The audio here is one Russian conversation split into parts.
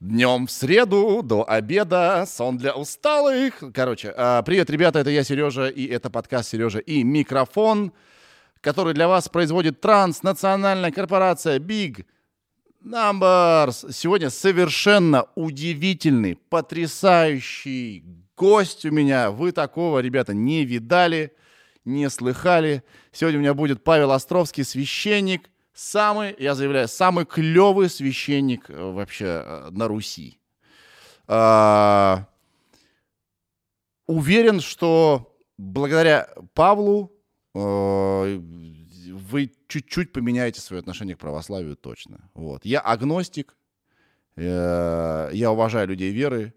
Днем в среду до обеда, сон для усталых. Короче, а, привет, ребята, это я, Сережа, и это подкаст Сережа и микрофон, который для вас производит транснациональная корпорация Big Numbers. Сегодня совершенно удивительный, потрясающий гость у меня. Вы такого, ребята, не видали, не слыхали. Сегодня у меня будет Павел Островский, священник, самый, я заявляю, самый клевый священник э, вообще э, на Руси. А, уверен, что благодаря Павлу э, вы чуть-чуть поменяете свое отношение к православию точно. Вот. Я агностик, я уважаю людей веры,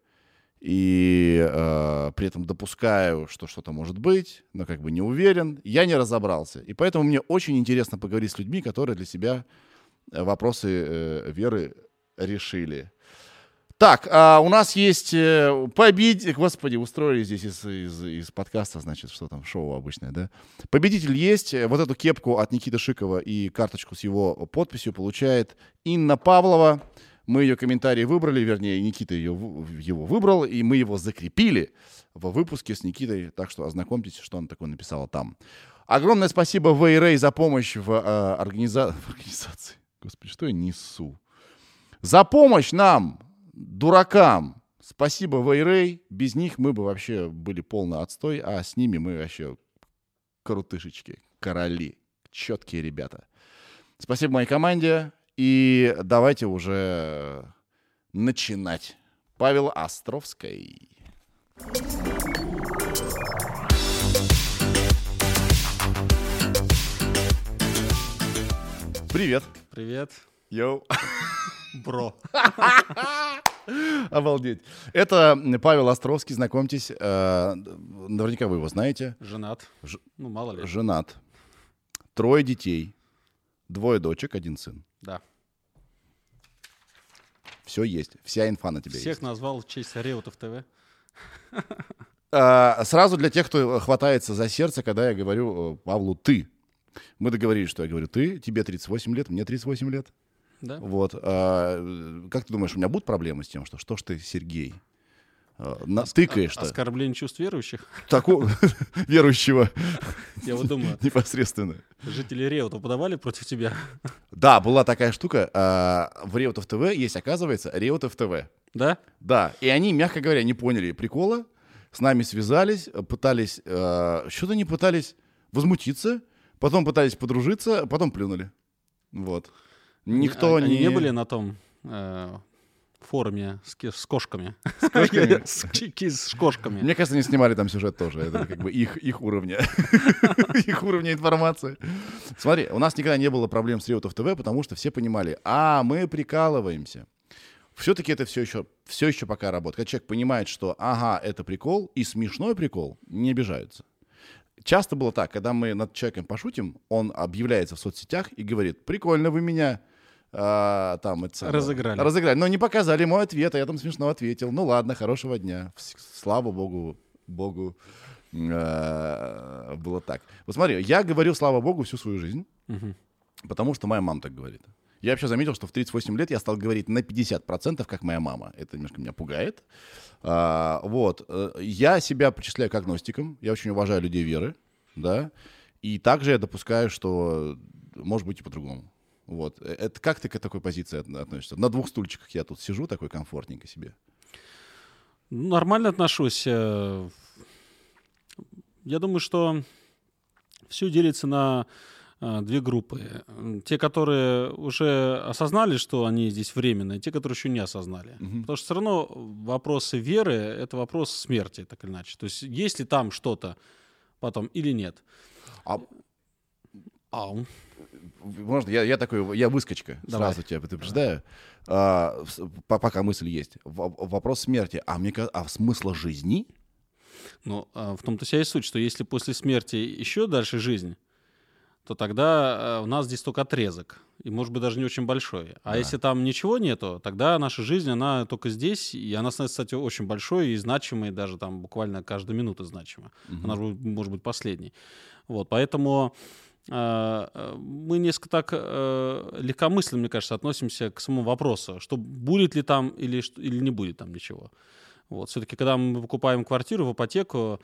и э, при этом допускаю, что что-то может быть, но как бы не уверен, я не разобрался. И поэтому мне очень интересно поговорить с людьми, которые для себя э, вопросы э, веры решили. Так, а у нас есть э, победитель, господи, устроили здесь из, из, из подкаста, значит, что там, шоу обычное, да? Победитель есть, вот эту кепку от Никиты Шикова и карточку с его подписью получает Инна Павлова. Мы ее комментарий выбрали, вернее, Никита ее, его выбрал, и мы его закрепили в выпуске с Никитой, так что ознакомьтесь, что он такое написал там. Огромное спасибо Вейрей за помощь в, э, организа... в организации. Господи, что я несу? За помощь нам, дуракам. Спасибо, Вейрей. Без них мы бы вообще были полный отстой, а с ними мы вообще крутышечки, короли, четкие ребята. Спасибо моей команде. И давайте уже начинать. Павел Островский. Привет. Привет. Йоу. Бро. Обалдеть. Это Павел Островский, знакомьтесь. Э, наверняка вы его знаете. Женат. Ж... Ну, мало ли. Женат. Трое детей. Двое дочек, один сын. Да. Все есть. Вся инфа на тебе Всех есть. назвал в честь Реутов ТВ. А, сразу для тех, кто хватается за сердце, когда я говорю э, Павлу «ты». Мы договорились, что я говорю «ты», тебе 38 лет, мне 38 лет. Да. Вот. А, как ты думаешь, у меня будут проблемы с тем, что что ж ты, Сергей, натыкаешь-то? Оскорбление чувств верующих? Такого верующего Я вот думаю, непосредственно. жители Реутов подавали против тебя? Да, была такая штука. а, В Реутов ТВ есть, оказывается, Реутов ТВ. Да? Да, и они, мягко говоря, не поняли прикола, с нами связались, пытались, э, что-то не пытались возмутиться, потом пытались подружиться, потом плюнули. Вот. Никто Они не... не были на том э, форуме с, с кошками? С кошками? С кошками. Мне кажется, они снимали там сюжет тоже. Это как бы их, их уровня. их уровня информации. Смотри, у нас никогда не было проблем с Реутов ТВ, потому что все понимали, а, мы прикалываемся. Все-таки это все еще, все еще пока работает. Когда человек понимает, что, ага, это прикол, и смешной прикол, не обижаются. Часто было так, когда мы над человеком пошутим, он объявляется в соцсетях и говорит, прикольно вы меня а, там это самое, Разыграли. Разыграли. Но не показали мой ответ, а я там смешно ответил. Ну ладно, хорошего дня. Слава богу, богу, э, было так. Вот смотри, я говорю слава богу всю свою жизнь, Мгм. потому что моя мама так говорит. Я вообще заметил, что в 38 лет я стал говорить на 50%, как моя мама. Это немножко меня пугает. А, вот. Э, Я себя причисляю к агностикам. Я очень уважаю людей веры, да. И также я допускаю, что может быть и по-другому. Вот. Э, Это как ты к такой позиции от- относишься? На двух стульчиках я тут сижу, такой комфортненько себе. Ну, Нормально отношусь. э, Я думаю, что все делится на э, две группы. Те, которые уже осознали, что они здесь временные, те, которые еще не осознали. Мгм. Потому что все равно вопросы веры — это вопрос смерти, так или иначе. То есть есть ли там что-то потом или нет. А Ау. Можно я, я такой, я выскочка, Давай. сразу тебя предупреждаю. А, пока мысль есть. В- вопрос смерти. А мне а смысла жизни? Ну, а, в том-то вся и суть, что если после смерти еще дальше жизнь, то тогда э, у нас здесь только отрезок. И, может быть, даже не очень большой. А Да. если там ничего нету, тогда наша жизнь, она только здесь. И она становится, кстати, очень большой и значимой, даже там буквально каждая минута значима. Мгм. Она может быть последней. Вот, поэтому мы несколько так э, легкомысленно, мне кажется, относимся к самому вопросу, что будет ли там или, или не будет там ничего. Вот. Все-таки, когда мы покупаем квартиру в ипотеку,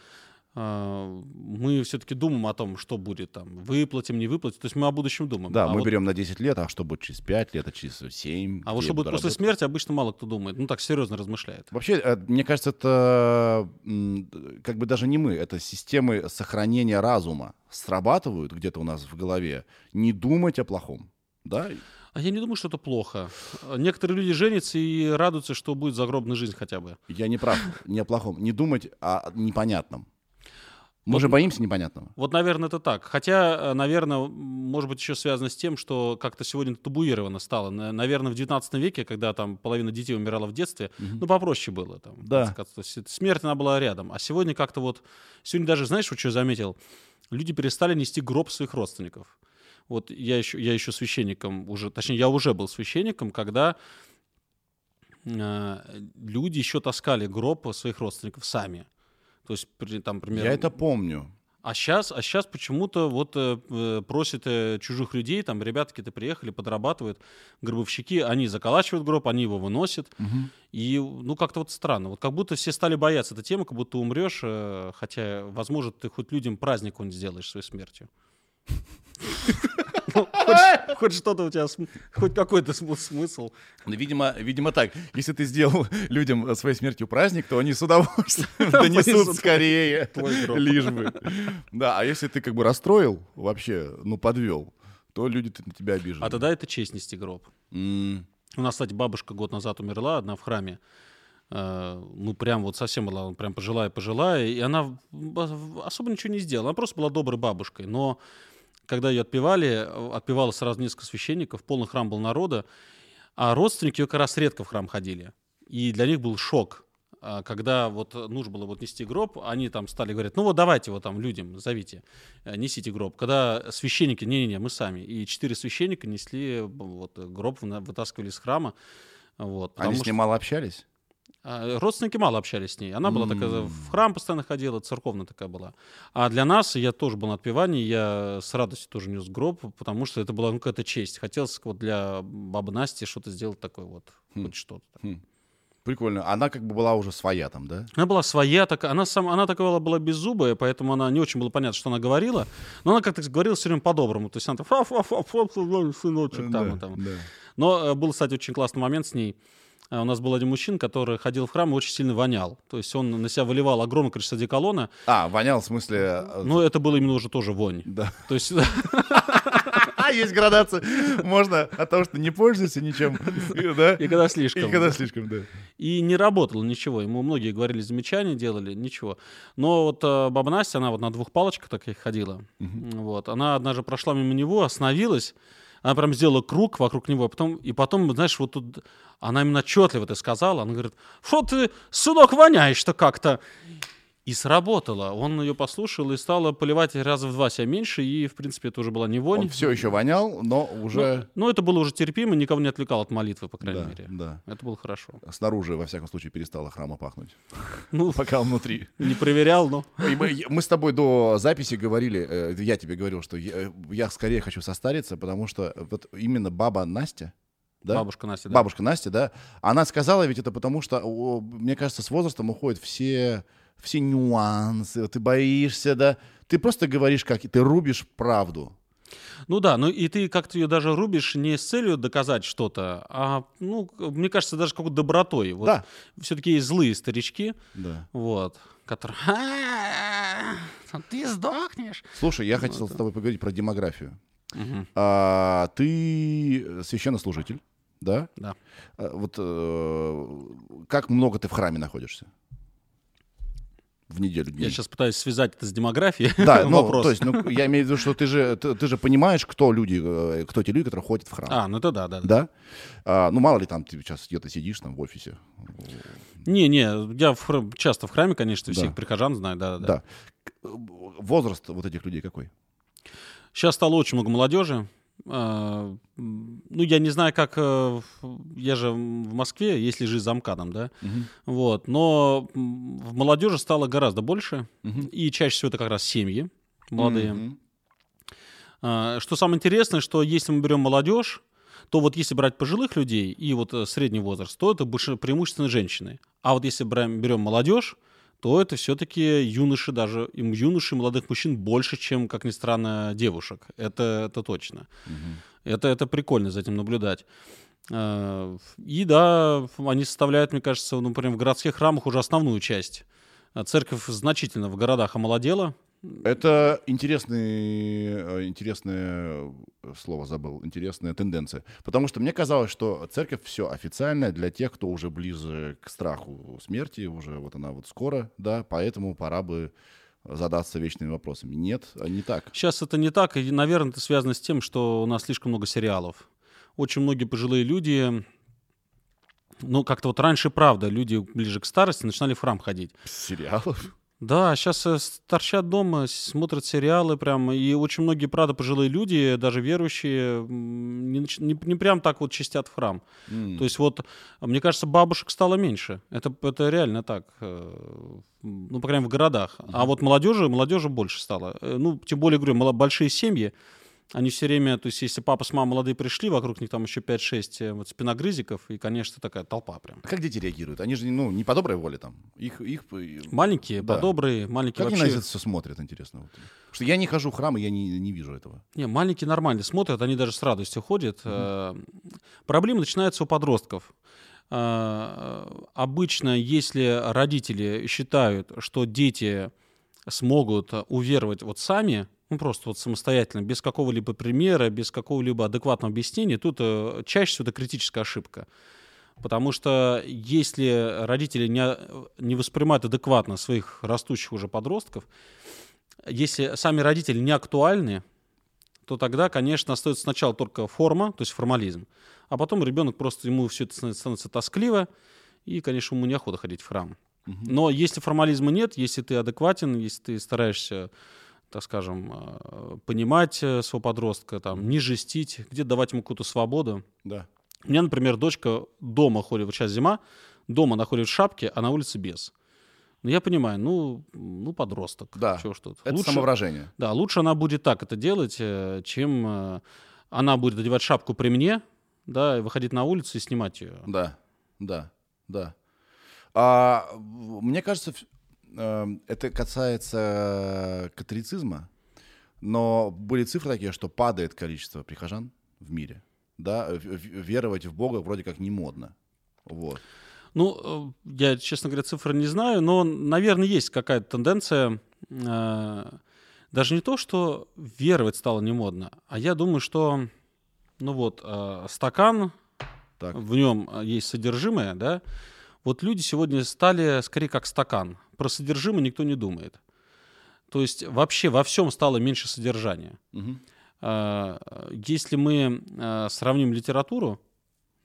мы все-таки думаем о том, что будет там, выплатим, не выплатим. То есть мы о будущем думаем. Да, а мы вот- берем на 10 лет, а что будет через 5 лет, а через 7? А вот что будет после смерти, обычно мало кто думает. Ну, так серьезно размышляет. Вообще, э, мне кажется, это как бы даже не мы, это системы сохранения разума срабатывают где-то у нас в голове. Не думать о плохом. Да? А я не думаю, что это плохо. Некоторые люди женятся и радуются, что будет загробная жизнь хотя бы. Я не прав, не о плохом. Не думать о непонятном. Мы Вот- же боимся непонятного. Вот, наверное, это так. Хотя, наверное, может быть, еще связано с тем, что как-то сегодня табуировано стало. Наверное, в 19 веке, когда там половина детей умирала в детстве, ну, попроще было. Там, Да. То есть смерть, она была рядом. А сегодня как-то вот... Сегодня даже, знаешь, что я заметил? Люди перестали нести гроб своих родственников. Вот я еще, я еще священником уже... Точнее, я уже был священником, когда э, люди еще таскали гроб своих родственников сами. То есть, при- там, примерно... Я это помню. А сейчас, а сейчас почему-то вот э, э, просят э, чужих людей, там ребята какие-то приехали, подрабатывают, гробовщики, они заколачивают гроб, они его выносят. И, ну, как-то вот странно. Вот как будто все стали бояться этой темы, как будто умрешь, э, хотя, возможно, ты хоть людям праздник он сделаешь своей смертью. Ну, хоть- Хоть что-то у тебя, хоть какой-то см- смысл. Ну, Видимо, видимо так. Если ты сделал людям э, своей смертью праздник, то они с удовольствием донесут скорее. Лишь бы. Да, а если ты как бы расстроил вообще, ну, подвел, то люди на тебя обижены. А тогда это честь нести гроб. У нас, кстати, бабушка год назад умерла, одна в храме. Э, Ну, прям вот совсем была, прям пожилая-пожилая. И она особо ничего не сделала. Она просто была доброй бабушкой. Но когда ее отпевали, э, отпевало сразу несколько священников, полный храм был народа, а родственники ее как раз редко в храм ходили. И для них был шок. А Когда вот нужно было вот нести гроб, они там стали говорить, ну вот давайте вот там людям, зовите, э, несите гроб. Когда священники, не-не-не, мы сами. И четыре священника несли б- вот гроб, вытаскивали из храма. Вот, Они с ней мало общались? А, Родственники мало общались с ней. Она была такая, в храм постоянно ходила, церковная такая была. А для нас, я тоже был на отпевании, я с радостью тоже нес гроб, потому что это была ну, какая-то честь. Хотелось вот для бабы Насти что-то сделать такое вот, Хм. хоть что-то. Прикольно. Она как бы была уже своя там, да? Она была своя, такая, она, сам, она такая была, беззубая, поэтому она не очень было понятно, что она говорила. Но она как-то говорила все время по-доброму. То есть она так, «Фа-фа-фа-фа, сыночек, там, и там. да. Но э, был, кстати, очень классный момент с ней. Э, У нас был один мужчина, который ходил в храм и очень сильно вонял. То есть он на себя выливал огромное количество деколона, А, вонял в смысле... э, но это было именно уже тоже вонь. Да. То есть есть градация. Можно от того, что не пользуешься ничем, и, да? и когда И слишком. когда слишком, да. И не работало ничего. Ему многие говорили замечания, делали, ничего. Но вот э, баба Настя, она вот на двух палочках таких ходила. Вот. Она однажды прошла мимо него, остановилась, она прям сделала круг вокруг него, а потом, и потом, знаешь, вот тут она именно отчетливо это сказала. Она говорит, что ты, сынок, воняешь-то как-то. И сработало. Он ее послушал и стал поливать раза в два себя меньше, и, в принципе, это уже была не вонь. Он все еще вонял, но уже... Ну, это было уже терпимо, никого не отвлекал от молитвы, по крайней Да, мере. да. Это было хорошо. Снаружи, во всяком случае, перестало храма пахнуть. Ну, Пока он внутри. не проверял, но... Мы, мы с тобой до записи говорили, э, я тебе говорил, что я, я скорее хочу состариться, потому что вот именно баба Настя, да? Бабушка Настя, да. Бабушка Настя, да, она сказала ведь это потому, что, мне кажется, с возрастом уходят все, все нюансы, ты боишься, да, ты просто говоришь, как ты рубишь правду. Ну да, ну и ты как-то ее даже рубишь не с целью доказать что-то, а, ну, мне кажется, даже какой-то добротой. Вот Да. Все-таки есть злые старички, Да. вот, которые... «А, Ты сдохнешь. Слушай, я хотел с тобой поговорить про демографию. А, ты священнослужитель, да? Да. А, Вот э, как много ты в храме находишься? В неделю дней. Я сейчас пытаюсь связать это с демографией. Да, ну, вопрос. то есть, ну, я имею в виду, что ты же, ты, ты же понимаешь, кто люди, э, кто те люди, которые ходят в храм. А, ну это да, да. да. Да? А, ну, мало ли там ты сейчас где-то сидишь там в офисе. Не-не, я в храм- часто в храме, конечно, всех Да. прихожан знаю, да-да. Да. К- Возраст вот этих людей какой? Сейчас стало очень много молодежи. А, Ну, я не знаю, как... э, Я же в Москве, если жить замкадом, да? Вот. Но в молодежи стало гораздо больше. Мгм. И чаще всего это как раз семьи молодые. А, Что самое интересное, что если мы берем молодежь, то вот если брать пожилых людей и вот э, средний возраст, то это больше преимущественно женщины. А вот если берем молодежь, то это все-таки юноши, даже им юноши, молодых мужчин больше, чем, как ни странно, девушек. Это, это точно. Это, это прикольно за этим наблюдать. Э, И да, они составляют, мне кажется, ну, например, в городских храмах уже основную часть. Церковь значительно в городах омолодела. Это интересный, э, интересное э, слово забыл, интересная тенденция. Потому что мне казалось, что церковь все официальная для тех, кто уже ближе к страху смерти, уже вот она вот скоро, да, поэтому пора бы задаться вечными вопросами. Нет, а не так. Сейчас это не так, и, наверное, это связано с тем, что у нас слишком много сериалов. Очень многие пожилые люди, ну, как-то вот раньше, правда, люди ближе к старости начинали в храм ходить. Сериалов? Да, сейчас торчат дома, смотрят сериалы прям, и очень многие, правда, пожилые люди, даже верующие, м, не, нач- не- не прям так вот чистят в храм. М. То есть вот, мне кажется, бабушек стало меньше. Это, это реально так. э, Ну, по крайней мере, в городах. А вот молодежи, молодежи больше стало. Э, Ну, тем более, говорю, мало- большие семьи, они все время, то есть если папа с мамой молодые пришли, вокруг них там еще 5-6 э, вот спиногрызиков, и, конечно, такая толпа прям. А Как дети реагируют? Они же, ну, не по доброй воле там. Их, их... э, Маленькие, Да. подобрые, маленькие Как они на вообще... это все смотрят, интересно? Вот. Потому что я не хожу в храм, и я не, не вижу этого. Не, маленькие нормально смотрят, они даже с радостью ходят. Э, Проблемы начинаются у подростков. Обычно, если родители считают, что дети смогут уверовать вот сами, ну просто вот самостоятельно, без какого-либо примера, без какого-либо адекватного объяснения, тут э, чаще всего это критическая ошибка. Потому что если родители не, не воспринимают адекватно своих растущих уже подростков, если сами родители не актуальны, то тогда, конечно, остается сначала только форма, то есть формализм, а потом ребенок просто ему все это становится- тоскливо, и, конечно, ему неохота ходить в храм. Но если формализма нет, если ты адекватен, если ты стараешься, так скажем, э, понимать э, своего подростка, там, не жестить, где давать ему какую-то свободу. Да. У меня, например, дочка дома ходит, вот сейчас зима, дома она ходит в шапке, а на улице без. Ну, я понимаю, ну, ну подросток. Да. Чего ж тут. Это Лучше- самовыражение. да, лучше она будет так это делать, э, чем она будет одевать шапку при мне, да, и выходить на улицу и снимать ее. Да, да, да. А, мне кажется, это касается католицизма, но были цифры такие, что падает количество прихожан в мире. Да, веровать в Бога вроде как не модно. Вот. Ну, э, я, честно говоря, цифры не знаю, но, наверное, есть какая-то тенденция. э, Даже не то, что веровать стало не модно, а я думаю, что, ну вот, э, стакан, Так. в нем э, есть содержимое, да, вот люди сегодня стали скорее как стакан. Про содержимое никто не думает. То есть вообще во всем стало меньше содержания. А, Если мы а, сравним литературу,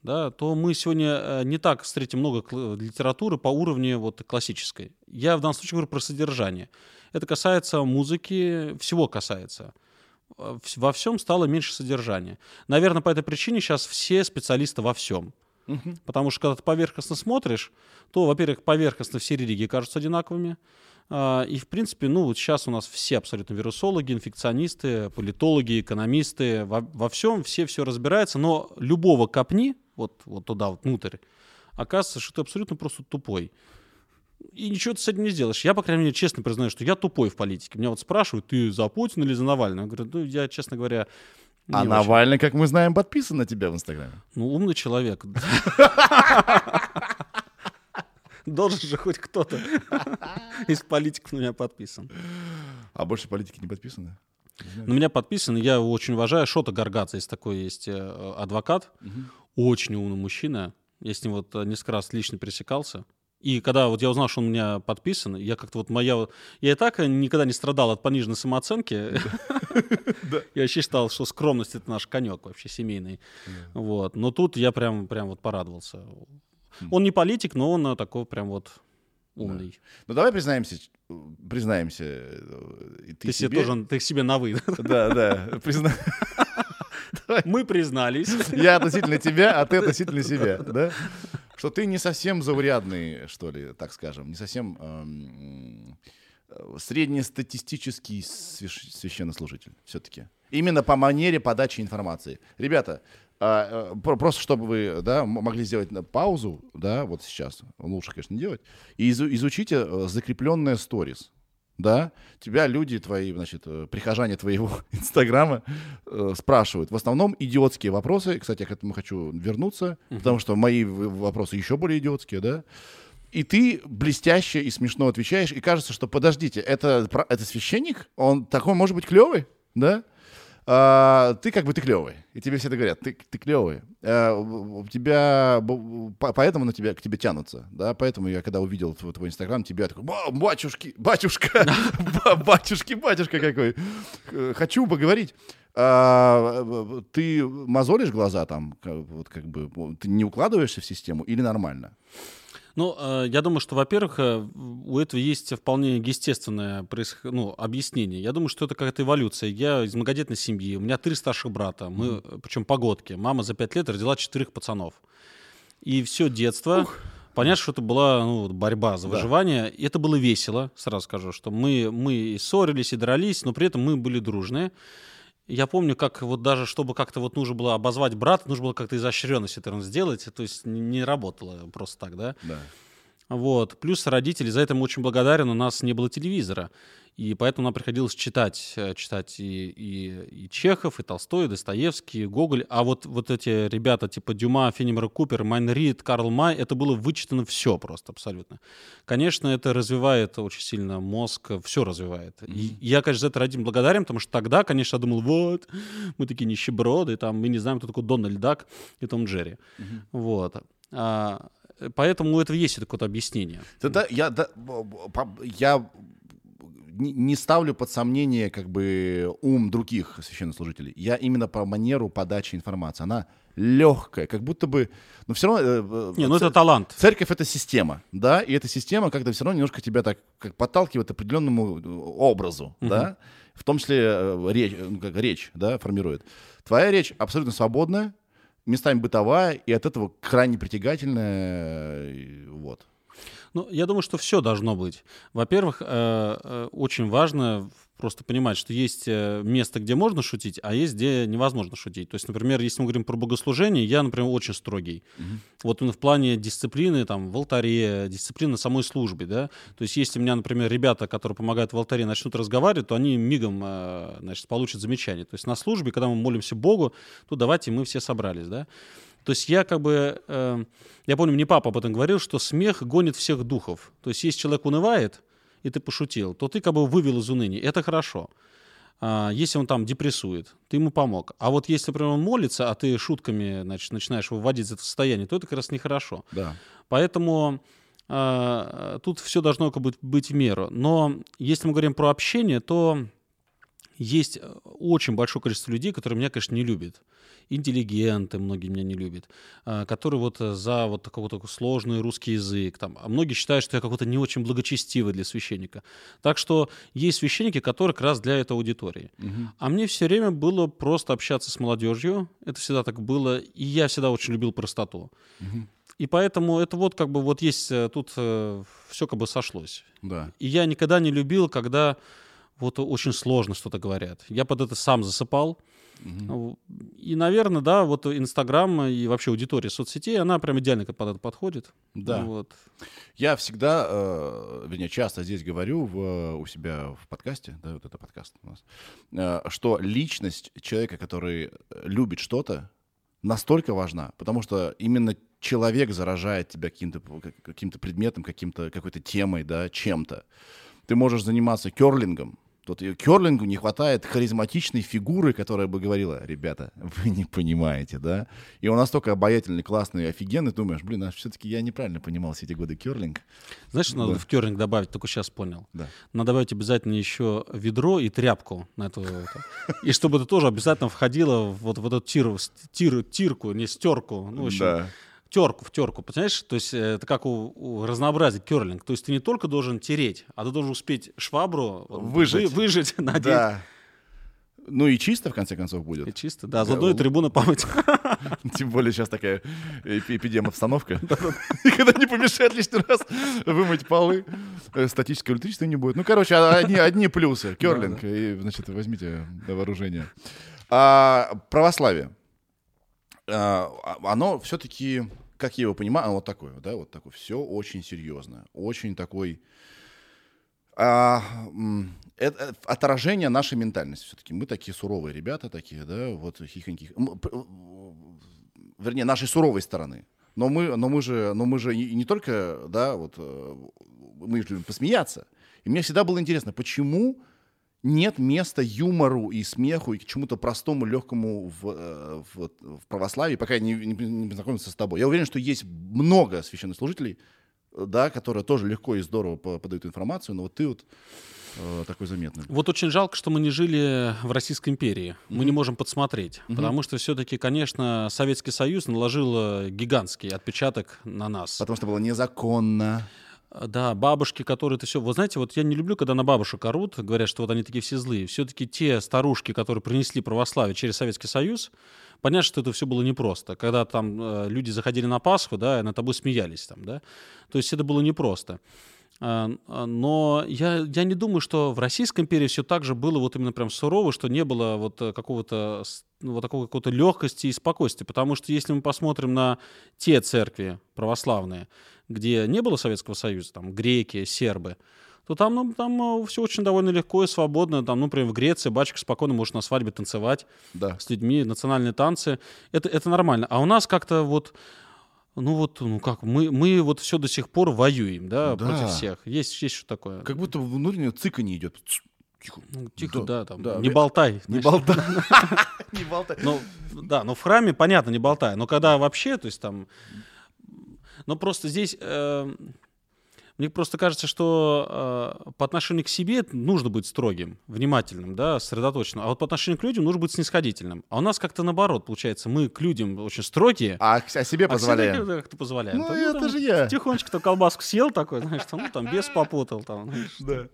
да, то мы сегодня а, не так встретим много литературы по уровню вот, классической. Я в данном случае говорю про содержание. Это касается музыки, всего касается. Во всем стало меньше содержания. Наверное, по этой причине сейчас все специалисты во всем. Мгм. Потому что когда ты поверхностно смотришь, то, во-первых, поверхностно все религии кажутся одинаковыми. А, И, в принципе, ну, вот сейчас у нас все абсолютно вирусологи, инфекционисты, политологи, экономисты, во, во всем все все разбираются, но любого копни, вот, вот туда, вот внутрь, оказывается, что ты абсолютно просто тупой. И ничего ты с этим не сделаешь. Я, по крайней мере, честно признаю, что я тупой в политике. Меня вот спрашивают, ты за Путина или за Навального? Я говорю, ну, я, честно говоря, не А очень. Навальный, как мы знаем, подписан на тебя в Инстаграме. Ну, умный человек. Должен же хоть кто-то из политиков на меня подписан. А больше политики не подписаны? На меня подписан, я его очень уважаю. Шота Гаргадзе, есть такой есть э, адвокат. Очень умный мужчина. Я с ним вот э, несколько раз лично пересекался. И когда вот я узнал, что он у меня подписан, я как-то вот моя... Я и так никогда не страдал от пониженной самооценки. Я вообще считал, что скромность — это наш конек вообще семейный. Вот. Но тут я прям, прям вот порадовался. Он не политик, но он э, такой прям вот умный. Ну давай признаемся, признаемся. э, и Ты, себе тоже, ты себе на вы. Да, да. призна- Мы признались. Я относительно тебя, а ты относительно себя, да? Что ты не совсем заурядный, что ли, так скажем, не совсем эм, среднестатистический свящ- священнослужитель все-таки. Именно по манере подачи информации. Ребята, а, э, про- просто чтобы вы да, могли сделать паузу, да, вот сейчас, лучше, конечно, не делать, и изу- изучите э, закрепленное сторис. Да, тебя люди твои, значит, э, прихожане твоего инстаграма э, спрашивают. В основном идиотские вопросы. Кстати, я к этому хочу вернуться, потому что мои вопросы еще более идиотские, да. И ты блестяще и смешно отвечаешь, и кажется, что подождите, это, это священник? Он такой может быть клевый, да? А, ты как бы ты клевый. И тебе все это говорят, ты, ты клевый. А, у тебя, поэтому на тебя, к тебе тянутся, да, поэтому я когда увидел твой, твой инстаграм, тебя такой, «Ба- батюшки, батюшка, ба- батюшки, батюшка какой, хочу поговорить. А, ты мозолишь глаза там, вот как бы, ты не укладываешься в систему или нормально? Ну, э, я думаю, что, во-первых, э, у этого есть вполне естественное происх- ну, объяснение. Я думаю, что это какая-то эволюция. Я из многодетной семьи, у меня три старших брата, мы, причем погодки. Мама за пять лет родила четырех пацанов. И все детство... Понятно, что это была ну, борьба за Да. выживание. И это было весело, сразу скажу, что мы, мы и ссорились, и дрались, но при этом мы были дружные. Я помню, как вот даже, чтобы как-то вот нужно было обозвать брата, нужно было как-то изощренно все это сделать, то есть не работало просто так, да. Да. Вот. Плюс родители, за это мы очень благодарен, у нас не было телевизора. И поэтому нам приходилось читать, э, читать и, и, и Чехов, и Толстой, и Достоевский, и Гоголь. А вот, вот эти ребята типа Дюма, Фенимера Купер, Майн Рид, Карл Май, это было вычитано все просто абсолютно. Конечно, это развивает очень сильно мозг, все развивает. И я, конечно, за это родителям благодарен, потому что тогда, конечно, я думал, вот, мы такие нищеброды, там, мы не знаем, кто такой Дональд Дак и Том Джерри. Вот. А, поэтому у этого есть какое-то объяснение. Я, да, б- б- по- я не ставлю под сомнение как бы ум других священнослужителей. Я именно по манеру подачи информации. Она легкая, как будто бы... Но все равно... э, э, Не, ну это талант. Церковь — это система, да, и эта система как-то все равно немножко тебя так как подталкивает к определенному э, образу, да, в том числе речь, ну, как речь, да, формирует. Твоя речь абсолютно свободная, местами бытовая, и от этого крайне притягательная, и вот. Ну, я думаю, что все должно быть. Во-первых, э, э, очень важно просто понимать, что есть э, место, где можно шутить, а есть, где невозможно шутить. То есть, например, если мы говорим про богослужение, я, например, очень строгий. Вот именно в плане дисциплины там, в алтаре, дисциплины самой службе, да. То есть, если у меня, например, ребята, которые помогают в алтаре, начнут разговаривать, то они мигом, значит, получат замечание. То есть, на службе, когда мы молимся Богу, то давайте мы все собрались, да. То есть я как бы, э, я помню, мне папа об этом говорил, что смех гонит всех духов. То есть если человек унывает, и ты пошутил, то ты как бы вывел из уныния. Это хорошо. А, если он там депрессует, ты ему помог. А вот если, например, он молится, а ты шутками значит, начинаешь выводить из этого состояния, то это как раз нехорошо. Да. Поэтому а, тут все должно как бы быть в меру. Но если мы говорим про общение, то есть э, очень большое количество людей, которые меня, конечно, не любят. Интеллигенты многие меня не любят, а, которые вот э, за вот какой-то сложный русский язык. Там. А многие считают, что я какой-то не очень благочестивый для священника. Так что есть священники, которые как раз для этой аудитории. А мне все время было просто общаться с молодежью. Это всегда так было. И я всегда очень любил простоту. И поэтому это вот как бы вот есть, э, тут все как бы сошлось. Да. И я никогда не любил, когда вот очень сложно что-то говорят. Я под это сам засыпал. Ну, И, наверное, да, вот Инстаграм и вообще аудитория соцсетей, она прям идеально под это подходит. Да. Вот. Я всегда, э, вернее, часто здесь говорю в, у себя в подкасте, да, вот это подкаст у нас, э, что личность человека, который любит что-то, настолько важна, потому что именно человек заражает тебя каким-то каким предметом, каким-то, какой-то темой, да, чем-то. Ты можешь заниматься керлингом, Тут и керлингу не хватает харизматичной фигуры, которая бы говорила, ребята, вы не понимаете, да? И он настолько обаятельный, классный, офигенный, думаешь, блин, а все-таки я неправильно понимал все эти годы керлинг. Знаешь, что надо Да. в керлинг добавить? Только сейчас понял. Да. Надо добавить обязательно еще ведро и тряпку на эту. это. И чтобы это тоже обязательно входило в вот, в эту тиру, с- тир, тирку, не стерку. Ну, в общем. Терку в терку, понимаешь? То есть э, это как у, у разнообразия керлинг. То есть ты не только должен тереть, а ты должен успеть швабру Выжать. вы- выжать, надеть. Да. Ну и чисто, в конце концов, И будет. чисто, да, заодно и трибуны помыть. Тем более сейчас такая эпи- эпидем-обстановка. Никогда не помешает лишний раз вымыть полы. Э, Статического электричества не будет. Ну, короче, а- одни, одни плюсы. Керлинг. И, значит, возьмите на вооружение. А, православие. А, оно все-таки, как я его понимаю, вот такое, да, вот такое. Все очень серьезно. Очень такой... а, это отражение нашей ментальности все-таки. Мы такие суровые ребята такие, да, вот хихоньки. Вернее, нашей суровой стороны. Но мы, но мы же, но мы же и не только, да, вот э, мы же любим посмеяться. И мне всегда было интересно, почему нет места юмору и смеху и к чему-то простому, легкому в, э, в, в православии, пока я не, не, не познакомился с тобой. Я уверен, что есть много священнослужителей, э, да, которые тоже легко и здорово по- подают информацию, но вот ты вот э, такой заметный. Вот очень жалко, что мы не жили в Российской империи. Мы не можем подсмотреть. Потому что все-таки, конечно, Советский Союз наложил гигантский отпечаток на нас. Потому что было незаконно. А, Да, бабушки, которые это все... Вы знаете, вот я не люблю, когда на бабушек орут, говорят, что вот они такие все злые. Все-таки те старушки, которые принесли православие через Советский Союз, понятно, что это все было непросто. Когда там э, люди заходили на Пасху, да, и над тобой смеялись там, да. То есть это было непросто. А, а, Но я, я не думаю, что в Российской империи все так же было вот именно прям сурово, что не было вот э, какого-то ну, вот такой какой-то легкости и спокойствия. Потому что если мы посмотрим на те церкви православные, где не было Советского Союза, там греки, сербы, то там, ну, там все очень довольно легко и свободно. Там, ну, например, в Греции батюшка спокойно может на свадьбе танцевать Да. с людьми, национальные танцы. Это, это нормально. А у нас как-то вот, ну вот, ну как, мы, мы вот все до сих пор воюем, да, Да. против всех. Есть, есть что такое. Как будто внутреннее цыканье идет. Тихо. Ну, Тихо, да, там, да. не болтай. Не болтай. Не болтай. Ну, да, но в храме, понятно, не болтай. Но когда вообще, то есть там... Но просто здесь... э, мне просто кажется, что э, по отношению к себе нужно быть строгим, внимательным, да, сосредоточенным. А вот по отношению к людям нужно быть снисходительным. А у нас как-то наоборот получается. Мы к людям очень строгие, А к- о себе а позволяем. как-то позволяем. Ну, Там, это там же я. Тихонечко-то колбаску съел такой, знаешь, там, ну, там, без попутал. Там, знаешь. Да.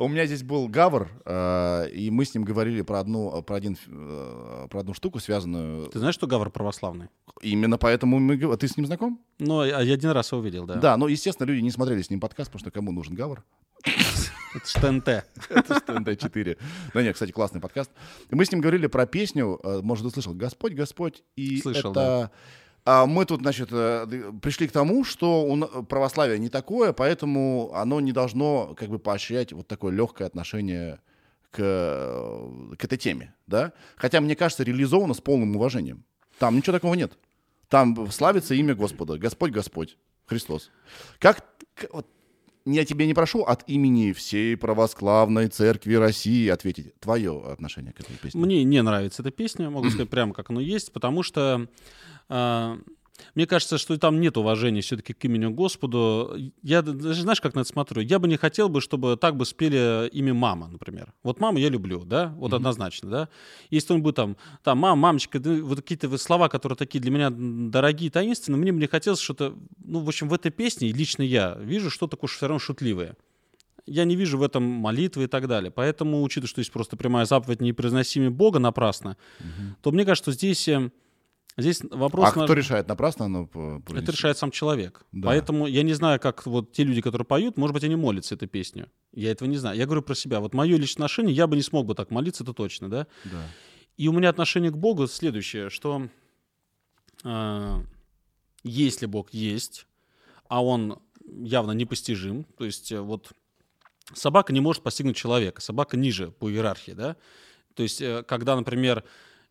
У меня здесь был Гавр, э, и мы с ним говорили про одну, про один, э, про одну штуку, связанную. Ты знаешь, что Гавр православный? Именно поэтому мы... говор- Ты с ним знаком? Ну, я один раз его видел, да. Да, ну, естественно, люди не смотрели с ним подкаст, потому что кому нужен Гавр? Это ж ТНТ. Это что, НТ-4. Да нет, кстати, классный подкаст. Мы с ним говорили про песню, э, может, ты слышал, «Господь, Господь». И Слышал, это... а мы тут, значит, э, пришли к тому, что православие не такое, поэтому оно не должно как бы поощрять вот такое легкое отношение к, э, к этой теме, да? Хотя, мне кажется, реализовано с полным уважением. Там ничего такого нет. Там славится имя Господа. Господь, Господь, Христос. Как, вот, я тебе не прошу от имени всей православной церкви России ответить твое отношение к этой песне. Мне не нравится эта песня, могу сказать прямо как оно есть, потому что а, мне кажется, что там нет уважения все-таки к имени Господу. Я даже знаешь, как на это смотрю? Я бы не хотел бы, чтобы так бы спели имя мама, например. Вот маму я люблю, да, вот однозначно, да. Если он бы там, там, мама, мамочка, вот какие-то слова, которые такие для меня дорогие, таинственные, мне бы не хотелось что-то, ну, в общем, в этой песне, лично я вижу что-то такое все равно шутливое я не вижу в этом молитвы и так далее. Поэтому, учитывая, что есть просто прямая заповедь «не произноси Бога напрасно», то мне кажется, что здесь, э, здесь вопрос... а на- кто решает, напрасно оно по- Это решает сам человек. Да. Поэтому я не знаю, как вот те люди, которые поют, может быть, они молятся этой песню. Я этого не знаю. Я говорю про себя. Вот мое личное отношение, я бы не смог бы так молиться, это точно, да? Да. И у меня отношение к Богу следующее, что э, если Бог есть, а Он явно непостижим, то есть э, вот собака не может постигнуть человека, собака ниже по иерархии, да? То есть э, когда, например,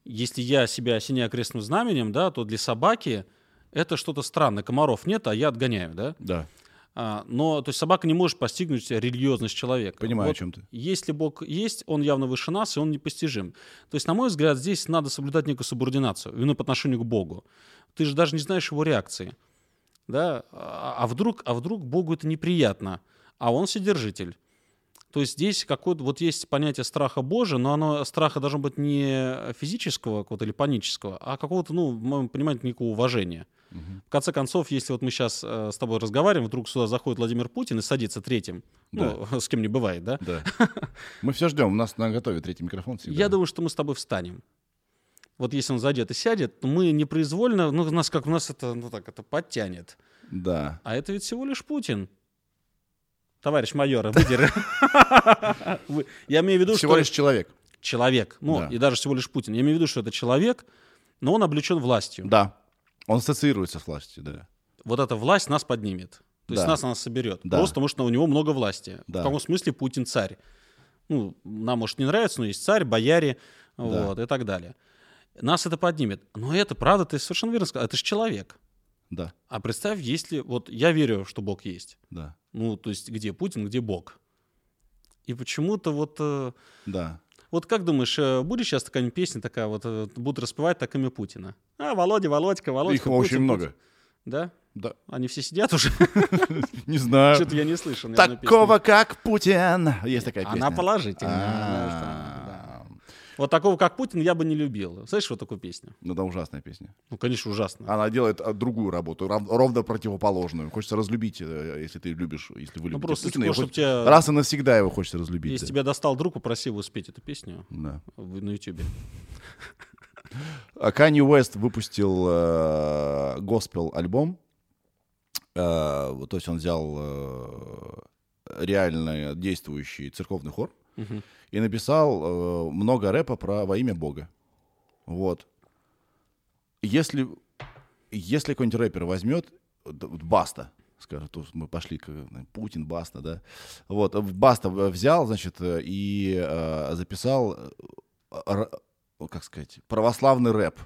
если я себя осеняю крестным знаменем, да, то для собаки это что-то странное. Комаров нет, а я отгоняю, да? Да, А, но, то есть собака не может постигнуть религиозность человека. понимаю, Вот о чем ты. если Бог есть, Он явно выше нас, и Он непостижим. То есть, на мой взгляд, здесь надо соблюдать некую субординацию, именно по отношению к Богу. Ты же даже не знаешь его реакции. Да? А а вдруг, а вдруг Богу это неприятно, а Он вседержитель. То есть здесь какое-то, вот есть понятие страха Божия, но оно, страха должно быть не физического какого-то или панического, а какого-то, ну, в моем понимании, некого уважения. Мгм. В конце концов, если вот мы сейчас с тобой разговариваем, вдруг сюда заходит Владимир Путин и садится третьим, ну, с кем не бывает, да? Да. Мы все ждем, у нас на готове третий микрофон всегда. Я думаю, что мы с тобой встанем. Вот если он зайдет и сядет, то мы непроизвольно, ну, нас как у нас это, ну так, это подтянет. Да. А это ведь всего лишь Путин. Товарищ майор, выдержи. Вы- Я имею в виду, Всего что лишь человек. человек, ну, и даже всего лишь Путин. Я имею в виду, что это человек, но он облечен властью. Да. Он ассоциируется с властью, да. Вот эта власть нас поднимет. То есть нас она соберет. Просто потому, что у него много власти. В каком смысле Путин царь? Ну, нам, может, не нравится, но есть царь, бояре, вот, и так далее. Нас это поднимет. Но это, правда, ты совершенно верно сказал, это же человек. Да. А представь, если... Вот я верю, что Бог есть. Да. Ну, то есть где Путин, где Бог. И почему-то вот... э, Да. Вот как думаешь, э, будет сейчас такая песня такая, вот э, будут распевать так имя Путина? А, Володя, Володька, Володька. Их очень Путин, много. Путин. Да? Да. Они все сидят уже? Не знаю. Что-то я не слышал. Такого, как Путин. Есть такая песня. Она положительная. она что, А, да. Вот такого, как Путин, я бы не любил. Слышишь вот такую песню? Ну да, ужасная песня. Ну, конечно, ужасно. Она делает а, другую работу, ровно противоположную. Хочется разлюбить, э, если ты любишь, если вы Ну, любите просто Путина. чтобы тебя- Раз и навсегда его хочется разлюбить. Если да. тебя достал друг, попроси его спеть эту песню Да. на Ютубе. А Kanye West выпустил э, госпел-альбом. Э, то есть он взял э, реально действующий церковный хор И написал э, много рэпа про во имя Бога. Вот. Если, если какой-нибудь рэпер возьмет, Баста, скажет, тут мы пошли, к, э, Путин, Баста, да, вот, э, Баста в- взял, значит, э, и э, записал, э, р- как сказать, православный рэп.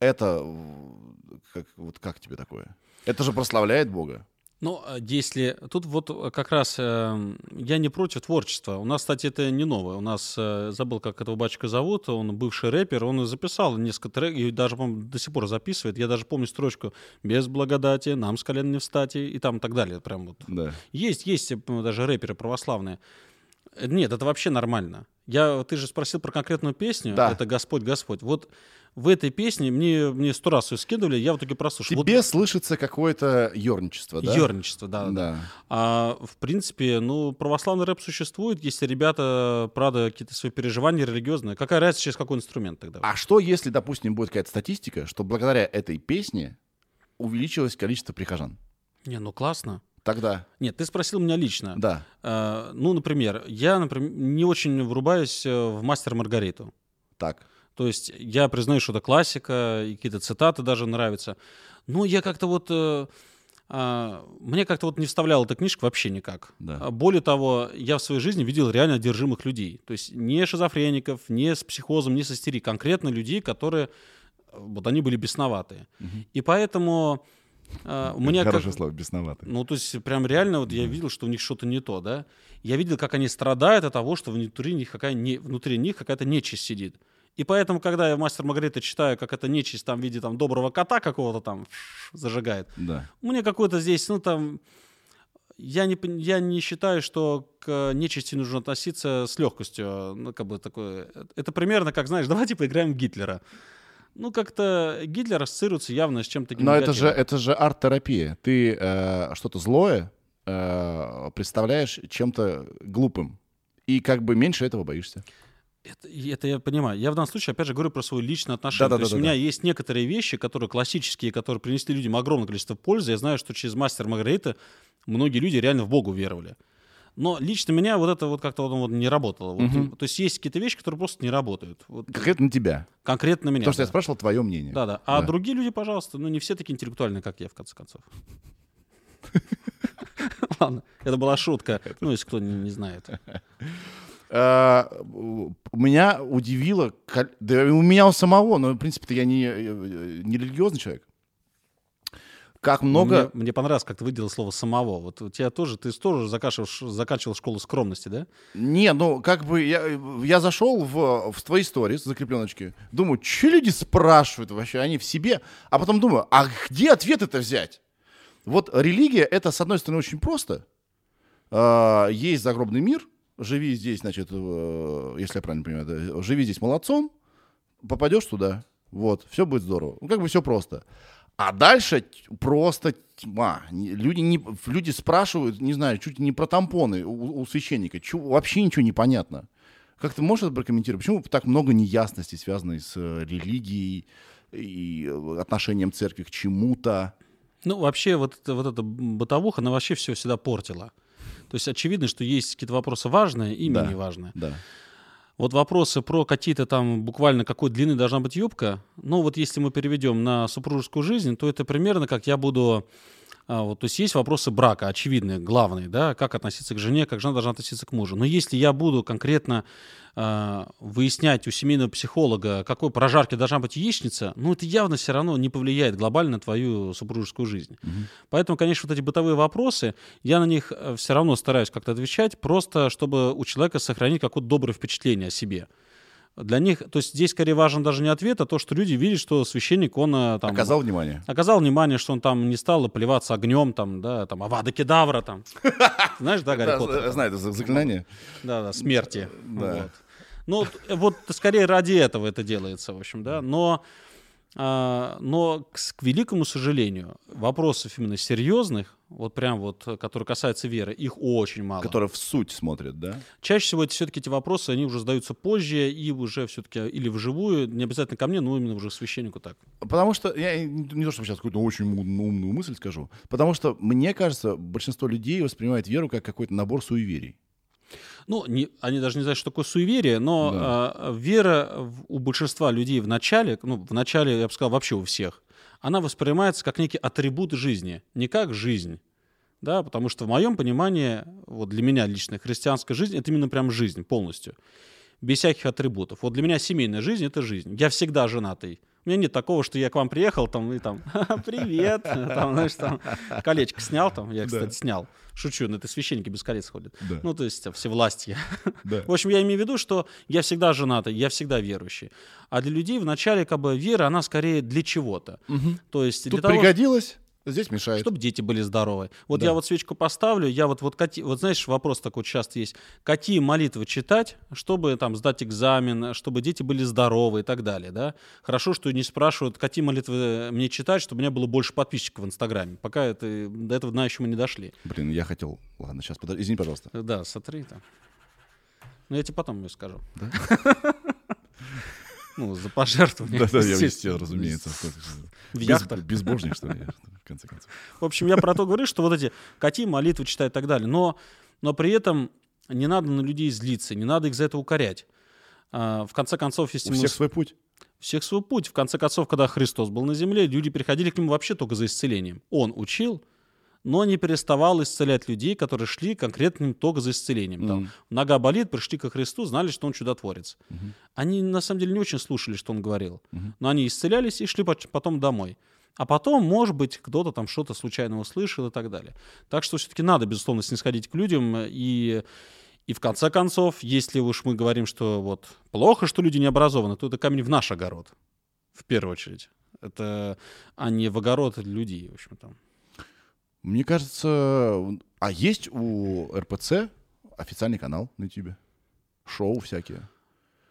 Это, э, как, вот как тебе такое? Это же прославляет Бога. Ну, если... Тут вот э, как раз э, я не против творчества. У нас, кстати, это не новое. У нас, э, забыл, как этого батчика зовут, он бывший рэпер, он записал несколько треков, и даже, по до сих пор записывает. Я даже помню строчку «Без благодати, нам с колен не встать» и там и так далее. Прям вот. Да. Есть, есть э, даже рэперы православные. Нет, это вообще нормально. Я, ты же спросил про конкретную песню. Да. Это «Господь, Господь». Вот в этой песне мне, мне сто раз ее скидывали, я в итоге прослушал. Вот Тебе слышится какое-то ерничество, да? Ёрничество, да, да. Да. А в принципе, ну, православный рэп существует, если ребята, правда, какие-то свои переживания религиозные. Какая разница, через какой инструмент тогда? А что, если, допустим, будет какая-то статистика, что благодаря этой песне увеличилось количество прихожан? Не, ну классно. Тогда, Нет, ты спросил меня лично. да, А, ну, например, я, например, не очень врубаюсь э, в «Мастер Маргариту». так. То есть я признаю, что это классика, и какие-то цитаты даже нравятся. Но я как-то вот... э, а, мне как-то вот не вставляла эта книжка вообще никак. Да. А Более того, я в своей жизни видел реально одержимых людей. То есть не шизофреников, не с психозом, не с истерией. Конкретно людей, которые... э, Вот они были бесноватые. И поэтому... э, у меня как- Хорошее слово, бесноватый. ну, то есть, прям реально, вот я видел, что у них что-то не то, да. Я видел, как они страдают от того, что внутри них, какая не, внутри них какая-то нечисть сидит. И поэтому, когда я «Мастер Маргарита» читаю, как эта нечисть там в виде там, доброго кота какого-то там зажигает, Да. мне какой-то здесь, ну, там... Я не, я не считаю, что к нечисти нужно относиться с легкостью. Ну, как бы такое... Это примерно как, знаешь, давайте поиграем в Гитлера. Ну, как-то Гитлер ассоциируется явно с чем-то Но это же, это же арт-терапия. Ты э, что-то злое э, представляешь чем-то глупым. И как бы меньше этого боишься. Это, это я понимаю. Я в данном случае, опять же, говорю про свое личное отношение. То есть у Да-да-да-да-да. меня есть некоторые вещи, которые классические, которые принесли людям огромное количество пользы. Я знаю, что через мастер Маргарита многие люди реально в Богу веровали. Но лично меня вот это вот как-то вот, вот не работало. Вот, Мгм. То есть есть какие-то вещи, которые просто не работают. Вот, Конкретно тебя. конкретно меня. Потому что я да. спрашивал твое мнение. Да, да. А Да. другие люди, пожалуйста, ну не все такие интеллектуальные, как я, в конце концов. Ладно, это была шутка. Ну, если кто не знает. Э, меня удивило, да у меня у самого, но в принципе-то я не, э, не религиозный человек. Как много... Мне, мне понравилось, как ты выделил слово самого. Вот у тебя тоже, ты тоже заканчивал, заканчивал школу скромности, да? Не, ну как бы я, я зашел в, в твои истории закрепленочки, думаю, что люди спрашивают вообще, они в себе, а потом думаю, а где ответ это взять? Вот религия, это, с одной стороны, очень просто, А, есть загробный мир, живи здесь, значит, э, если я правильно понимаю, да, живи здесь молодцом, попадешь туда, вот, все будет здорово. Ну, как бы все просто. А дальше просто тьма. Люди, не, люди спрашивают, не знаю, чуть не про тампоны у, у священника. Чё- вообще ничего не понятно. Как ты можешь это прокомментировать? Почему так много неясностей, связанной с э, религией и э, отношением церкви к чему-то? Ну, вообще, вот, это, вот эта бытовуха, она вообще все всегда портила. То есть очевидно, что есть какие-то вопросы важные и Да. менее важные. Да. Вот вопросы про какие-то там буквально какой длины должна быть юбка. Ну вот если мы переведем на супружескую жизнь, то это примерно как я буду... а, вот, то есть есть вопросы брака, очевидные, главные, да, как относиться к жене, как жена должна относиться к мужу. Но если я буду конкретно а, выяснять у семейного психолога, какой прожарки должна быть яичница, ну это явно все равно не повлияет глобально на твою супружескую жизнь. Поэтому, конечно, вот эти бытовые вопросы, я на них все равно стараюсь как-то отвечать, просто чтобы у человека сохранить какое-то доброе впечатление о себе. Для них, то есть здесь скорее важен даже не ответ, а то, что люди видят, что священник, он э, там... Оказал внимание. Оказал внимание, что он там не стал плеваться огнем, там, да, там, авада кедавра, там. Знаешь, да, Гарри Поттер? знаю это за- заклинание. Да, да, смерти. Да. Ну, вот скорее ради этого это делается, в общем, да. Но, а, но к великому сожалению, вопросов именно серьезных, вот прям вот, э, которые касаются веры, их очень мало. Который в суть смотрит, да? Чаще всего эти, все-таки эти вопросы, они уже задаются позже и уже все-таки или вживую, не обязательно ко мне, но именно уже к священнику так. Потому что, я не то, чтобы сейчас какую-то очень ум- умную мысль скажу, потому что, мне кажется, большинство людей воспринимает веру как какой-то набор суеверий. Ну, не- они даже не знают, что такое суеверие, но Да. а, вера у большинства людей в начале, ну, в начале, я бы сказал, вообще у всех, она воспринимается как некий атрибут жизни, не как жизнь. Да, потому что в моем понимании, вот для меня лично христианская жизнь это именно прям жизнь полностью, без всяких атрибутов. Вот для меня семейная жизнь это жизнь. Я всегда женатый. У меня нет такого, что я к вам приехал там и там привет, там, знаешь, там колечко снял, там, я, кстати, Да. снял. Шучу, но это священники без колец ходят. Да. Ну, то есть все власти. Да. В общем, я имею в виду, что я всегда женатый, я всегда верующий. А для людей вначале как бы вера, она скорее для чего-то. То есть для Тут того, пригодилось, здесь мешает. чтобы дети были здоровы. Вот Да. я вот свечку поставлю, я вот, вот, кати- вот знаешь, вопрос такой часто есть. Какие молитвы читать, чтобы там сдать экзамен, чтобы дети были здоровы и так далее, да? Хорошо, что не спрашивают, какие молитвы мне читать, чтобы у меня было больше подписчиков в Инстаграме. Пока это, до этого дна еще мы не дошли. Блин, я хотел... Ладно, сейчас, подожди, извини, пожалуйста. Да, сотри там. Ну, я тебе потом ее скажу. Да? Ну, за пожертвование. Да-да, я естественно. разумеется. В Без- яхтах. Безбожник, что ли, я, в конце концов. В общем, я про то говорю, что вот эти какие молитвы читать и так далее. Но, но при этом не надо на людей злиться, не надо их за это укорять. А, В конце концов, если У мы... всех свой путь. всех свой путь. В конце концов, когда Христос был на земле, люди приходили к нему вообще только за исцелением. Он учил, но не переставал исцелять людей, которые шли конкретно к нему только за исцелением. Там, Мгм. нога болит, пришли ко Христу, знали, что он чудотворец. Они на самом деле не очень слушали, что он говорил. Но они исцелялись и шли потом домой. А потом, может быть, кто-то там что-то случайно услышал и так далее. Так что все-таки надо, безусловно, снисходить к людям. И, и в конце концов, если уж мы говорим, что вот плохо, что люди не образованы, то это камень в наш огород. В первую очередь. Это, а не в огород людей, в общем-то. Мне кажется... А есть у РПЦ официальный канал на YouTube? Шоу всякие.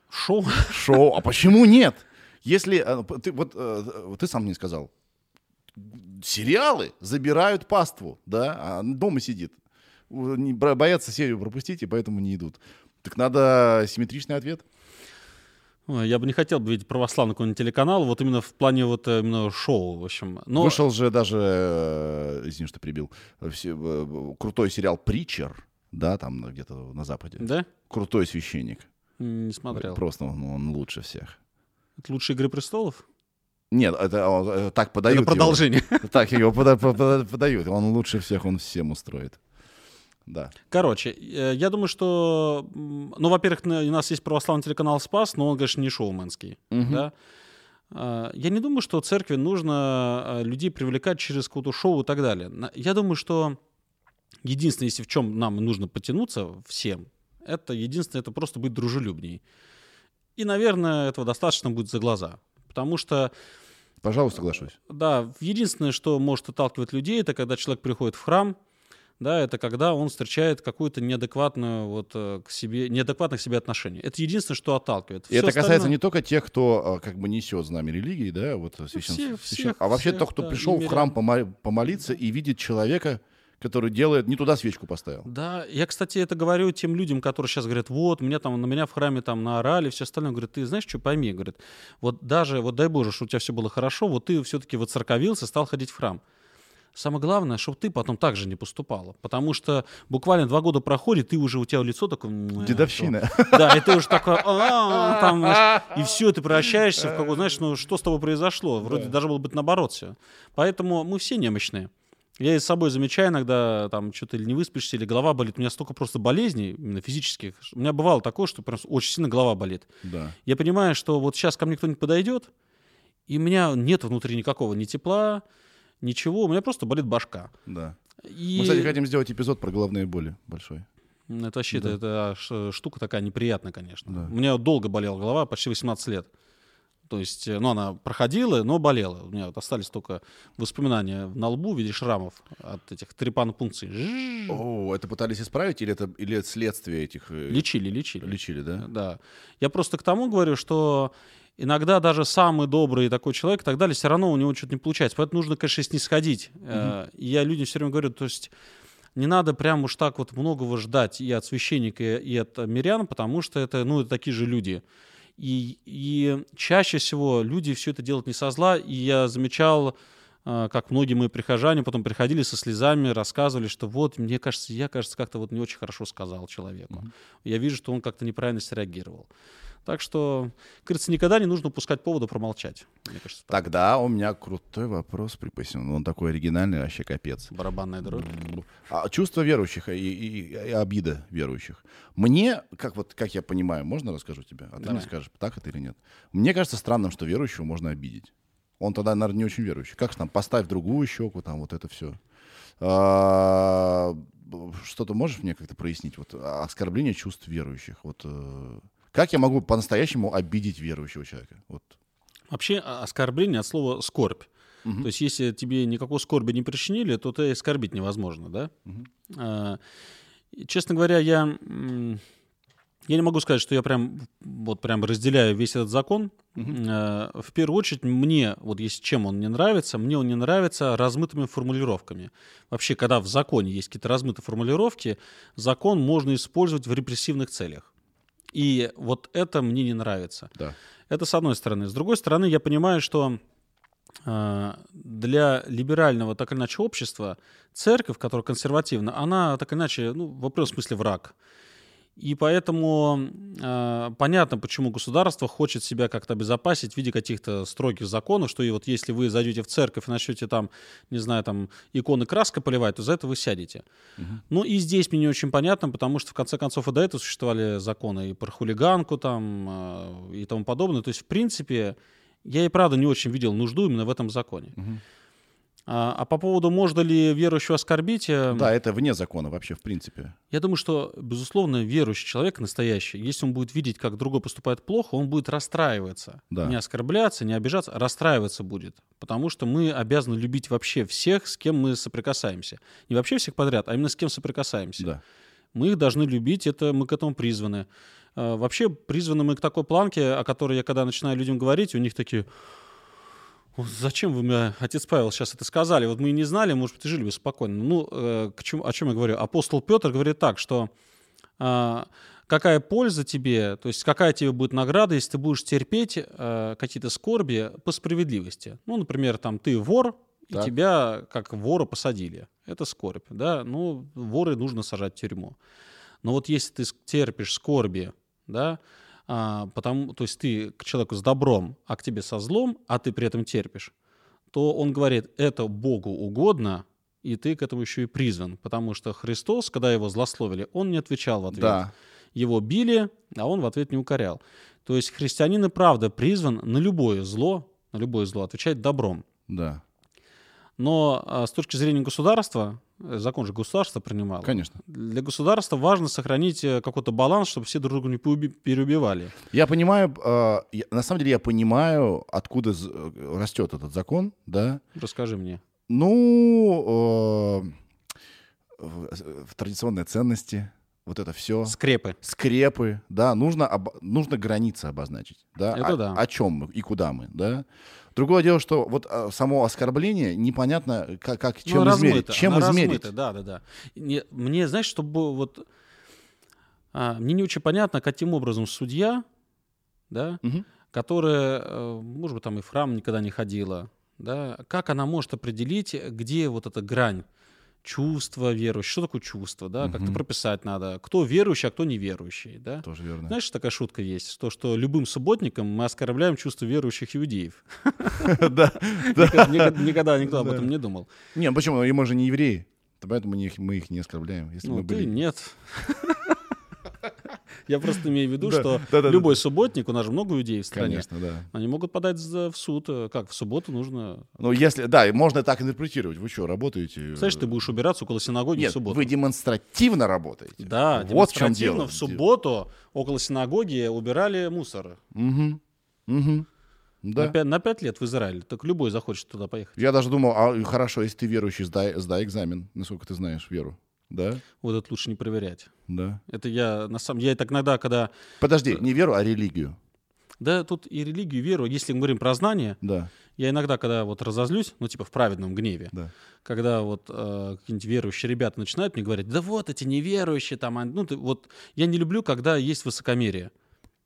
Шоу. Шоу. А почему нет? Если... э, Ты, вот э, ты сам мне сказал. Сериалы забирают паству, да? А дома сидит. Бо- Боятся серию пропустить, и поэтому не идут. Так надо симметричный ответ. Ой, Я бы не хотел бы видеть православный какой-нибудь телеканал, вот именно в плане вот э, именно шоу, в общем. Но Вышел же даже, э, извини, что прибил, э, крутой сериал «Притчер», да, там где-то на Западе. Да? Крутой священник. Не смотрел. Просто он, он лучше всех. Это лучше «Игры престолов»? Нет, это э, так подают Это продолжение. его. Так его пода- пода- подают. Он лучше всех, он всем устроит. Да. Короче, э, я думаю, что... Ну, во-первых, у нас есть православный телеканал «Спас», но он, конечно, не шоуменский. Да? А, Я не думаю, что церкви нужно а, людей привлекать через какое-то шоу и так далее. Я думаю, что единственное, если в чем нам нужно потянуться всем, это единственное, это просто быть дружелюбней. И, наверное, этого достаточно будет за глаза. Потому что Пожалуй, соглашусь. Да, единственное, что может отталкивать людей, это когда человек приходит в храм, да, это когда он встречает какую-то неадекватную вот э, к себе, неадекватных себе отношения. Это единственное, что отталкивает. И Всё это касается остальное- не только тех, кто а, как бы несет знамя религии, да, вот священ- всех- священ- всех- а вообще всех, тот, кто да, пришел в храм помо- помолиться и видит человека, который делает, не туда свечку поставил. Да, я, кстати, это говорю тем людям, которые сейчас говорят, вот, меня там, на меня в храме там наорали, все остальное. Говорят, ты знаешь, что пойми, говорит, вот даже, вот дай Боже, что у тебя все было хорошо, вот ты все-таки воцерковился, стал ходить в храм. Самое главное, чтобы ты потом так же не поступала. Потому что буквально два года проходит, и уже у тебя лицо такое... м, Дедовщина. Да, и ты уже такой... «А, там, и все, ты превращаешься в какой, знаешь, ну что с тобой произошло? Вроде Да. должно было быть наоборот все. Поэтому мы все немощные. Я и с собой замечаю иногда, там, что-то или не выспишься, или голова болит. У меня столько просто болезней, именно физических. У меня бывало такое, что прям очень сильно голова болит. Да. Я понимаю, что вот сейчас ко мне кто-нибудь подойдет, и у меня нет внутри никакого ни тепла, ничего, у меня просто болит башка. Да. И... Мы, кстати, хотим сделать эпизод про головные боли большой. Это вообще Да. это, ш- штука такая неприятная, конечно. Да. У меня долго болела голова, почти 18 лет. То есть, э, ну, она проходила, но болела. У меня вот остались только воспоминания на лбу в виде шрамов от этих трепанпункций. О, это пытались исправить или это, или это следствие этих... Лечили, лечили. Лечили, да? Да. Я просто к тому говорю, что иногда даже самый добрый такой человек и так далее, все равно у него что-то не получается. Поэтому нужно, конечно, снисходить. Э, И я людям все время говорю, то есть не надо прям уж так вот многого ждать и от священника, и от мирян, потому что это, ну, это такие же люди. И, и чаще всего люди все это делают не со зла. И я замечал, э, как многие мои прихожане потом приходили со слезами, рассказывали, что вот, мне кажется, я, кажется, как-то вот не очень хорошо сказал человеку. Я вижу, что он как-то неправильно среагировал. Так что, кажется, никогда не нужно упускать повода промолчать. Мне кажется, так. Тогда у меня крутой вопрос припасен. Он такой оригинальный, вообще капец. барабанная дробь. А чувство верующих и, и- и обида верующих. Мне, как вот, как я понимаю, можно расскажу тебе? А ты Давай. мне скажешь, так это или нет. Мне кажется странным, что верующего можно обидеть. Он тогда, наверное, не очень верующий. Как же там, поставь другую щеку, там вот это все. Что-то можешь мне как-то прояснить? Вот а, оскорбление чувств верующих. Вот э, как я могу по-настоящему обидеть верующего человека? Вот. Вообще а- оскорбление от слова «скорбь». Мгм. То есть если тебе никакой скорби не причинили, то ты оскорбить невозможно, да? Мгм. А, Честно говоря, я, я не могу сказать, что я прям вот прям разделяю весь этот закон. Э, В первую очередь мне, вот если чем он не нравится, мне он не нравится размытыми формулировками. Вообще, когда в законе есть какие-то размытые формулировки, закон можно использовать в репрессивных целях. И вот это мне не нравится. Да. Это с одной стороны. С другой стороны, я понимаю, что э, для либерального так или иначе общества церковь, которая консервативна, она так или иначе, ну, в определенном смысле враг. И поэтому э, понятно, почему государство хочет себя как-то обезопасить в виде каких-то строгих законов, что и вот если вы зайдете в церковь и начнете там, не знаю, там иконы краской поливать, то за это вы сядете. Ну и здесь мне не очень понятно, потому что в конце концов и до этого существовали законы и про хулиганку там э, и тому подобное. То есть, в принципе, я и правда не очень видел нужду именно в этом законе. Мгм. А, а по поводу, можно ли верующего оскорбить, э, Да, это вне закона вообще, в принципе. я думаю, что, безусловно, верующий человек настоящий, если он будет видеть, как другой поступает плохо, он будет расстраиваться. Да. Не оскорбляться, не обижаться, а расстраиваться будет. Потому что мы обязаны любить вообще всех, с кем мы соприкасаемся. Не вообще всех подряд, а именно с кем соприкасаемся. Да. Мы их должны любить, это мы к этому призваны. Э, Вообще призваны мы к такой планке, о которой я когда начинаю людям говорить, у них такие... «Вот Зачем вы мне, отец Павел, сейчас это сказали? Вот мы и не знали, может быть, и жили бы спокойно. Ну, э, к чему, о чем я говорю? Апостол Петр говорит так, что а, какая польза тебе, то есть какая тебе будет награда, если ты будешь терпеть э, какие-то скорби по справедливости. Ну, например, там ты вор, и Так. тебя как вора посадили. Это скорбь, да? Ну, воры нужно сажать в тюрьму. Но вот если ты терпишь скорби, да, а, потому, то есть ты к человеку с добром, а к тебе со злом, а ты при этом терпишь, то он говорит, это Богу угодно, и ты к этому еще и призван. Потому что Христос, когда его злословили, он не отвечал в ответ. Да. Его били, а он в ответ не укорял. То есть христианин и правда призван на любое зло, на любое зло отвечать добром. Да. Но а, с точки зрения государства, закон же государство принимало, Конечно. для государства важно сохранить э, какой-то баланс, чтобы все друг друга не переубивали. Я понимаю, э, я- на самом деле я понимаю, откуда э, растет этот закон, да. Расскажи мне. Ну, э, в- в традиционные ценности, вот это все. Скрепы. скрепы, да, нужно, об- нужно границы обозначить, да, Это о, да. о чем мы и куда мы, да. Другое дело, что вот а, само оскорбление непонятно, как, как чем Ну, измерить, размыто, чем она измерить. размыта, да, да, да. Не- мне, знаешь, чтобы вот... а, мне не очень понятно, каким образом судья, да, Мгм. которая, э, может быть, там и в храм никогда не ходила, да, как она может определить, где вот эта грань чувства верующего, что такое чувство, да, как-то прописать надо, кто верующий, а кто неверующий, да. Тоже верно. Знаешь, такая шутка есть, то, что любым субботником мы оскорбляем чувство верующих иудеев. Да, да. Никогда никто об этом не думал. Не, ну почему? И мы же не евреи, то поэтому мы их, не оскорбляем. Если Ну, мы были... нет. Я просто имею в виду, что любой субботник, у нас же много иудеев в стране, Конечно, да. они могут подать в суд. э, Как, в субботу нужно... Ну, если, да, можно так интерпретировать. Вы что, работаете? Знаешь, ты будешь убираться около синагоги Нет, в субботу. вы демонстративно работаете. Да, вот в чем демонстративно дело. в субботу около синагоги убирали мусор. Угу. Угу. Да. На, пять, на пять лет в Израиле. Так любой захочет туда поехать. Я даже думал, а хорошо, если ты верующий, сдай, сдай экзамен. Насколько ты знаешь веру. Да? Вот это лучше не проверять. Да. Это я на самом я так иногда, когда... Подожди, не веру, а религию. Да, тут и религию, и веру. Если мы говорим про знание, Да. я иногда, когда вот разозлюсь, ну, типа в праведном гневе, Да. когда вот э, какие-нибудь верующие ребята начинают мне говорить, да вот эти неверующие там, а, ну, ты, вот я не люблю, когда есть высокомерие.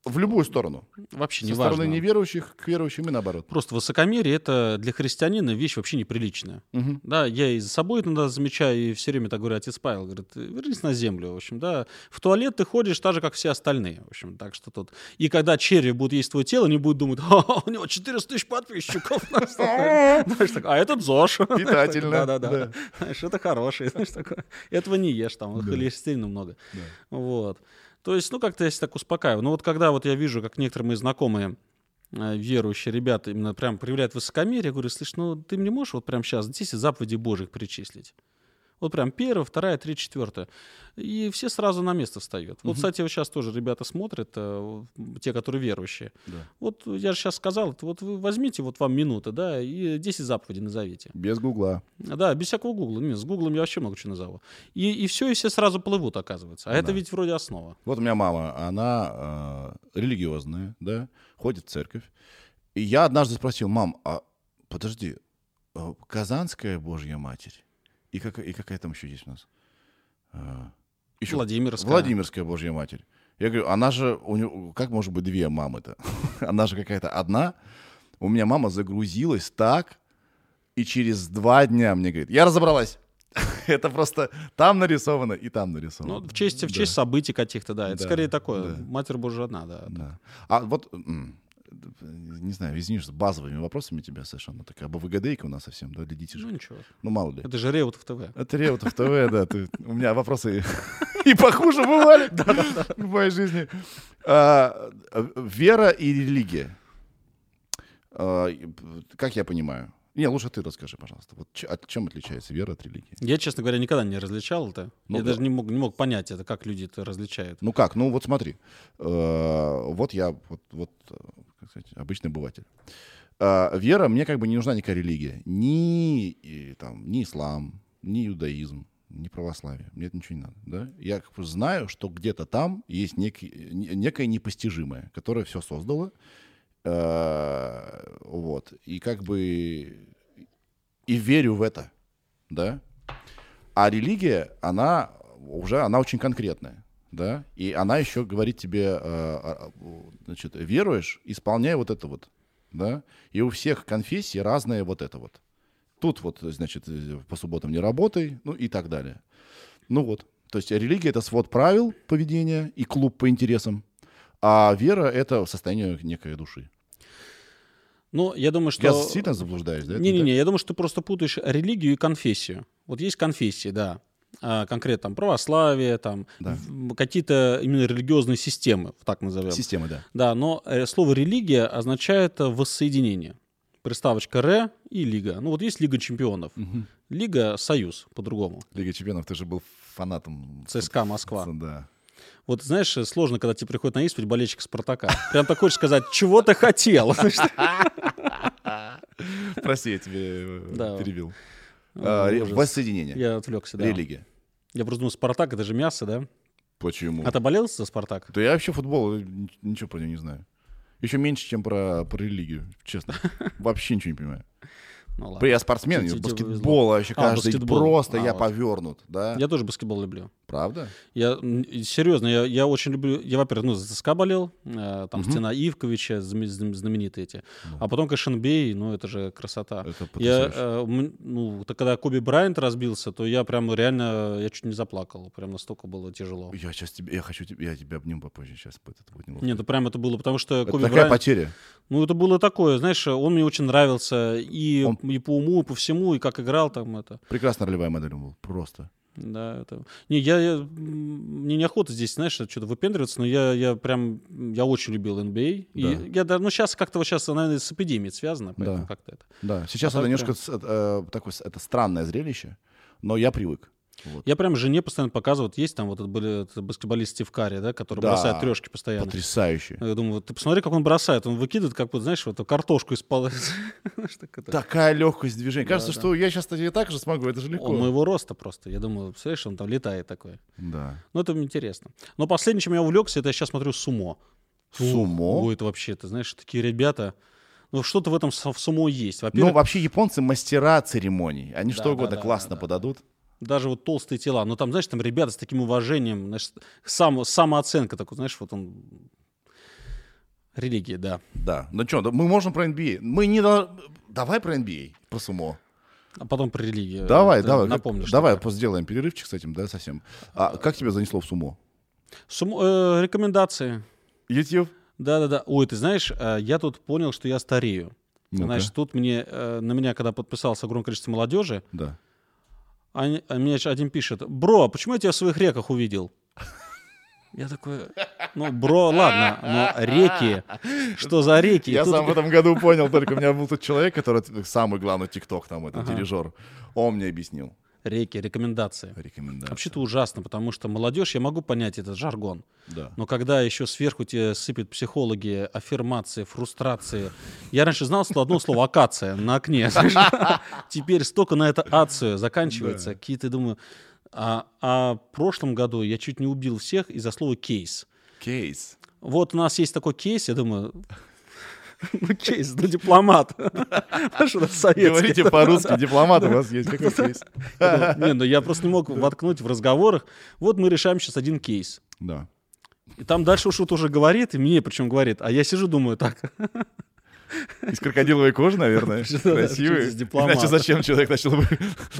В любую сторону. Вообще Со не стороны важно. неверующих к верующим и наоборот. Просто высокомерие это для христианина вещь вообще неприличная. Мгм. Да, я и за собой иногда замечаю, и все время так говорю, отец Павел, говорит, вернись на землю, в общем, да. В туалет ты ходишь так же, как все остальные, в общем, так что тут. И когда черви будут есть твое тело, они будут думать, «Ха, у него 400 тысяч подписчиков. Знаешь, так, А этот ЗОЖ. Питательно, Да-да-да. да. Знаешь, это хороший, знаешь, такое. Этого не ешь, там, холестерина много. Вот. То есть, ну, как-то я себя так успокаиваю. Но вот когда вот я вижу, как некоторые мои знакомые э, верующие ребята именно прям проявляют высокомерие, я говорю, слышь, ну ты мне можешь вот прям сейчас 10 заповедей Божьих перечислить? Вот прям первая, вторая, третья, четвертая. И все сразу на место встают. Вот, кстати, вот сейчас тоже ребята смотрят, э, те, которые верующие. Да. Вот я же сейчас сказал, это вот вы возьмите, вот вам минута, да, и 10 заповедей назовите. Без гугла. Да, без всякого гугла. Нет, с гуглом я вообще много чего назову. И, и все, и все сразу плывут, оказывается. А это Да. ведь вроде основа. Вот у меня мама, она э, религиозная, да, ходит в церковь. И я однажды спросил, мам, а подожди, э, Казанская Божья Матерь, и, как, и какая там еще есть у нас? Э, еще Владимирская. Владимирская Божья Матерь. Я говорю, она же, у неё- как может быть две мамы-то? она же какая-то одна. У меня мама загрузилась так, и через два дня мне говорит, я разобралась. Это просто там нарисовано и там нарисовано. Ну, в честь, в Да. честь событий каких-то, да. Это Да, скорее такое. да. Матерь Божья одна, да. Да. А вот, не знаю, извини, с базовыми вопросами тебя совершенно такая БВГДейка у нас совсем, да, для Ну детишек. ничего. Ну, мало ли. Это же Реутов ТВ. Это Реутов ТВ, да. ты- у меня вопросы и похуже бывали в моей жизни. А, Вера и религия. А, Как я понимаю? Не, лучше ты расскажи, пожалуйста. Вот от- чем отличается вера от религии? Я, честно говоря, никогда не различал это. Ну я да. даже не мог, не мог понять это, как люди это различают. Ну как? Ну вот смотри. Э, Вот я, вот, вот, как сказать, обычный обыватель. Э, Вера, мне как бы не нужна никакая религия. Ни, и, там, ни ислам, ни иудаизм, ни православие. Мне это ничего не надо. Да? Я как бы знаю, что где-то там есть некий, не- некое непостижимое, которое все создало. Э, Вот. И как бы и верю в это. Да? А религия, она уже, она очень конкретная, да, и она еще говорит тебе, э, а, а, значит, веруешь, исполняй вот это вот, да, и у всех конфессий разное вот это вот. Тут вот, значит, по субботам не работай, ну и так далее. Ну вот, то есть религия — это свод правил поведения и клуб по интересам, а вера — это состояние некой души. Ну, я думаю, что... Я сильно заблуждаюсь, да? Не-не-не, я думаю, что ты просто путаешь религию и конфессию. Вот есть конфессии, да. А, конкретно там православие, там Да. какие-то именно религиозные системы, так назовем. так? Система, да. Да, но э, слово религия означает э, воссоединение. Приставочка «ре» и «лига». Ну вот есть Лига чемпионов. Лига — союз, по-другому. Лига чемпионов, ты же был фанатом. ЦСКА Москва. Да. Вот знаешь, э, сложно, когда тебе приходит на исповедь болельщик Спартака. Прям так хочешь сказать, чего ты хотел? Прости, я тебе перебил. А, ужас. Воссоединение. Я отвлекся, да. Религия. Я просто думал, Спартак это же мясо, да? Почему? А ты болел за Спартак? Да я вообще футбол э, ничего про него не знаю. Еще меньше, чем про, про религию, честно. Вообще ничего не понимаю. Ну ладно. Я спортсмен, баскетбол вообще А, каждый просто А, я повернут, да? Я тоже баскетбол люблю. Правда? Я серьезно, я, я очень люблю. Я, во-первых, ну, за ЦСКА болел, э, там Мгм. стена Ивковича, знам- знам- знаменитые эти. Ну. А потом, NBA, ну это же красота. Это Я, потрясающе. э, м, ну, то когда Коби Брайант разбился, то я прям реально, я чуть не заплакал. Прям настолько было тяжело. Я сейчас тебе, я хочу тебе, я тебя обниму попозже, сейчас это будет неловко. Нет, ну прям это было, потому что это Коби такая Брайант, потеря. ну это было такое, знаешь, он мне очень нравился и, Он- и по уму, и по всему, и как играл там это. Прекрасная ролевая модель был, просто. Да, это... Не, я, я- мне неохота здесь, знаешь, что-то выпендриваться, но я, я прям, я очень любил NBA. Да. И я, да, ну, сейчас как-то вот сейчас, наверное, с эпидемией связано, поэтому Да. как-то это. Да, сейчас А это так немножко с- э, такое, с- это странное зрелище, но я привык. Вот. Я прям жене постоянно показываю, вот есть там вот этот, были, баскетболист Стив Карри, да, который Да. бросает трешки постоянно. Потрясающе. Я думаю, вот ты посмотри, как он бросает. Он выкидывает, как вот, знаешь, вот картошку из пола. Такая легкость движения. Да, Кажется, да. что я сейчас и так же смогу, это же легко. Он моего роста просто. Я думаю, представляешь, он там летает такой. Да. Ну, это интересно. Но последнее, чем я увлекся, это я сейчас смотрю сумо. Сумо? Это вообще, ты знаешь, такие ребята. Ну, что-то в этом в сумо есть. Ну, вообще японцы мастера церемоний. Они Да, что угодно да, классно да, да. подадут. Даже вот толстые тела. Но там, знаешь, там ребята с таким уважением, знаешь, сам, самооценка такой, знаешь, вот он... Религия, да. Да. Ну что, мы можем про NBA. Мы не... Давай про NBA, про сумо. А потом про религию. Давай, Ты давай. Напомнишь. давай просто сделаем перерывчик с этим, да, совсем. А как тебя занесло в сумо? Сумо- э, рекомендации. YouTube? Да-да-да. Ой, ты знаешь, э, я тут понял, что я старею. Ну-ка. Знаешь, тут мне, э, на меня, когда подписался огромное количество молодежи, Да. Они- а мне один пишет, бро, почему я тебя в своих реках увидел? Я такой, ну, бро, ладно, но реки, что за реки? Я тут- сам в этом году понял, только у меня был тут человек, который самый главный тикток там, этот Ага. дирижер. Он мне объяснил. Реки, рекомендации. Рекомендации. Вообще-то ужасно, потому что молодежь, я могу понять этот жаргон, Да. но когда еще сверху тебе сыпят психологи, аффирмации, фрустрации. Я раньше знал слово, одно слово акация на окне. Теперь столько на это ацию заканчивается. Какие-то, думаю... А, а в прошлом году я чуть не убил всех из-за слова кейс. Кейс. Вот у нас есть такой кейс, я думаю... Ну, кейс, ну, дипломат. Говорите по-русски, дипломат у вас есть. Какой кейс? Не, ну я просто не мог воткнуть в разговорах. Вот мы решаем сейчас один кейс. Да. И там дальше вот уже говорит, и мне причем говорит, а я сижу, думаю, так, Из крокодиловой кожи, наверное. Красивый. Иначе зачем человек начал бы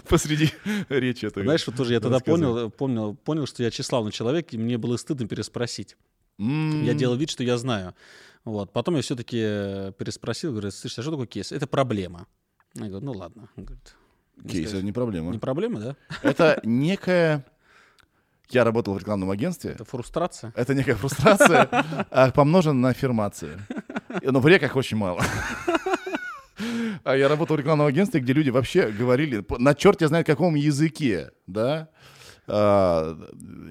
посреди речи эту знаешь, вот тоже я тогда понял, понял, понял, что я тщеславный человек, и мне было стыдно переспросить. Я делал вид, что я знаю. Вот. Потом я все-таки переспросил, говорю, слушай, а что такое кейс? Это проблема. Я говорю, ну ладно. Он говорит, не Кейс, это не проблема. Не проблема, да? Это некая... Я работал в рекламном агентстве. Это фрустрация. Это некая фрустрация, а, помноженная на аффирмации. Но в реках очень мало. А я работал в рекламном агентстве, где люди вообще говорили на черте знает каком языке, да? А,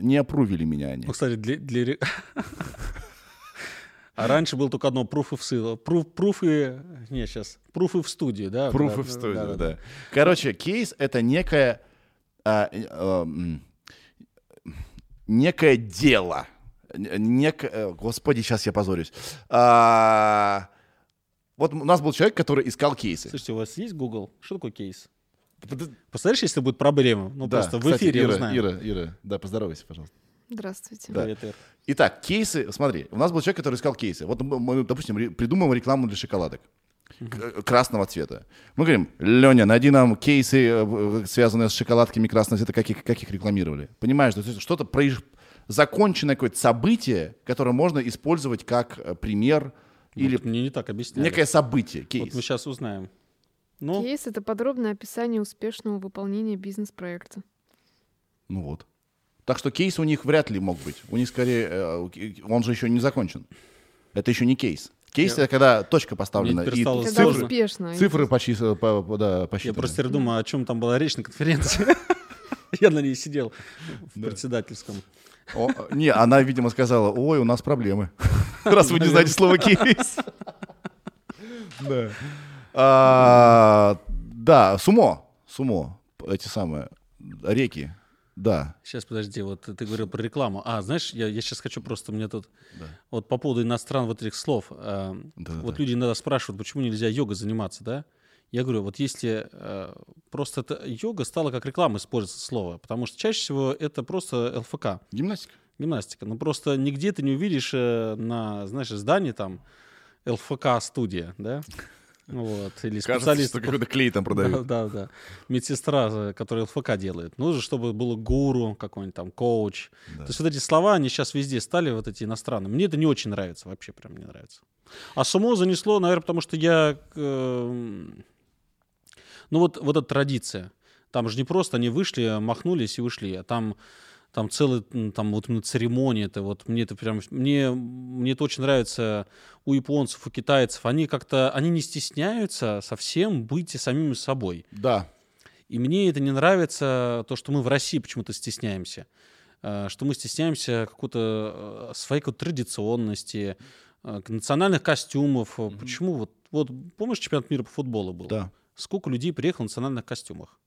Не опрувили меня они. Ну, кстати, для... для А раньше было только одно пруфы в ссылу. Пруф, пруфы... Не, сейчас. Пруфы в студию, да? Пруфы Да, в студию, да, да. Короче, кейс — это некое... а, э, а, Некое дело. Некое... Господи, сейчас я позорюсь. А, Вот у нас был человек, который искал кейсы. Слушайте, у вас есть Google? Что такое кейс? Представляешь, если будет проблема? Ну, да, просто в кстати, эфире Ира, узнаем. Ира, Ира, да, поздоровайся, пожалуйста. Здравствуйте. Да. Привет, Ир. Итак, кейсы, смотри, у нас был человек, который искал кейсы. Вот мы, допустим, придумываем рекламу для шоколадок к- красного цвета. Мы говорим, Леня, найди нам кейсы, э, в- связанные с шоколадками красного цвета, как их, как их рекламировали. Понимаешь, что-то произ- законченное какое-то событие, которое можно использовать как э, пример или Вот мне не так объясняли. некое событие, кейс. Вот мы сейчас узнаем. Ну, Кейс — это подробное описание успешного выполнения бизнес-проекта. Ну вот. Так что кейс у них вряд ли мог быть. У них скорее, э, он же еще не закончен. Это еще не кейс. Кейс Я- это когда точка поставлена и сложно. успешно. цифры почти, по, по- да, я посчитаны. просто теперь думаю, о чем там была речь на конференции. Я на ней сидел в Да. председательском. О, не, она, видимо, сказала, ой, у нас проблемы. Раз вы не знаете слово кейс. Да. А, Да, сумо. Сумо. Эти самые реки. Да. Сейчас, подожди, вот ты говорил про рекламу. А, знаешь, я, я сейчас хочу просто, мне тут, Да. вот по поводу иностранных вот этих слов. э, Да-да-да. вот люди иногда спрашивают, почему нельзя йога заниматься, да? Я говорю, вот если э, просто это, йога стала как реклама использоваться слово, потому что чаще всего это просто ЛФК, Гимнастика. гимнастика. Ну просто нигде ты не увидишь э, на, знаешь, здании там ЛФК-студия, да? Вот. Или Кажется, специалист что какой-то клей там да, продают. да, да. Медсестра, э, которая ЛФК делает. Нужно, чтобы было гуру, какой-нибудь там коуч. Да. То есть вот эти слова, они сейчас везде стали, вот эти иностранные. Мне это не очень нравится, вообще прям не нравится. А сумо занесло, наверное, потому что я... э, ну вот, вот эта традиция. Там же не просто они вышли, махнулись и ушли, а там там целый, м, там вот именно церемония, это вот мне это прям, мне, мне это очень нравится у японцев, у китайцев, они как-то, они не стесняются совсем быть самими собой. Да. И мне это не нравится, то, что мы в России почему-то стесняемся. Э, Что мы стесняемся какой-то э, своей какой-то традиционности, э, национальных костюмов. Э, Почему? Вот, вот помнишь, чемпионат мира по футболу был? Да. Сколько людей приехало в национальных костюмах?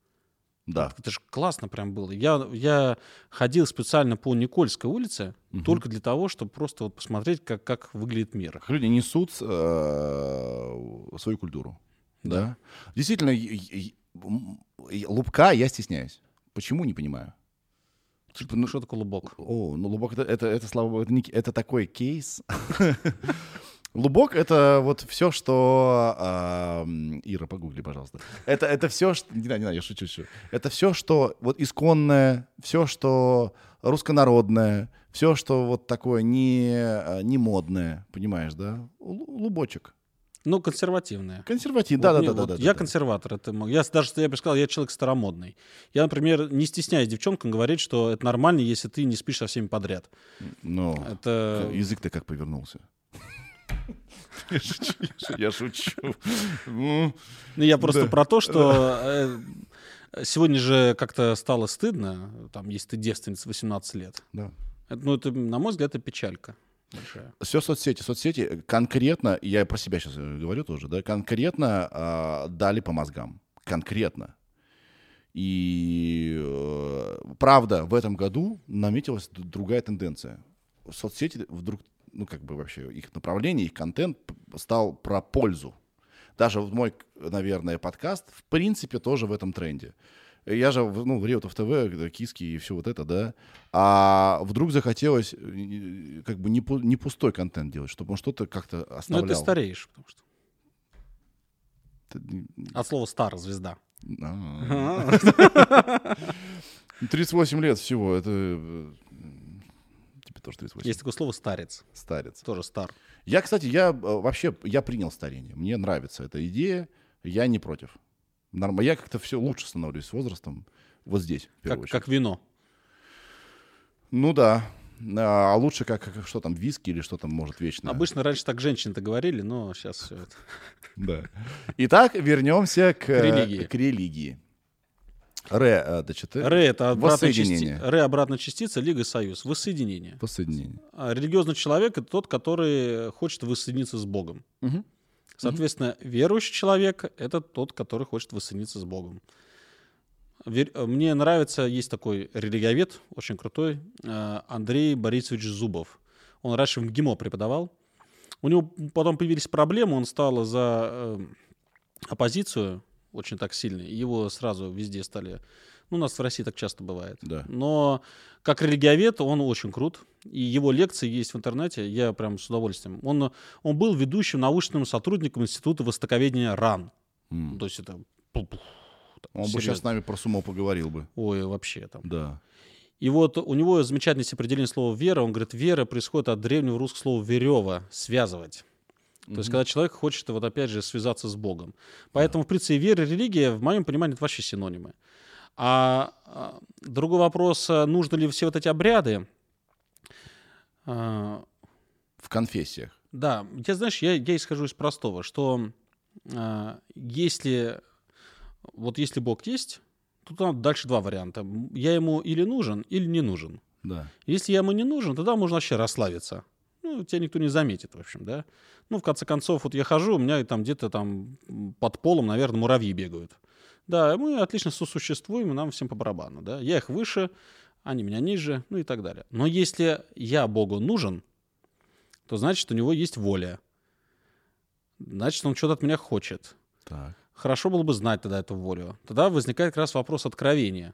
Да. Это же классно прям было. Я, я ходил специально по Никольской улице Мгм. только для того, чтобы просто вот посмотреть, как, как выглядит мир. Как люди несут э, свою культуру. Да. Действительно, м, и лубка я стесняюсь. Почему, не понимаю. Типа, ну, Что такое лубок? О, ну лубок это, это, это слава богу, это, не это такой кейс. Лубок это вот все, что... м, Ира, погугли, пожалуйста. Это, это все, что... Не знаю, не знаю, я шучу, шучу. Это все, что вот исконное, все, что руссконародное, все, что вот такое не, а, не модное, понимаешь, да? Лу- Лубочек. Ну, консервативное. Консерватив, Вот да-да-да. мне- да, вот да, я да. консерватор. Это, я даже я бы сказал, я человек старомодный. Я, например, не стесняюсь девчонкам говорить, что это нормально, если ты не спишь со всеми подряд. Ну, Это язык-то как повернулся. Я шучу, я шучу. Ну, ну, я просто Да. про то, что э, сегодня же как-то стало стыдно, там, если ты девственница 18 лет. Да. Это, ну, это, на мой взгляд, это печалька большая. Все соцсети. Соцсети конкретно, я про себя сейчас говорю тоже, да, конкретно а, дали по мозгам. Конкретно. И э, правда, в этом году наметилась другая тенденция. Соцсети вдруг, ну как бы вообще их направление, их контент стал про пользу. Даже вот мой, наверное, подкаст в принципе тоже в этом тренде. Я же, ну, в Реутов ТВ, э, Киски и все вот это, да. А вдруг захотелось э, как бы не, не пустой контент делать, чтобы он что-то как-то Ну, оставлял. это стареешь, потому что. Ты- От слова стар, звезда. А. 38 лет всего, это... Тебе тоже 38. Есть такое слово старец. Старец. Тоже стар. Я, кстати, я э, вообще, я принял старение. Мне нравится эта идея, я не против. Норм... Я как-то все лучше становлюсь с возрастом. Вот здесь, Как, очередь. как вино. Ну да. А лучше как, как- что там, виски или что там может вечно. Обычно раньше так женщины-то говорили, но сейчас все это. Да. Итак, вернемся к, религии. к религии. Ре, э, значит, Ре это обратная частица. Ре обратная частица, Лига Союз. Воссоединение. воссоединение. А религиозный человек это тот, который хочет воссоединиться с Богом. Мгм. Соответственно, верующий человек это тот, который хочет воссоединиться с Богом. Вер- Мне нравится, есть такой религиовед, очень крутой, э, Андрей Борисович Зубов. Он раньше в МГИМО преподавал. У него потом появились проблемы, он стал за э, оппозицию очень так сильно, и его сразу везде стали... Ну, у нас в России так часто бывает. Да. Но как религиовед он очень крут. И его лекции есть в интернете, я прям с удовольствием. Он, он был ведущим научным сотрудником Института востоковедения РАН. М. То есть это... так, Он бы сейчас с серьезно. нами про сумо поговорил бы. Ой, вообще там. Да. И вот у него замечательное определение слова «вера». Он говорит, вера происходит от древнего русского слова «верева» — «связывать». То есть, когда человек хочет, вот опять же, связаться с Богом. Поэтому, в принципе, вера и религия, в моем понимании, это вообще синонимы. А, а, другой вопрос, а, нужны ли все вот эти обряды? А, В конфессиях. да, я, знаешь, я, я исхожу из простого, что а, если, вот если Бог есть, то там дальше два варианта. Я ему или нужен, или не нужен. Да. Если я ему не нужен, тогда можно вообще расслабиться. Ну, тебя никто не заметит, в общем, да. Ну, в конце концов, вот я хожу, у меня там где-то там под полом, наверное, муравьи бегают. Да, мы отлично сосуществуем, и нам всем по барабану, да. Я их выше, они меня ниже, ну и так далее. Но если я Богу нужен, то значит, у него есть воля. Значит, он что-то от меня хочет. Так. Хорошо было бы знать тогда эту волю. Тогда возникает как раз вопрос откровения.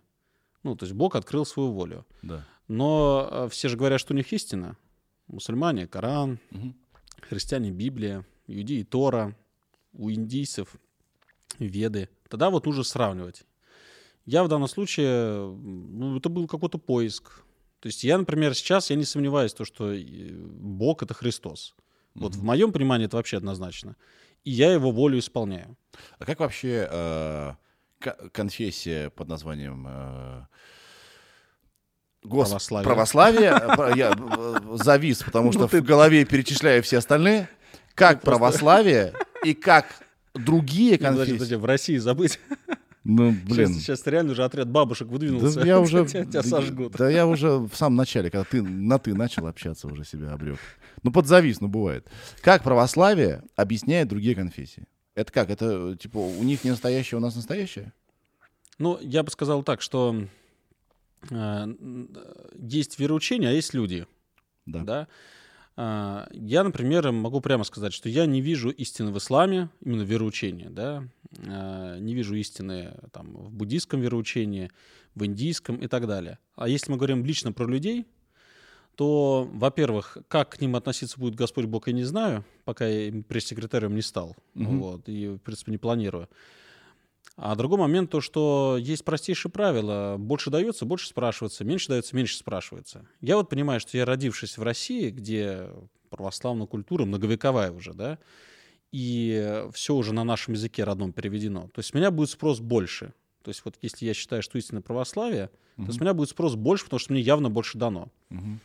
Ну, то есть Бог открыл свою волю. Да. Но э, все же говорят, что у них истина. Мусульмане — Коран, Мгм. христиане — Библия, иудеи — Тора, у индийцев — Веды. Тогда вот нужно сравнивать. Я в данном случае, ну, это был какой-то поиск. То есть я, например, сейчас, я не сомневаюсь, в том, что э, Бог — это Христос. Вот в моем понимании это вообще однозначно. И я его волю исполняю. А как вообще э, ко- конфессия под названием э, гос- Православие. православие? Э, Я э, завис, потому что в голове перечисляю все остальные. Как просто- православие и как другие подожди, конфессии. подожди, в России забыть. Ну, Блин. блин. Сейчас, реально уже отряд бабушек выдвинулся. Да я уже, тебя, сожгут. Да я уже в самом начале, когда ты на ты начал общаться, уже себя обрек. Ну, подзавис, ну, бывает. Как православие объясняет другие конфессии? Это как? Это, типа, у них не настоящее, у нас настоящее? Ну, я бы сказал так, что э, есть вероучения, а есть люди. Да. Да? А, Я, например, могу прямо сказать, что я не вижу истины в исламе, именно вероучения, да, А, не вижу истины там, в буддийском вероучении, в индийском и так далее. А если мы говорим лично про людей, то, во-первых, как к ним относиться будет Господь Бог, я не знаю, пока я пресс-секретарем не стал, Мгм. вот, и, в принципе, не планирую. А другой момент то, что есть простейшие правила. Больше дается, больше спрашивается, меньше дается, меньше спрашивается. Я вот понимаю, что я родившись в России, где православная культура многовековая уже, да, и все уже на нашем языке родном переведено. То есть с меня будет спрос больше. То есть вот если я считаю, что истинное православие, то с меня будет спрос больше, потому что мне явно больше дано. Мгм.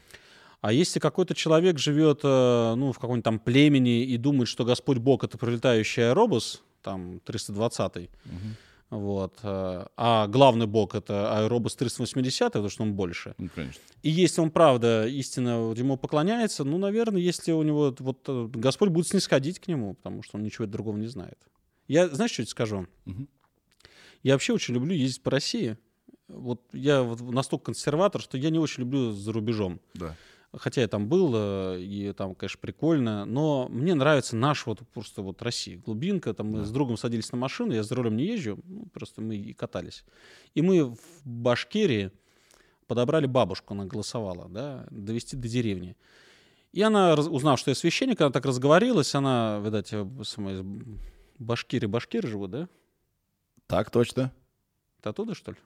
А если какой-то человек живет э, ну, в каком-нибудь там племени и думает, что Господь Бог — это пролетающий аэробус, там 320-й, Мгм. вот, э, а главный Бог — это аэробус 380 потому что он больше. Ну, конечно. И если он, правда, истинно вот ему поклоняется, ну, наверное, если у него вот э, Господь будет снисходить к нему, потому что он ничего другого не знает. Я, знаешь, что я тебе скажу? Мгм. Я вообще очень люблю ездить по России. Вот я вот настолько консерватор, что я не очень люблю за рубежом. Да. Хотя я там был, э, и там, конечно, прикольно, но мне нравится наш вот просто вот Россия, глубинка. Там мы с другом садились на машину, я за рулем не езжу, ну, просто мы и катались. И мы в Башкирии подобрали бабушку, она голосовала, да, довести до деревни. И она, узнав, что я священник, она так разговорилась, она, видать, самая из Башкирии, Башкиры живут, да? Так точно. Ты оттуда, что ли?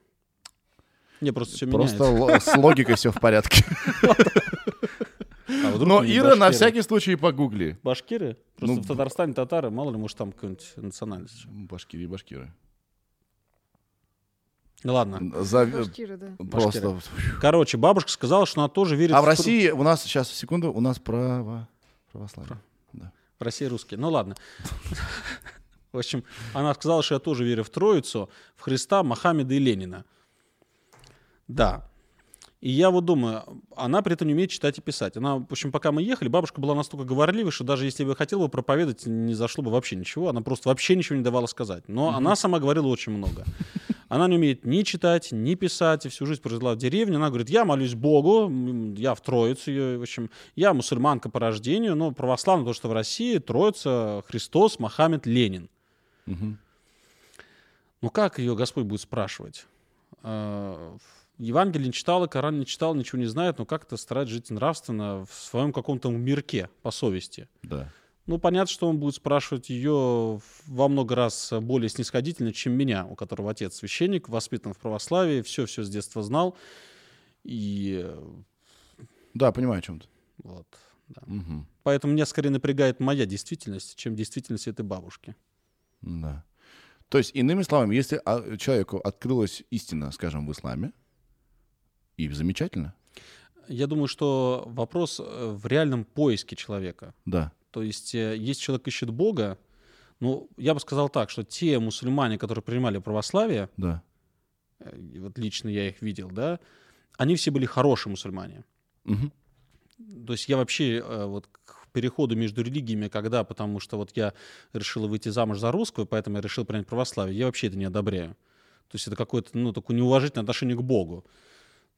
Не, просто все Просто меняется. ло- с логикой все в порядке. Вдруг Но, Ира, на башкиры? всякий случай погугли. Башкиры? Просто Ну, в Татарстане татары, мало ли, может, там какая-нибудь национальность. Башкиры, башкиры. Ну ладно. За- Башкиры, да. Просто... Короче, бабушка сказала, что она тоже верит А в тру- России у нас, сейчас, секунду, у нас право... православие. В России русские. Ну ладно. В общем, она сказала, что я тоже верю в Троицу, в Христа, Мохаммеда и Ленина. Да. И я вот думаю, она при этом не умеет читать и писать. Она, в общем, пока мы ехали, бабушка была настолько говорливой, что даже если бы я хотел бы проповедовать, не зашло бы вообще ничего. Она просто вообще ничего не давала сказать. Но она сама говорила очень много. Она не умеет ни читать, ни писать, и всю жизнь прожила в деревне. Она говорит, я молюсь Богу, я в Троицу, в общем, я мусульманка по рождению, но православна, потому что в России Троица, Христос, Мохаммед, Ленин. Мгм. Ну как ее Господь будет спрашивать? Евангелие не читала, Коран не читал, ничего не знает, но как-то старается жить нравственно в своем каком-то мирке по совести. Да. Ну, понятно, что он будет спрашивать ее во много раз более снисходительно, чем меня, у которого отец священник, воспитан в православии, все-все с детства знал. И э, Да, понимаю, о чем ты. вот, да. Мгм. Поэтому меня скорее напрягает моя действительность, чем действительность этой бабушки. Да. То есть, иными словами, если а, человеку открылась истина, скажем, в исламе, и замечательно, Я думаю, что вопрос э, в реальном поиске человека. да. То есть, э, если человек ищет Бога, ну, я бы сказал так, что те мусульмане, которые принимали православие, Да. э, вот лично я их видел, да, они все были хорошие мусульмане. Мгм. То есть я вообще вот к переходу между религиями, когда, потому что вот я решил выйти замуж за русскую, поэтому я решил принять православие, я вообще это не одобряю. То есть это какое-то, ну, такое неуважительное отношение к Богу.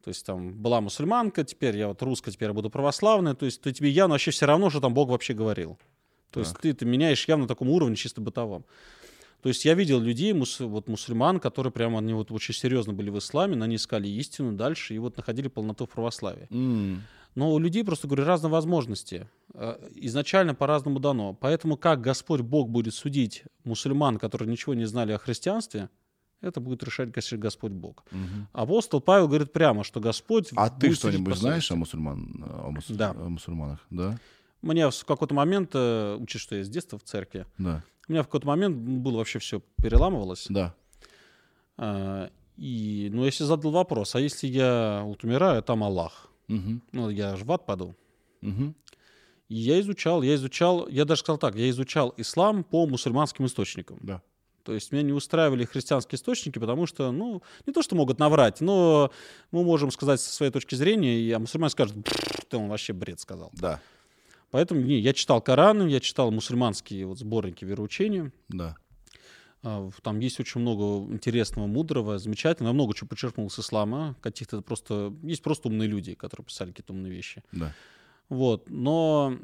То есть там была мусульманка, теперь я вот русская, теперь я буду православная. То есть то тебе явно вообще все равно, что там Бог вообще говорил. То есть Так. ты это меняешь явно на таком уровне чисто бытовом. То есть я видел людей, мус- вот мусульман, которые прямо, они вот очень серьезно были в исламе, они искали истину дальше и вот находили полноту в православии. М, Но у людей, просто говорю, разные возможности. Э, Изначально по-разному дано. Поэтому как Господь Бог будет судить мусульман, которые ничего не знали о христианстве, это будет решать Господь Бог. мгм. Апостол Павел говорит прямо, что Господь... А ты что-нибудь знаешь о, мусульман, о, мус- Да. о мусульманах? Да? Мне в какой-то момент, э, учишь, что я с детства в церкви, Да. у меня в какой-то момент было вообще все переламывалось. Да. А, И, ну, если задал вопрос, а если я вот умираю, там Аллах, Мгм. ну, я же в ад паду. Мгм. И я изучал, я изучал, я даже сказал так, я изучал ислам по мусульманским источникам. Да. То есть меня не устраивали христианские источники, потому что, ну, не то, что могут наврать, но мы можем сказать со своей точки зрения, и а мусульмане скажут, «Пф, ты он вообще бред сказал. Да. Поэтому не, я читал Коран, я читал мусульманские вот сборники вероучения. Да. А, Там есть очень много интересного, мудрого, замечательного. Я много чего подчеркнул с ислама. Каких-то просто... Есть просто умные люди, которые писали какие-то умные вещи. Да. Вот. Но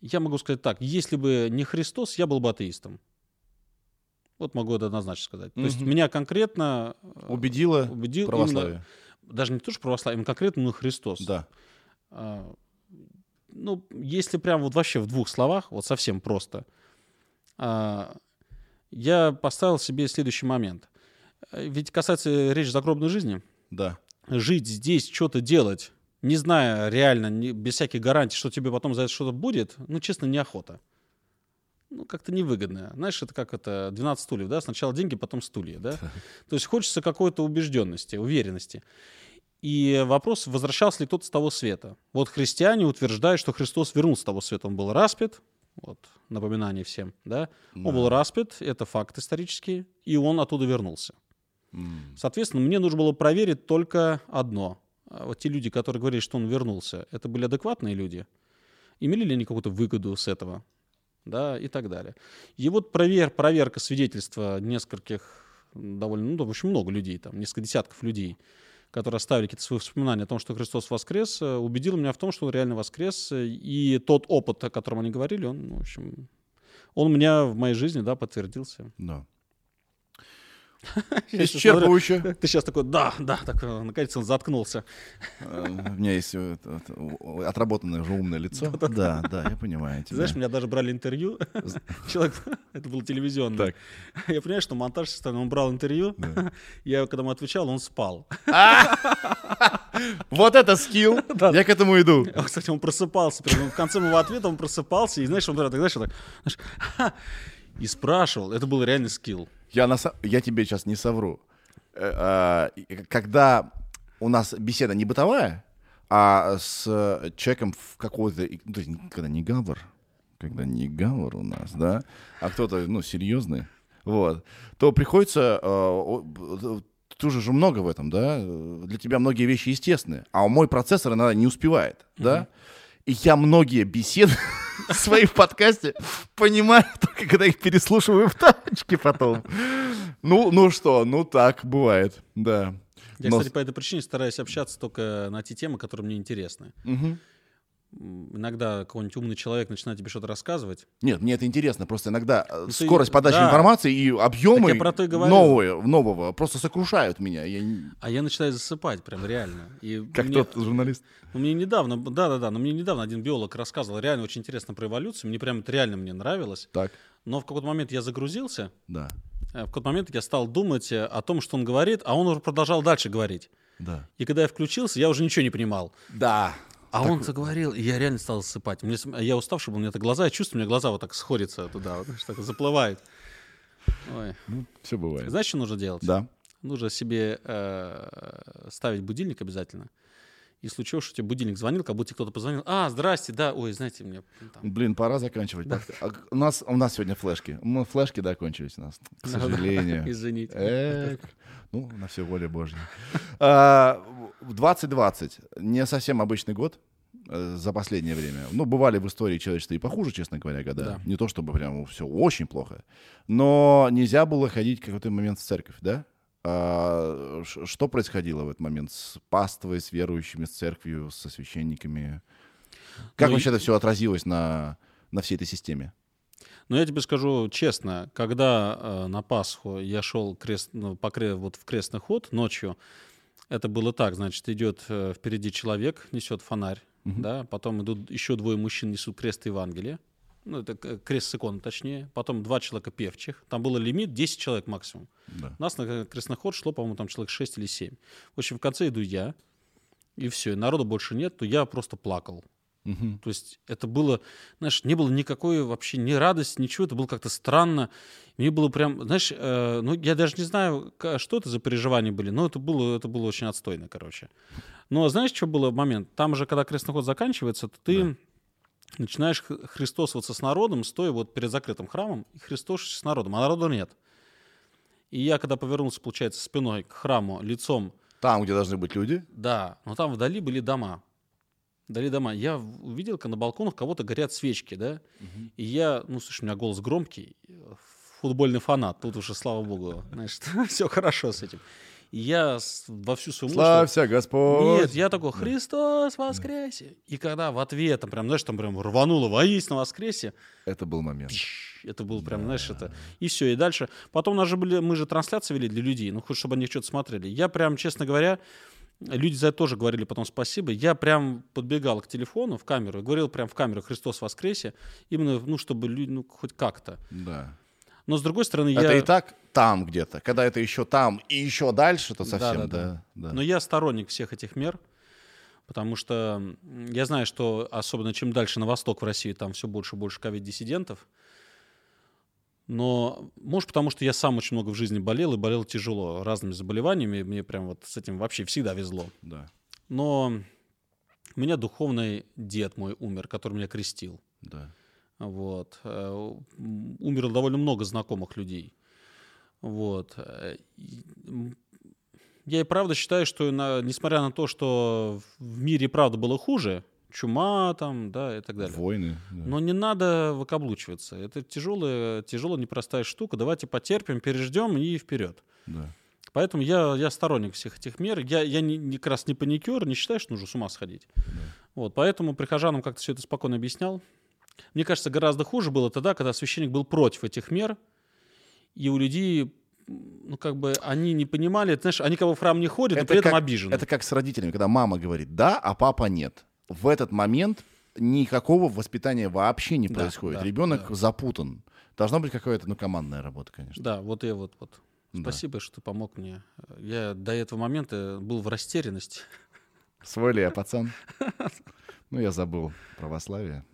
я могу сказать так. Если бы не Христос, я был бы атеистом. Вот могу это однозначно сказать. То есть меня конкретно э, Убедило убедил православие. именно- даже не то, что православие, именно конкретно именно Христос. Да. А, ну, если прям вот вообще в двух словах, вот совсем просто, а, я поставил себе следующий момент. Э, Ведь касается речи загробной жизни, Да. жить здесь, что-то делать, не зная реально, не- без всяких гарантий, что тебе потом за это что-то будет, ну, честно, неохота. Ну, как-то невыгодно. Знаешь, это как это 12 стульев, да? Сначала деньги, потом стулья, да? То есть хочется какой-то убежденности, уверенности. И вопрос, возвращался ли кто-то с того света. Вот христиане утверждают, что Христос вернулся с того света. Он был распят, вот, напоминание всем, да? Он Да. был распят, это факт исторический, и он оттуда вернулся. М. Соответственно, мне нужно было проверить только одно. А Вот те люди, которые говорили, что он вернулся, это были адекватные люди? Имели ли они какую-то выгоду с этого? Да, и так далее. И вот провер, проверка свидетельства нескольких, довольно, ну, в общем, много людей, там, несколько десятков людей, которые оставили какие-то свои воспоминания о том, что Христос воскрес, э, убедил меня в том, что он реально воскрес. э, И тот опыт, о котором они говорили, он, в общем, он у меня в моей жизни, да, подтвердился. Да. Исчерпывающе. Ты сейчас такой, да, да, так, э, наконец он заткнулся. Э, У меня есть э, отработанное уже умное лицо. Да, да, я понимаю тебя. знаешь, меня даже брали интервью. Человек, это было телевизионное. Так. Я понимаю, что монтаж он брал интервью. Я когда ему отвечал, он спал. Вот это скилл. Я к этому иду. А, Кстати, он просыпался. Прям в конце моего ответа он просыпался. И знаешь, он так, знаешь, так, и спрашивал. Это был реальный скилл. Я, на, я тебе сейчас не совру. Э, а, Когда у нас беседа не бытовая, а с э, человеком в какой-то... ну, То есть когда не гавр, когда не гавр у нас, да, а кто-то, ну, серьезный, вот, то приходится... э, о- б- Тоже же много в этом, да? Для тебя многие вещи естественны, а мой процессор иногда не успевает, да? И я многие беседы свои в подкасте понимаю только когда их переслушиваю в тачке потом. Ну, ну что, ну так бывает, да. Я, Но- кстати, по этой причине стараюсь общаться только на те темы, которые мне интересны. Мгм. Иногда какой-нибудь умный человек начинает тебе что-то рассказывать. Нет, мне это интересно. Просто иногда э, ты- скорость подачи да. информации и объемы я про то и говорю. новые, нового просто сокрушают меня. Я А я начинаю засыпать прям реально. И как мне- тот журналист. Ну, мне недавно, да-да-да, но мне недавно один биолог рассказывал реально очень интересно про эволюцию. Мне прям это реально мне нравилось. Так, Но в какой-то момент я загрузился, да, э, в какой-то момент я стал думать э, о том, что он говорит, а он уже продолжал дальше говорить. да. И когда я включился, я уже ничего не понимал. Да. А он заговорил, и я реально стал засыпать. Мне, я уставший был, у меня это глаза, я чувствую, у меня глаза вот так сходятся туда, вот, так заплывают. Ой. Ну, все бывает. Знаешь, что нужно делать? Да. Нужно себе э, ставить будильник обязательно. И случилось, что тебе будильник звонил, как будто кто-то позвонил. А, здрасте, да, ой, знаете, мне там, Блин, пора заканчивать. А У нас, у нас сегодня флешки. Мы флешки, да, кончились у нас, к сожалению. Извините. Эх, ну, на все воля Божья. А, В 2020 не совсем обычный год э, за последнее время. Ну, бывали в истории человечества и похуже, честно говоря, года. Да. Не то чтобы прям все очень плохо. Но нельзя было ходить в какой-то момент в церковь, да? А, что происходило в этот момент с паствой, с верующими, с церковью, со священниками? Как Ну, вообще и- это все отразилось на, на всей этой системе? Но я тебе скажу честно, когда э, на Пасху я шел крест, ну, по вот в крестный ход ночью, это было так, значит, идет э, впереди человек, несет фонарь, Мгм. да, потом идут еще двое мужчин несут крест Евангелия, ну, это к- крест с иконой точнее, потом два человека певчих, там был лимит 10 человек максимум. Да. У нас на крестный ход шло, по-моему, там человек 6 или 7. В общем, в конце иду я, и все, и народу больше нет, то я просто плакал. Мгм. То есть это было, знаешь, не было никакой вообще ни радости, ничего, это было как-то странно. Мне было прям, знаешь, э, ну я даже не знаю, что это за переживания были, но это было, это было очень отстойно, короче. Но знаешь, что было момент? Там же, когда крестный ход заканчивается, то ты Да. Начинаешь христосоваться с народом, стоя вот перед закрытым храмом, и христосишься с народом, а народа нет. И я, когда повернулся, получается, спиной к храму, лицом Там, где должны быть люди. да, но там вдали были дома. Вдали дома. Я увидел, как на балконах кого-то горят свечки, да? И я, ну, слушай, у меня голос громкий, э, футбольный фанат, тут уже, слава богу, знаешь, все хорошо с этим. И я во всю свою мощь- Славься, Господь! Нет, я такой, Христос воскресе! И когда в ответ, там прям, знаешь, там прям рвануло воистину воскресе, Это был момент. это было прям, знаешь, это... И все, и дальше. Потом у нас же были, мы же трансляции вели для людей, ну, хоть чтобы они что-то смотрели. Я прям, честно говоря, люди за это тоже говорили потом спасибо. Я прям подбегал к телефону в камеру и говорил прям в камеру «Христос воскресе», именно, ну, чтобы люди, ну, хоть как-то. Да. Но, с другой стороны, я... Это и так там где-то. Когда это еще там и еще дальше, то совсем, да, да. да. да. Но я сторонник всех этих мер, потому что я знаю, что особенно чем дальше на восток в России, там все больше и больше ковид-диссидентов. Но, может, потому что я сам очень много в жизни болел, и болел тяжело разными заболеваниями, мне прям вот с этим вообще всегда везло. Да, Но у меня духовный дед мой умер, который меня крестил. да. Вот. Э, Умерло довольно много знакомых людей. Вот. Э, Я и правда считаю, что на- несмотря на то, что в мире правда было хуже, чума там, да, и так далее. Войны. да. Но не надо выкаблучиваться. Это тяжелая, тяжелая, непростая штука. Давайте потерпим, переждем и вперед. Да. Поэтому я, я сторонник всех этих мер. Я, я не, не, как раз не паникер, не считаю, что нужно с ума сходить. Вот, поэтому прихожанам как-то все это спокойно объяснял. Мне кажется, гораздо хуже было тогда, когда священник был против этих мер, и у людей, ну, как бы, они не понимали, ты знаешь, они бы в храм не ходят, но Это при этом как- обижены. Это как с родителями, когда мама говорит «да», а папа «нет». В этот момент никакого воспитания вообще не Да, происходит. да, Ребенок да. запутан. Должна быть какая-то, ну, командная работа, конечно. Да, вот я вот, вот. Да. Спасибо, что ты помог мне. Я до этого момента был в растерянности. Свой ли я пацан? Ну, я забыл православие.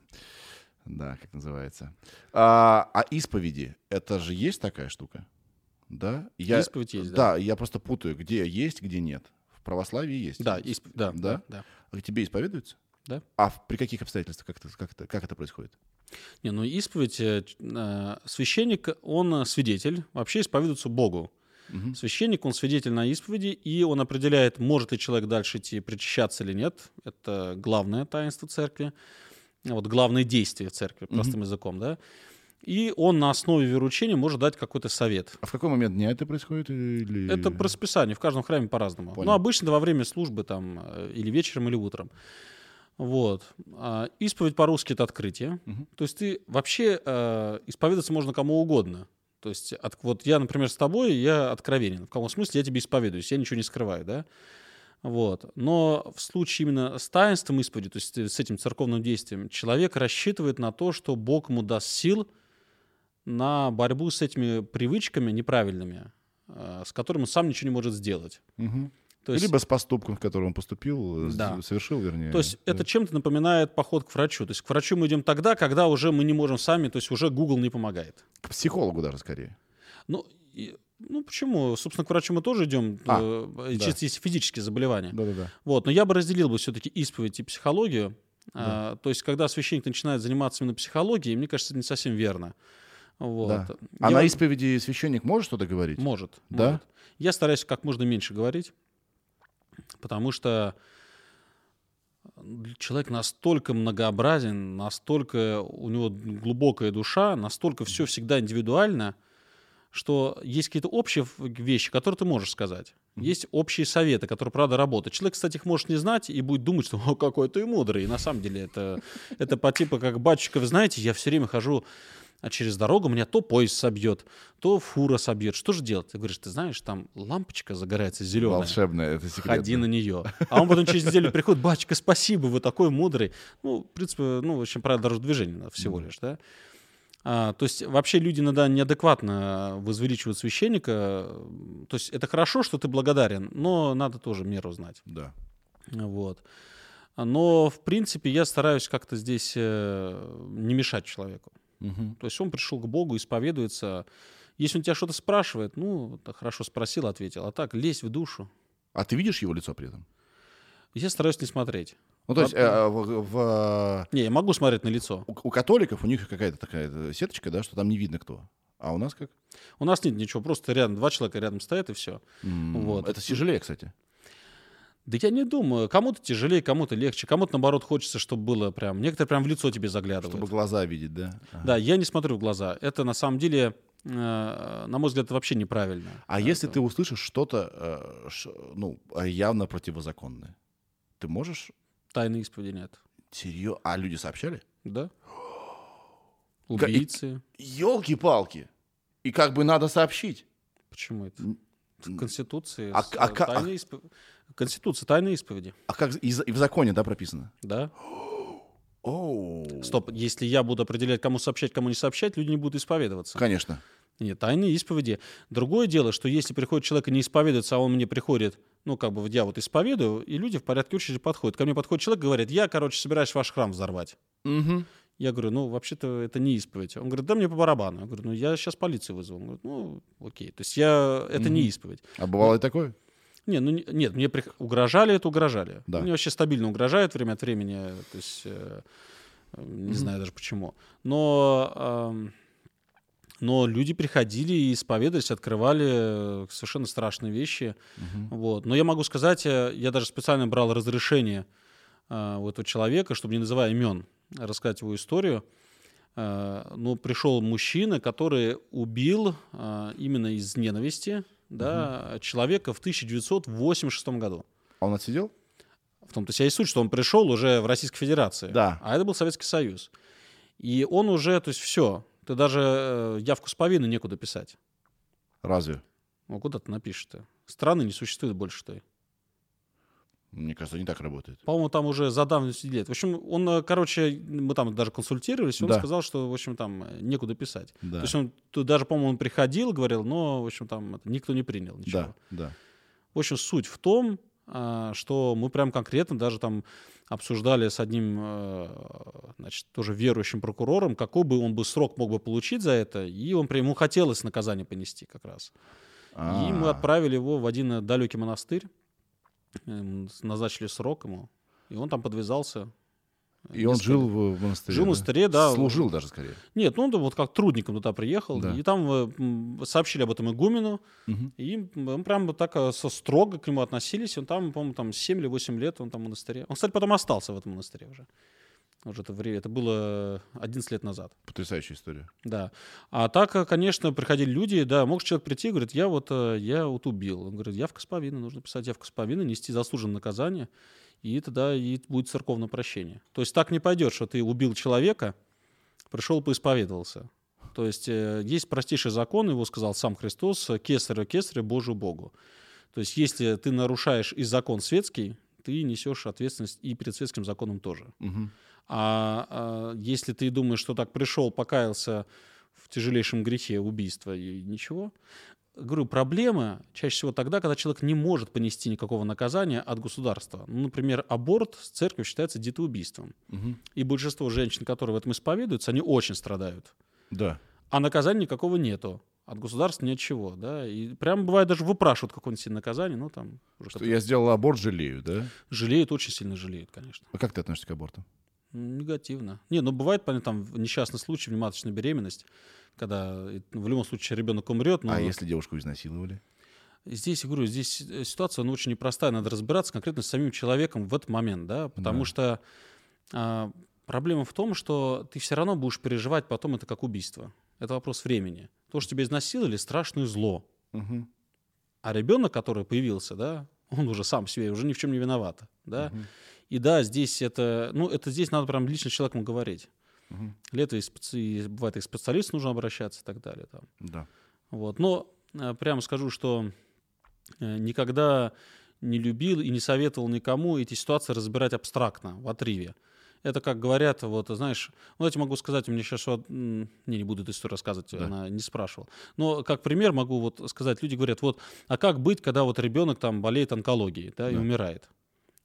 Да, как называется. А, а исповеди, это же есть такая штука? Да? Я, Исповедь есть, да. Да, я просто путаю, где есть, где нет. В православии есть. Да, исп- да, Да? да. А тебе исповедуются? Да. А в- при каких обстоятельствах? Как это, как это, как это происходит? Не, ну исповедь, э, э, священник, он э, свидетель, вообще исповедуется Богу. Мгм. Священник, он свидетель на исповеди, и он определяет, может ли человек дальше идти причащаться или нет. Это главное таинство церкви, вот главное действие церкви, простым языком, да. И он на основе вероучения может дать какой-то совет. А в какой момент дня это происходит? Или... Это по расписанию, в каждом храме по-разному. Понял. Но обычно во время службы там э, или вечером, или утром. Вот. А, Исповедь по-русски это открытие. Мгм. То есть ты вообще э, исповедаться можно кому угодно. То есть от- вот я, например, с тобой, я откровенен. В каком смысле я тебе исповедуюсь, я ничего не скрываю, да? Вот. Но в случае именно с таинством исповеди, то есть э, с этим церковным действием, человек рассчитывает на то, что Бог ему даст сил на борьбу с этими привычками неправильными, э, с которыми он сам ничего не может сделать. Мгм. То есть, Либо с поступком, в котором он поступил, с- Да. совершил, вернее. то есть да. это чем-то напоминает поход к врачу. То есть к врачу мы идем тогда, когда уже мы не можем сами, то есть уже Google не помогает. К психологу даже скорее. Ну, и- ну почему? Собственно, к врачу мы тоже идем, А, э, чисто если физические заболевания. Да-да-да. Вот, но я бы разделил бы все-таки исповедь и психологию. А, то есть, когда священник начинает заниматься именно психологией, мне кажется, это не совсем верно. Вот. Да. А Я- на исповеди священник может что-то говорить? Может. Да? может. Я стараюсь как можно меньше говорить, потому что человек настолько многообразен, настолько у него глубокая душа, настолько все всегда индивидуально, что есть какие-то общие вещи, которые ты можешь сказать. Есть общие советы, которые, правда, работают. Человек, кстати, их может не знать и будет думать, что «О, какой ты мудрый. И на самом деле это, это по типу как батюшка, вы знаете, я все время хожу а через дорогу, меня то поезд собьет, то фура собьет. Что же делать? Ты говоришь, ты знаешь, там лампочка загорается зеленая. Волшебное, это секрет. Ходи на нее. А он потом через неделю приходит, батюшка, спасибо, вы такой мудрый. Ну, в принципе, ну, в общем, правила дорожного движения всего лишь, да. А, то есть вообще люди иногда неадекватно возвеличивают священника. То есть это хорошо, что ты благодарен, но надо тоже меру знать. Да. Вот. Но, в принципе, я стараюсь как-то здесь э, не мешать человеку. Мгм. То есть он пришел к Богу, исповедуется. Если он тебя что-то спрашивает, ну, хорошо спросил, ответил. А так, лезь в душу. А ты видишь его лицо при этом? Я стараюсь не смотреть. Ну, то есть э, в- в, Не, я могу смотреть на лицо. у, у католиков у них какая-то такая э, сеточка, да, что там не видно кто. А у нас как? У нас нет ничего, просто рядом два человека рядом стоят и все. М, Вот. Это тяжелее, кстати. Да я не думаю. Кому-то тяжелее, кому-то легче. Кому-то, наоборот, хочется, чтобы было прям... Некоторые прям в лицо тебе заглядывают. Чтобы глаза видеть, да? Ага. Да, я не смотрю в глаза. Это, на самом деле, э, на мой взгляд, вообще неправильно. А Это- если ты услышишь что-то, э, ну, э, явно противозаконное, ты можешь Тайны исповеди нет. серьезно... А люди сообщали? Да? Убийцы. Елки-палки! И как бы надо сообщить. Почему это? В Конституции. А- а ка- тайные испов- Конституция, тайные исповеди. А как и, и в законе, да, прописано? Да? Оу. Стоп, если я буду определять, кому сообщать, кому не сообщать, люди не будут исповедоваться. Конечно. Нет, тайные исповеди. Другое дело, что если приходит человек и не исповедуется, а он мне приходит, ну, как бы, вот я вот исповедую, и люди в порядке очереди подходят. Ко мне подходит человек и говорит, я, короче, собираюсь ваш храм взорвать. Мгм. Я говорю, ну, вообще-то это не исповедь. Он говорит, да мне по барабану. Я говорю, ну, я сейчас полицию вызову. Он говорит, ну, окей. То есть я... Это не Мгм. исповедь. А бывало и такое? Не, ну, не- нет, мне прих- угрожали, это угрожали. Да. Мне вообще стабильно угрожают время от времени. То есть э, э, не Мгм. знаю даже почему. Но... ам, но люди приходили и исповедовались, открывали э, совершенно страшные вещи. Мгм. Вот. Но я могу сказать, э, я даже специально брал разрешение э, у этого человека, чтобы не называя имен, рассказать его историю. Э, Но пришел мужчина, который убил э, именно из ненависти да, человека в 1986 году. А он отсидел? В том-то вся и суть, что он пришел уже в Российской Федерации. Да. А это был Советский Союз. И он уже, то есть все, ты даже э, явку с повинной некуда писать. Разве? Ну, куда ты напишешь-то? Страны не существует больше той. Мне кажется, не так работает. По-моему, там уже за давностью лет. В общем, он, э, короче, мы там даже консультировались, он Да. сказал, что, в общем, там э, некуда писать. Да. То есть он тут даже, по-моему, он приходил, говорил, но, в общем, там это, никто не принял ничего. Да, да. В общем, суть в том, что мы прям конкретно даже там обсуждали с одним, э, значит, тоже верующим прокурором, какой бы он бы срок мог бы получить за это, и он прям, ему хотелось наказание понести как раз. И мы А, отправили его в один э, далекий монастырь, с- назначили срок ему, и он там подвязался. И он жил в монастыре. Жил в монастыре, да. Служил даже скорее. Нет, ну он вот как трудником туда приехал, Да. и там э, сообщили об этом игумену, Мгм. и прям вот так э, со строго к нему относились. Он там, по-моему, там 7 или 8 лет он там в монастыре. Он, кстати, потом остался в этом монастыре уже. Уже это, время, это было 11 лет назад. Потрясающая история. Да. А так, э, конечно, приходили люди, да, мог человек прийти и говорит, я вот, я вот убил. Он говорит, явка с повинной, нужно писать явку с повинной, нести заслуженное наказание, и тогда и будет церковное прощение. То есть так не пойдет, что ты убил человека, пришел поисповедовался. То есть э, есть простейший закон, его сказал сам Христос, э, кесарю кесарю, Божию Богу. То есть если ты нарушаешь и закон светский, ты несешь ответственность и перед светским законом тоже. Мгм. А, а, если ты думаешь, что так пришел, покаялся в тяжелейшем грехе убийства и ничего, говорю, проблема чаще всего тогда, когда человек не может понести никакого наказания от государства. Ну, например, аборт с церковью считается детоубийством. Мгм. И большинство женщин, которые в этом исповедуются, они очень страдают. Да. А наказания никакого нету. От государства ни от чего, да. И прям бывает даже выпрашивают какое-нибудь наказание, ну там уже Что я сделал аборт, жалею, да? жалеют, очень сильно жалеют, конечно. А как ты относишься к аборту? Негативно. Не, ну бывает, понятно, там несчастный случай, внематочная беременность, когда э, в любом случае ребенок умрет, но А если девушку изнасиловали? здесь, я говорю, здесь э, ситуация, ну, очень непростая, надо разбираться конкретно с самим человеком в этот момент, да, потому Да. что а, проблема в том, что ты все равно будешь переживать потом это как убийство. Это вопрос времени. То, что тебя изнасиловали, страшное зло. Мгм. А ребенок, который появился, да, он уже сам себе уже ни в чем не виноват, да. Мгм. И да, здесь это, ну, это здесь надо прям лично с человеком говорить. Мгм. Лето и, специ- и бывает и к специалисту нужно обращаться и так далее. Там. Да. Вот. Но э, прямо скажу, что э, никогда не любил и не советовал никому эти ситуации разбирать абстрактно, в отрыве. Это как говорят, вот, знаешь, ну, я тебе могу сказать, у меня сейчас вот, не, не буду эту историю рассказывать, Да. она не спрашивала. Но как пример могу вот сказать, люди говорят, вот, а как быть, когда вот ребенок там болеет онкологией, да, и Да. умирает?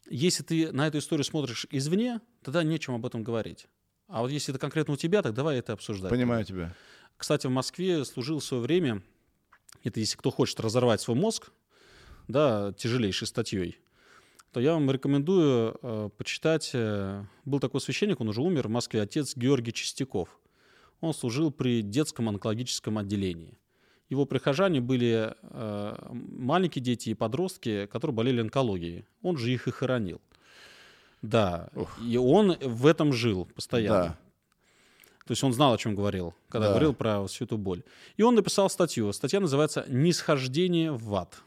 Если ты на эту историю смотришь извне, тогда нечем об этом говорить. А вот если это конкретно у тебя, так давай это обсуждать. Понимаю тебя. Кстати, в Москве служил в свое время, это если кто хочет разорвать свой мозг, да, тяжелейшей статьей, то я вам рекомендую э, почитать. э, был такой священник, он уже умер в Москве, отец Георгий Чистяков. Он служил при детском онкологическом отделении. Его прихожане были э, маленькие дети и подростки, которые болели онкологией. Он же их и хоронил. Да, Ух. и он в этом жил постоянно. Да. То есть он знал, о чем говорил, когда Да. говорил про всю эту боль. И он написал статью. Статья называется «Нисхождение в ад».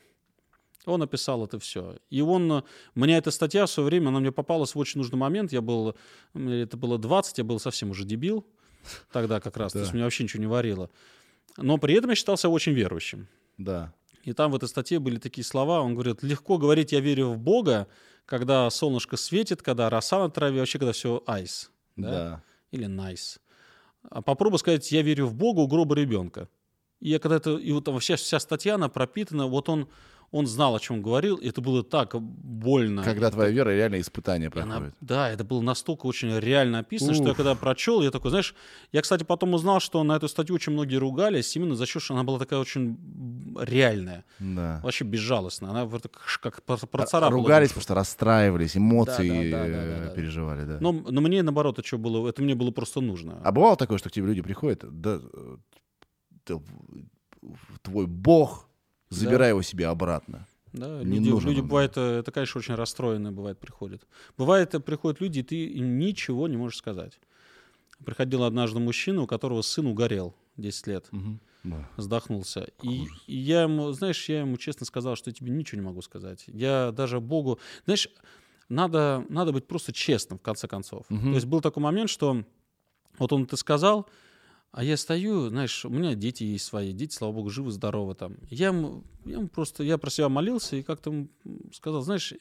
Он написал это все. И он... Мне эта статья в свое время, она мне попалась в очень нужный момент. Я был... Это было 20, я был совсем уже дебил тогда как раз. То Да. есть меня вообще ничего не варило. Но при этом я считался очень верующим. Да. И там в этой статье были такие слова. Он говорит, легко говорить «я верю в Бога», когда солнышко светит, когда роса на траве, вообще когда все айс. Да. Да? или nice. А попробуй сказать, я верю в Бога у гроба ребенка. И я когда это, и вот вся, вся статья, она пропитана, вот он, он знал, о чем говорил, и это было так больно. Когда твоя вера реально испытание И она- проходит. да, это было настолько очень реально описано, что я Уф. когда прочел, я такой, знаешь, я, кстати, потом узнал, что на эту статью очень многие ругались, именно за счет, что она была такая очень реальная, Да. вообще безжалостная. Она вот как, как про- А- процарапала Ругались, потому что расстраивались, эмоции Да, да, да, да, э, да, да. переживали, да. Но, но мне, наоборот, это, что было, это мне было просто нужно. А бывало такое, что к тебе люди приходят, да, э, да, твой бог, забирай его себе обратно. Да, Не люди, нужен люди бывает, э, это, конечно, очень расстроенные бывает приходят. Бывает, э, приходят люди, и ты ничего не можешь сказать. Приходил однажды мужчина, у которого сын угорел 10 лет, Да. задохнулся. И, и я ему, знаешь, я ему честно сказал, что я тебе ничего не могу сказать. Я даже Богу... Знаешь, надо, надо быть просто честным, в конце концов. Мгм. То есть был такой момент, что вот он это сказал, а я стою, знаешь, у меня дети есть свои, дети, слава богу, живы, здоровы там. Я ему, я просто, я про себя молился и как-то сказал, знаешь,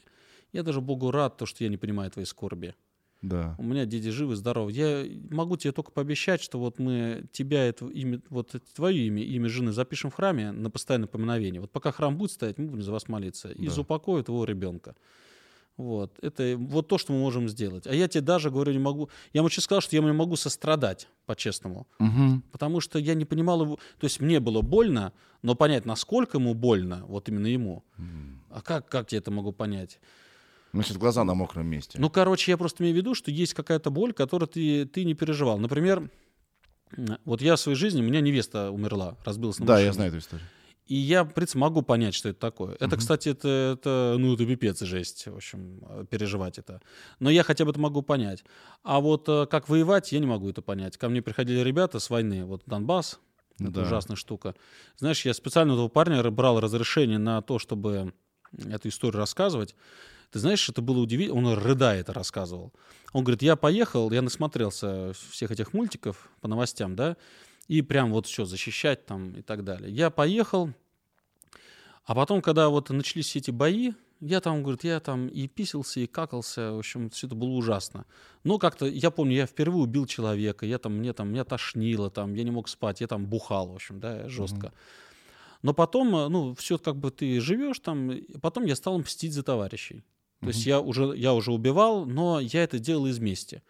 я даже Богу рад, то, что я не понимаю твоей скорби. Да. У меня дети живы, здоровы. Я могу тебе только пообещать, что вот мы тебя, это имя, вот твое имя, имя жены запишем в храме на постоянное поминовение. Вот пока храм будет стоять, мы будем за вас молиться. И Да. заупокоит его ребенка. Вот. Это вот то, что мы можем сделать. А я тебе даже, говорю, не могу... Я ему сейчас сказал, что я не могу сострадать, по-честному. Мгм. Потому что я не понимал его... То есть мне было больно, но понять, насколько ему больно, вот именно ему. А как, как я это могу понять? Ну, сейчас глаза на мокром месте. Ну, короче, я просто имею в виду, что есть какая-то боль, которую ты, ты не переживал. Например, вот я в своей жизни, у меня невеста умерла, разбилась на да, я машине. знаю эту историю. И я, в принципе, могу понять, что это такое. Это, Мгм. кстати, это, это, ну, это пипец жесть, в общем, э, переживать это. Но я хотя бы это могу понять. А вот э, как воевать, я не могу это понять. Ко мне приходили ребята с войны, вот Донбасс, это Да. ужасная штука. Знаешь, я специально у этого парня брал разрешение на то, чтобы эту историю рассказывать. Ты знаешь, это было удивительно. Он рыдая это рассказывал. Он говорит, я поехал, я насмотрелся всех этих мультиков по новостям, да, и прям вот все, защищать там и так далее. Я поехал, а потом, когда вот начались все эти бои, я там, говорит, я там и писался, и какался, в общем, все это было ужасно. Но как-то, я помню, я впервые убил человека, я там, мне там, меня тошнило, там, я не мог спать, я там бухал, в общем, да, жестко. Но потом, э, ну, все как бы ты живешь там, потом я стал мстить за товарищей. То есть я уже, я уже убивал, но я это делал из мести.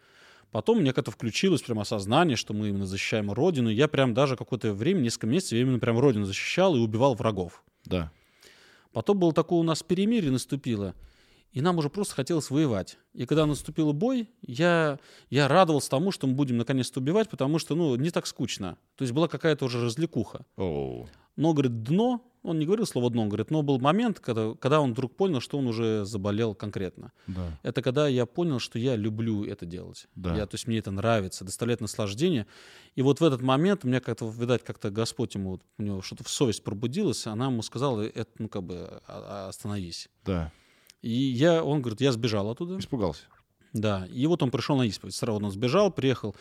Потом мне как-то включилось прям осознание, что мы именно защищаем Родину. Я прям даже какое-то время, несколько месяцев, я именно прям Родину защищал и убивал врагов. Да. Потом было такое у нас перемирие наступило, и нам уже просто хотелось воевать. И когда наступил бой, я, я радовался тому, что мы будем наконец-то убивать, потому что, ну, не так скучно. То есть была какая-то уже развлекуха. Оу. Но, говорит, дно Он не говорил слово дно, он говорит, но был момент, когда, когда он вдруг понял, что он уже заболел конкретно. Да. Это когда я понял, что я люблю это делать. Да. Я, то есть мне это нравится, доставляет наслаждение. И вот в этот момент меня как-то, видать, как-то Господь ему, у него что-то в совесть пробудилось, она ему сказала, это, ну, как бы, а- а- остановись. Да. И я, он говорит, я сбежал оттуда. Испугался. Да, и вот он пришел на исповедь. Сразу он сбежал, приехал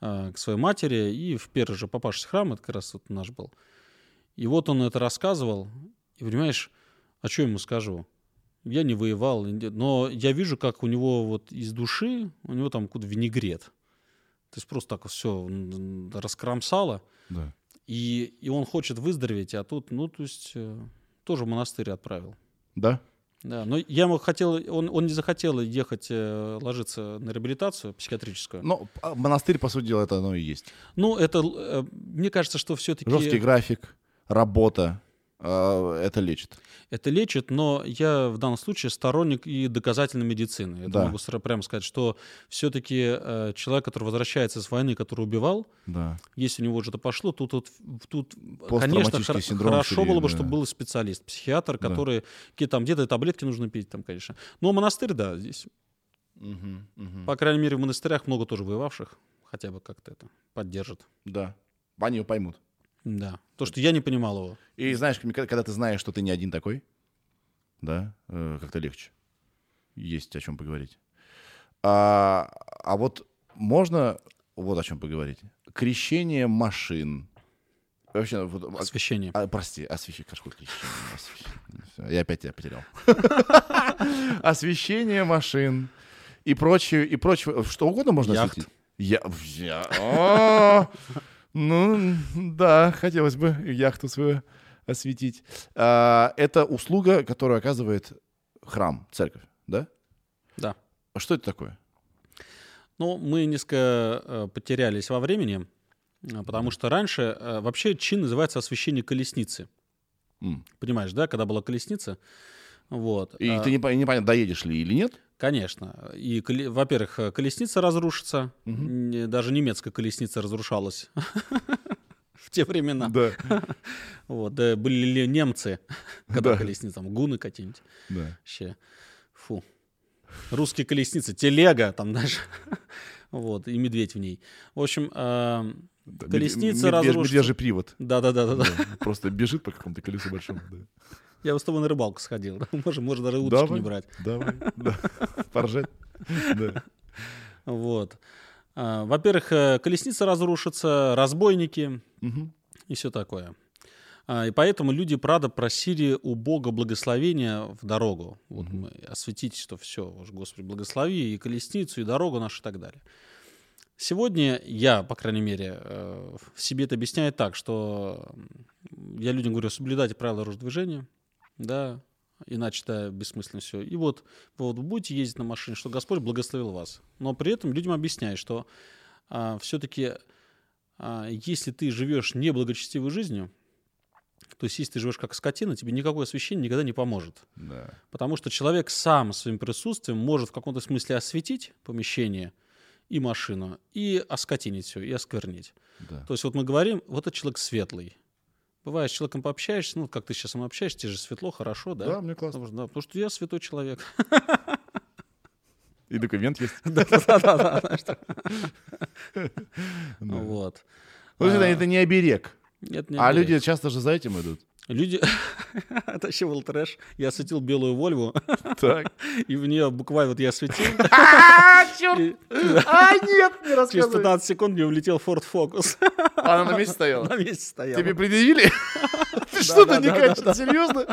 э, к своей матери, и в первый же попавшийся храм, это как раз вот наш был. И вот он это рассказывал, и понимаешь, а что ему скажу? Я не воевал, но я вижу, как у него вот из души, у него там какой-то винегрет. То есть просто так все раскромсало, Да. и, и он хочет выздороветь, а тут, ну, то есть, э, тоже в монастырь отправил. Да? Да, но я ему хотел, он, он не захотел ехать э, ложиться на реабилитацию психиатрическую. Ну, а монастырь, по сути дела, это оно и есть. Ну, это, э, мне кажется, что все-таки Жесткий график, работа, э, это лечит. это лечит, но я в данном случае сторонник и доказательной медицины. Я Да. могу прямо сказать, что все-таки человек, который возвращается с войны, который убивал, Да. если у него что-то пошло, то тут, тут конечно, Посттравматический хор- хорошо было бы, чтобы да. был специалист, психиатр, Да. который какие там где-то таблетки нужно пить, там, конечно. Но монастырь, да, здесь. Мгм, мгм. По крайней мере, в монастырях много тоже воевавших, хотя бы как-то это поддержит. Да. Они его поймут. Да. То, что я не понимал его. И знаешь, когда ты знаешь, что ты не один такой, да, э, как-то легче. Есть о чем поговорить. А, а вот можно вот о чем поговорить. Крещение машин. Вообще, вот, а- Освещение. а, прости, освещение. Какое крещение? Освещение. Всё, Я опять тебя потерял. Освещение машин и прочее, и прочее. Что угодно можно осветить. Я, я- О, ну, да, хотелось бы яхту свою осветить. А, Это услуга, которую оказывает храм, церковь, да? Да. А Что это такое? Ну, мы несколько э, потерялись во времени, э, потому что раньше э, вообще чин называется освещение колесницы. М. Понимаешь, да, когда была колесница? Вот. И А, ты не, по- непонятно, доедешь ли или нет? Конечно. И, во-первых, э, колесница разрушится. Не- Даже немецкая колесница разрушалась в те времена. Да. Вот, да, были ли немцы, когда Да. колесницы, там, гуны какие-нибудь. Да. Вообще, фу. Русские колесницы, телега там даже. Вот, и медведь в ней. В общем, Да, Колесница медвеж- разрушится. Медвежий привод. да-да-да-да. Да, Просто бежит по какому-то колесу большому. да. Я бы с тобой на рыбалку сходил. Можем, может, даже удочки Давай. не брать. Давай, да. Поржать. Да. Вот. А, Во-первых, э, колесница разрушится, разбойники и все такое. А, И поэтому люди, правда, просили у Бога благословения в дорогу. Вот мы осветить, что все, Господи, благослови и колесницу, и дорогу нашу, и так далее. Сегодня я, по крайней мере, э, в себе это объясняю так, что я людям говорю, соблюдайте правила дорожного движения, да, иначе это бессмысленно все. И вот вы вот будете ездить на машине, что Господь благословил вас. Но при этом людям объясняю, что все-таки если ты живешь неблагочестивой жизнью, то есть если ты живешь как скотина, тебе никакое освещение никогда не поможет. Да. Потому что человек сам своим присутствием может в каком-то смысле осветить помещение и машину, и оскотинить все, и осквернить. Да. То есть вот мы говорим, вот этот человек светлый. Бывает, с человеком пообщаешься, ну, как ты сейчас со мной общаешься, тебе же светло, хорошо, да? Да, мне классно. Потому что, да, потому что я святой человек. И документ есть. Да-да-да. Вот. Ну, это, А, это не оберег. нет, не А люди часто же за этим идут. Люди... Был трэш. Я осветил белую Вольву, Так. и в нее буквально вот я осветил. А, черт! А, нет, не Через рассказывай. 15 секунд мне улетел Ford Focus. Она на месте стояла. На месте стоял. Тебе предъявили? Ты что-то не качество, серьезно?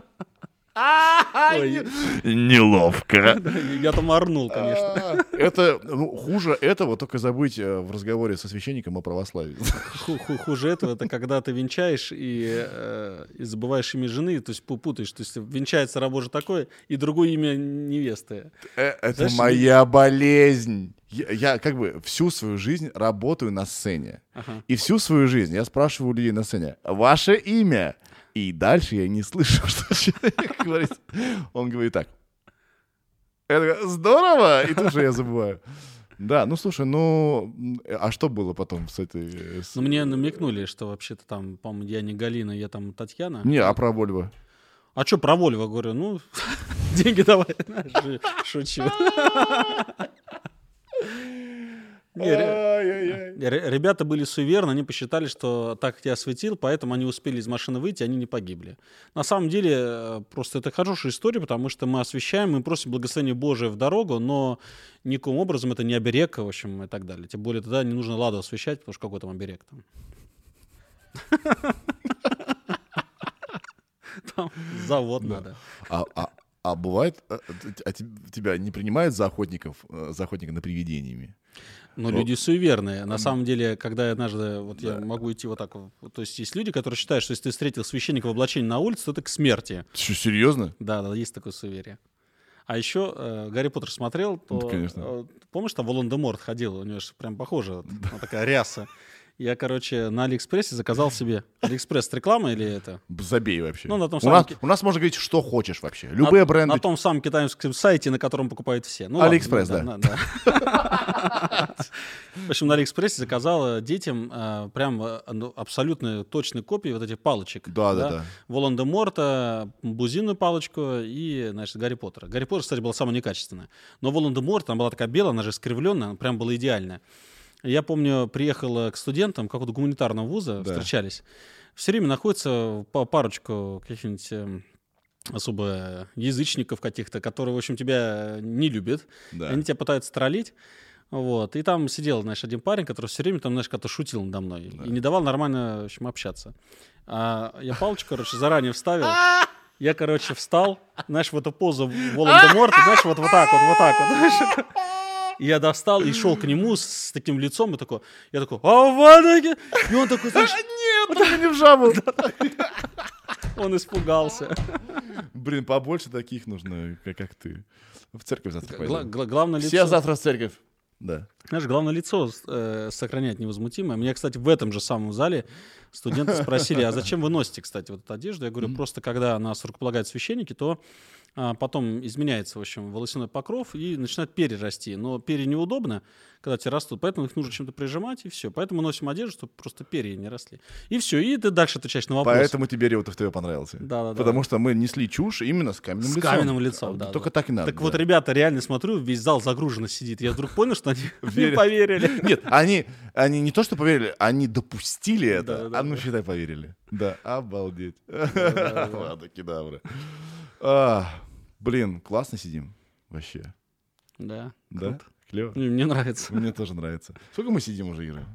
Неловко. Я там орнул, конечно. А, Это ну, хуже этого, только забыть э, в разговоре со священником о православии. Ху- ху- Хуже этого, это когда ты венчаешь и, э, и забываешь имя жены, то есть пу- путаешь. То есть венчается рабоже такое, и другое имя невесты. Э, Это моя болезнь. Я, я как бы всю свою жизнь работаю на сцене. Ага. И всю свою жизнь я спрашиваю у людей на сцене, ваше имя? И дальше я не слышу, что человек говорит. Он говорит так. Такой, здорово! И тут же я забываю. Да, ну слушай, ну, а что было потом с этой... э, с- Ну, мне намекнули, что вообще-то там, по-моему, я не Галина, я там Татьяна. Не, а про Вольво? А что про Вольво? Говорю, ну, деньги давай. Шучу. Не, ре- ре- Ребята были суеверны, они посчитали, что так я осветил, поэтому они успели из машины выйти, они не погибли. На самом деле, э, просто это хорошая история, потому что мы освещаем, мы просим благословения Божие в дорогу, но никаким образом это не оберег, в общем, и так далее. Тем более тогда не нужно ладу освещать, потому что какой там оберег там. Там завод надо. А, а- а бывает, а, а те- тебя не принимают за охотников, э, за охотника на привидениями? Но Ну, люди суеверные. На самом деле, когда я однажды, вот я могу идти вот так, вот, то есть есть люди, которые считают, что если ты встретил священника в облачении на улице, то это к смерти. Что, серьезно? Да, да, есть такое суеверие. А еще э, Гарри Поттер смотрел, то Да, конечно. э, помнишь, там Волан-де-Морт ходил, у него же прям похоже, вот такая ряса. Я, короче, на Алиэкспрессе заказал себе. Алиэкспресс реклама или это? Забей вообще. Ну, на том у, самом нас, у нас можно говорить, что хочешь вообще. Любые на, бренды. На том самом китайском сайте, на котором покупают все. Ну, ладно, Алиэкспресс, да. на- да. В общем, на Алиэкспрессе заказал детям э, прям э, ну, абсолютно точные копии вот этих палочек. Да, да, да. Волан-де-Морта, бузинную палочку и, значит, Гарри Поттера. Гарри Поттер, кстати, была самая некачественная. Но Волан-де-Морт, она была такая белая, она же искривленная, она прям была идеальная. Я помню, приехал э, к студентам какого-то гуманитарного вуза, Да. встречались. Все время находится парочку каких-нибудь эм, особо язычников каких-то, которые, в общем, тебя не любят. Да. Они тебя пытаются троллить. Вот. И там сидел, знаешь, один парень, который все время там, знаешь, как-то шутил надо мной. И не давал нормально, в общем, общаться. А я палочку, короче, заранее вставил. Я, короче, встал, знаешь, в эту позу Волан-де-Морта, знаешь, вот, вот так вот, вот так вот. знаешь. И я достал и шел к нему с, с таким лицом, и такой, я такой, а ванаги! И он такой, знаешь, Нет, только не в жабу. он испугался. Блин, побольше таких нужно, как, как ты. В церковь завтра пойдем. гла- главное лицо. Все завтра в церковь. Да. Знаешь, главное лицо э, сохранять невозмутимое. Меня, кстати, в этом же самом зале студенты спросили, а зачем вы носите, кстати, вот эту одежду? Я говорю, просто когда нас рукополагают священники, то а, потом изменяется, в общем, волосяной покров и начинает перья расти. Но перья неудобно, когда те растут, поэтому их нужно чем-то прижимать, и все. Поэтому носим одежду, чтобы просто перья не росли. И все, и ты дальше отвечаешь на вопрос. Поэтому тебе Реутов ТВ понравился. Да-да-да. Потому что мы несли чушь именно с каменным С лицом. каменным лицом, А, да. Только да. так и надо. Так вот, да. ребята, реально смотрю, весь зал загруженно сидит. Я вдруг понял, что они не поверили. Нет, они, они не то что поверили, они допустили это. А ну, считай, поверили. Да, обалдеть. Ладно, кедавра. Блин, классно сидим. Вообще. Да. Да? круто. Клево. Мне мне нравится. Мне тоже нравится. Сколько мы сидим уже, Ира?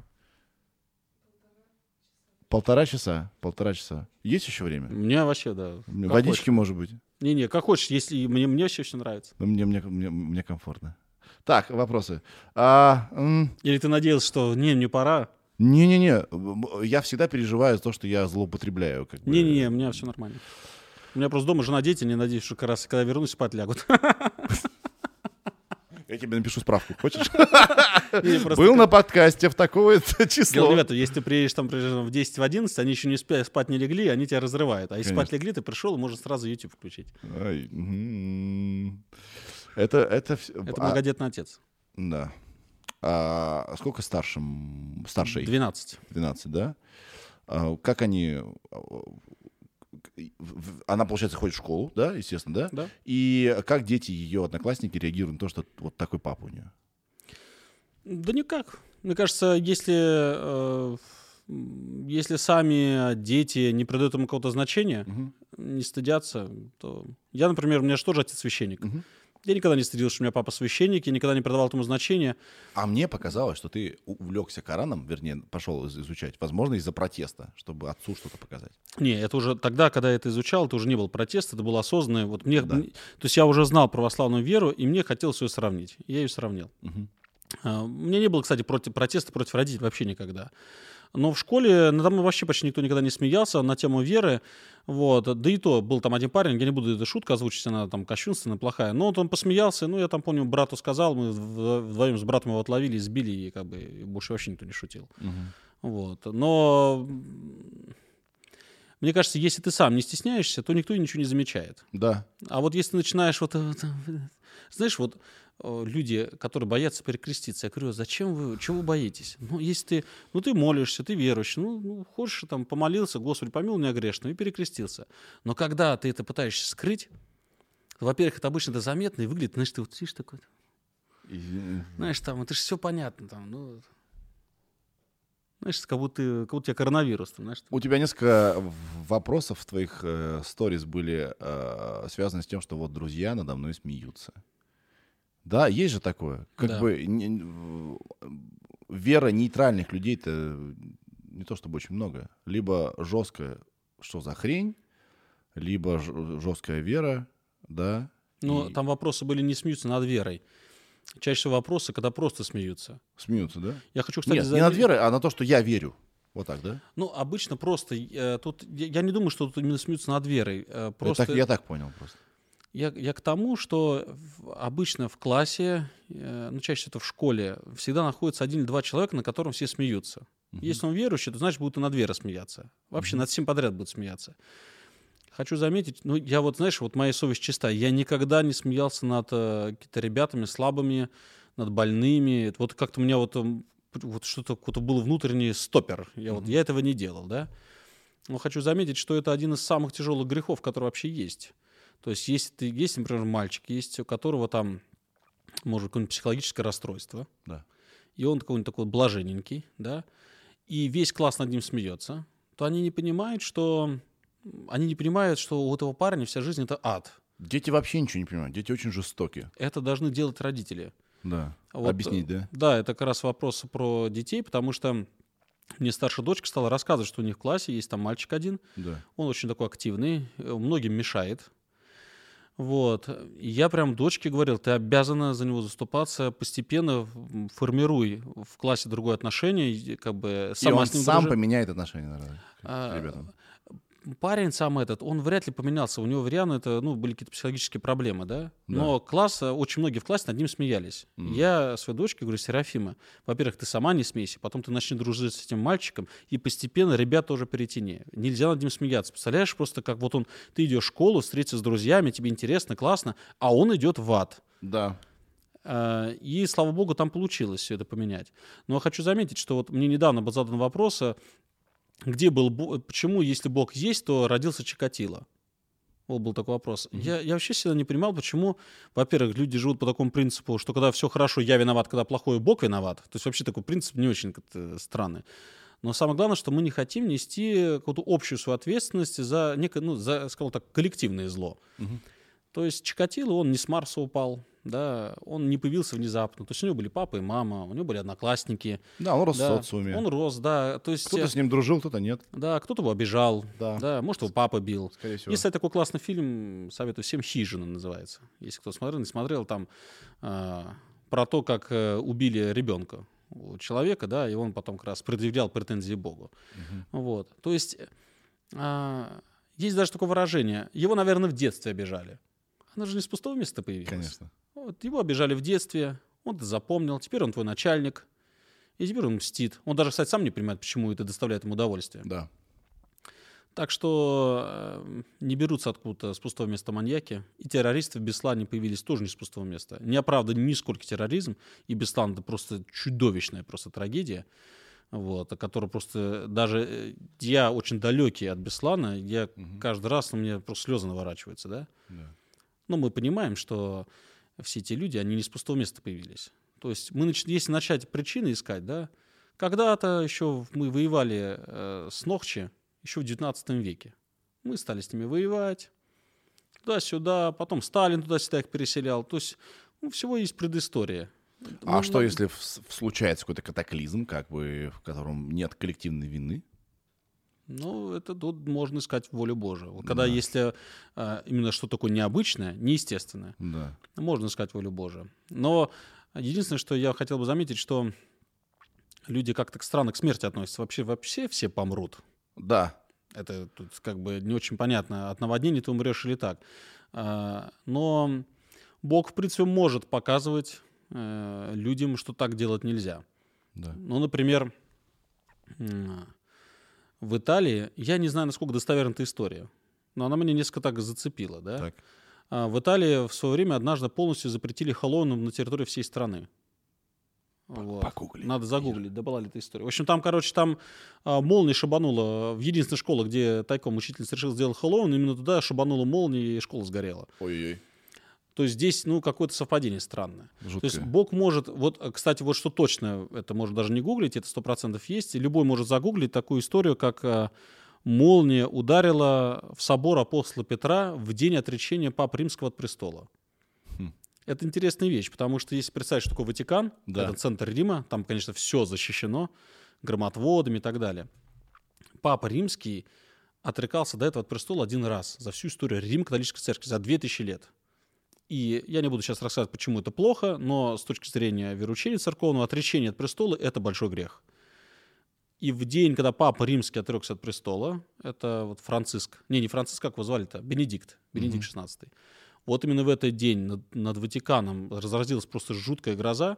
Полтора часа. Полтора часа. Есть еще время? Мне вообще, да. как Водички, может быть. Не-не, как хочешь, если мне, мне вообще все нравится. Но мне, мне, мне, мне комфортно. Так, вопросы. А, м, Или ты надеялся, что не, мне пора. Не-не-не, я всегда переживаю за то, что я злоупотребляю. Как бы. Не-не-не, у меня все нормально. У меня просто дома жена, дети, не надеюсь, что как раз, когда вернусь, спать лягут. Я тебе напишу справку, хочешь? Был на подкасте в Говорю, число. ребята, если ты приедешь там в 10 в 11, они еще не спя- спать не легли, они тебя разрывают. А если спать легли, ты пришел, можно сразу YouTube включить. Это, это, Это а, многодетный отец. Да. А сколько старшим? Старшей? 12. 12, да? А как они... Она, получается, ходит в школу, да, естественно, да? Да. И как дети, ее одноклассники реагируют на то, что вот такой папа у нее? Да никак. Мне кажется, если, э, если сами дети не придают ему какого-то значения, не стыдятся, то... Я, например, у меня же тоже отец священник. Мгм. Я никогда не стыдился, что у меня папа священник, я никогда не придавал этому значения. А мне показалось, что ты увлекся Кораном, вернее, пошел из- изучать, возможно, из-за протеста, чтобы отцу что-то показать. Не, это уже тогда, когда я это изучал, это уже не был протест, это было осознанное. Вот мне, Да. то есть я уже знал православную веру, и мне хотелось ее сравнить. Я ее сравнил. А, У меня не было, кстати, против, протеста против родителей вообще никогда. Но в школе надо мной вообще почти никто никогда не смеялся на тему веры. Вот. Да и то, был там один парень, я не буду эту шутку озвучить, она там кощунственная, плохая. Но вот он посмеялся, ну, я там помню, брату сказал, мы вдвоем с братом его отловили, сбили, и как бы больше вообще никто не шутил. Мгм. Вот. Но мне кажется, если ты сам не стесняешься, то никто ничего не замечает. Да. А вот если начинаешь вот... э, вот, э, Знаешь, вот люди, которые боятся перекреститься. Я говорю, «А зачем вы, чего вы боитесь? Ну, если ты, ну, ты молишься, ты верующий, ну, ну хочешь, там, помолился, Господи, помилуй меня грешного, и перекрестился. Но когда ты это пытаешься скрыть, во-первых, это обычно это заметно и выглядит, знаешь, ты вот сидишь такой, знаешь, там, это же все понятно, там, ну, знаешь, как будто, как будто у тебя коронавирус. Там, знаешь, У тебя несколько вопросов в твоих э, сторис были э, связаны с тем, что вот друзья надо мной смеются. Да, есть же такое. Как Да. бы не- вера нейтральных людей это не то чтобы очень много. Либо жесткая, что за хрень, либо жесткая вера, да. Ну, и там вопросы были не смеются над верой. Чаще всего вопросы, когда просто смеются. смеются, да? Я хочу, кстати, Нет, не заметить- над верой, а на то, что я верю. Вот так, да? Ну, обычно просто, э, тут, я, я не думаю, что тут именно смеются над верой. э, Я просто так, я так понял просто. Я, я к тому, что обычно в классе, э, ну, чаще это в школе, всегда находится один или два человека, на котором все смеются. Если он верующий, то значит будут и над верой смеяться. Вообще над всем подряд будут смеяться. Хочу заметить, ну, я вот, знаешь, вот моя совесть чиста. Я никогда не смеялся над э, какими-то ребятами слабыми, над больными. Вот как-то у меня вот, эм, вот что-то какой-то был внутренний стопер. Я, вот, я этого не делал, да. Но хочу заметить, что это один из самых тяжелых грехов, который вообще есть. То есть есть, ты, есть, например, мальчик, есть у которого там, может, какое-нибудь психологическое расстройство, Да. и он какой-нибудь такой вот блаженненький, да, и весь класс над ним смеется, то они не понимают, что они не понимают, что у этого парня вся жизнь это ад. Дети вообще ничего не понимают. Дети очень жестокие. Это должны делать родители. Да. Вот, Объяснить, да? Да, это как раз вопрос про детей, потому что мне старшая дочка стала рассказывать, что у них в классе есть там мальчик один, Да. он очень такой активный, э, многим мешает. Вот. И я прям дочке говорил, ты обязана за него заступаться, постепенно формируй в классе другое отношение, и как бы И сама он с ним сам дружи. поменяет отношения, наверное, к А, ребятам. Парень сам этот, он вряд ли поменялся. У него в Риану это, ну, были какие-то психологические проблемы, да? Но класс, э, очень многие в классе над ним смеялись. Я своей дочке говорю, Серафима, во-первых, ты сама не смейся, потом ты начни дружить с этим мальчиком, и постепенно ребята уже перетяни. Нельзя над ним смеяться. Представляешь, просто как вот он, ты идешь в школу, встретиться с друзьями, тебе интересно, классно, а он идет в ад. Да. Э, И, слава богу, там получилось все это поменять. Но хочу заметить, что вот мне недавно был задан вопрос, э, где был, Бо- почему, если Бог есть, то родился Чикатило? Вот был такой вопрос. Я, я вообще всегда не понимал, почему, во-первых, люди живут по такому принципу, что когда все хорошо, я виноват, когда плохое, Бог виноват. То есть вообще такой принцип не очень как-то странный. Но самое главное, что мы не хотим нести какую-то общую свою ответственность за, некое, ну, за, скажем так, коллективное зло. То есть Чикатило, он не с Марса упал, да, он не появился внезапно. То есть у него были папа и мама, у него были одноклассники. Да, он рос да, в социуме. Он рос, да. То есть, Кто-то э, с ним дружил, кто-то нет, да, кто-то его обижал, Да. да. может, его папа бил. скорее всего. Есть, кстати, такой классный фильм, советую всем, «Хижина» называется. Если кто смотрел, не смотрел, там а, про то, как э, убили ребенка у человека, да, и он потом как раз предъявлял претензии Богу. Вот. То есть а, есть даже такое выражение, его, наверное, в детстве обижали. Оно же не с пустого места появилось. Конечно. Вот, его обижали в детстве, он это запомнил, теперь он твой начальник, и теперь он мстит. Он даже, кстати, сам не понимает, почему это доставляет ему удовольствие. Да. Так что э, не берутся откуда-то с пустого места маньяки. И террористы в Беслане появились тоже не с пустого места. Не оправдан нисколько терроризм. И Беслан — это просто чудовищная просто трагедия. Вот, о которой просто даже э, я очень далекий от Беслана, я каждый раз на мне просто слезы наворачиваются, да. Да. Но мы понимаем, что все эти люди, они не с пустого места появились. То есть мы, если начать причины искать, да, когда-то еще мы воевали э, с Нохчи, еще в 19 веке. Мы стали с ними воевать, туда-сюда, потом Сталин туда-сюда их переселял. То есть у всего есть предыстория. А Ну, что, если в- в- случается какой-то катаклизм, как бы, в котором нет коллективной вины? Ну, это тут можно искать волю Божию. Когда если э, именно что такое необычное, неестественное, Да. Можно искать волю Божию. Но единственное, что я хотел бы заметить, что люди как-то странно к смерти относятся. Вообще, вообще все помрут. Да. Это тут как бы не очень понятно, от наводнения ты умрешь или так. А, Но Бог, в принципе, может показывать э, людям, что так делать нельзя. Да. Ну, например, в Италии, я не знаю, насколько достоверна эта история, но она меня несколько так зацепила, да? Так. а, в Италии в свое время однажды полностью запретили Хэллоуин на территории всей страны. Вот. Погугли. Надо загуглить, да была ли эта история. В общем, там, короче, там а, молния шибанула. В единственной школе, где тайком учительница решила сделать Хэллоуин, именно туда шибанула молния, и школа сгорела. Ой-ой. То есть здесь, ну, какое-то совпадение странное. Жуткое. То есть Бог может, вот, э, кстати, вот что точно, это можно даже не гуглить, это сто процентов есть. И любой может загуглить такую историю, как э, молния ударила в собор апостола Петра в день отречения Папы Римского от престола. Хм. Это интересная вещь, потому что если представить, что такое Ватикан, Да. это центр Рима, там, конечно, все защищено громотводами и так далее. Папа Римский отрекался до этого от престола один раз за всю историю Рим-католической церкви, за 2000 лет. И я не буду сейчас рассказывать, почему это плохо, но с точки зрения вероучения церковного, отречение от престола – это большой грех. И в день, когда Папа Римский отрекся от престола, это вот Франциск, не, не Франциск, как его звали-то, Бенедикт, Бенедикт XVI. Вот именно в этот день над, над Ватиканом разразилась просто жуткая гроза,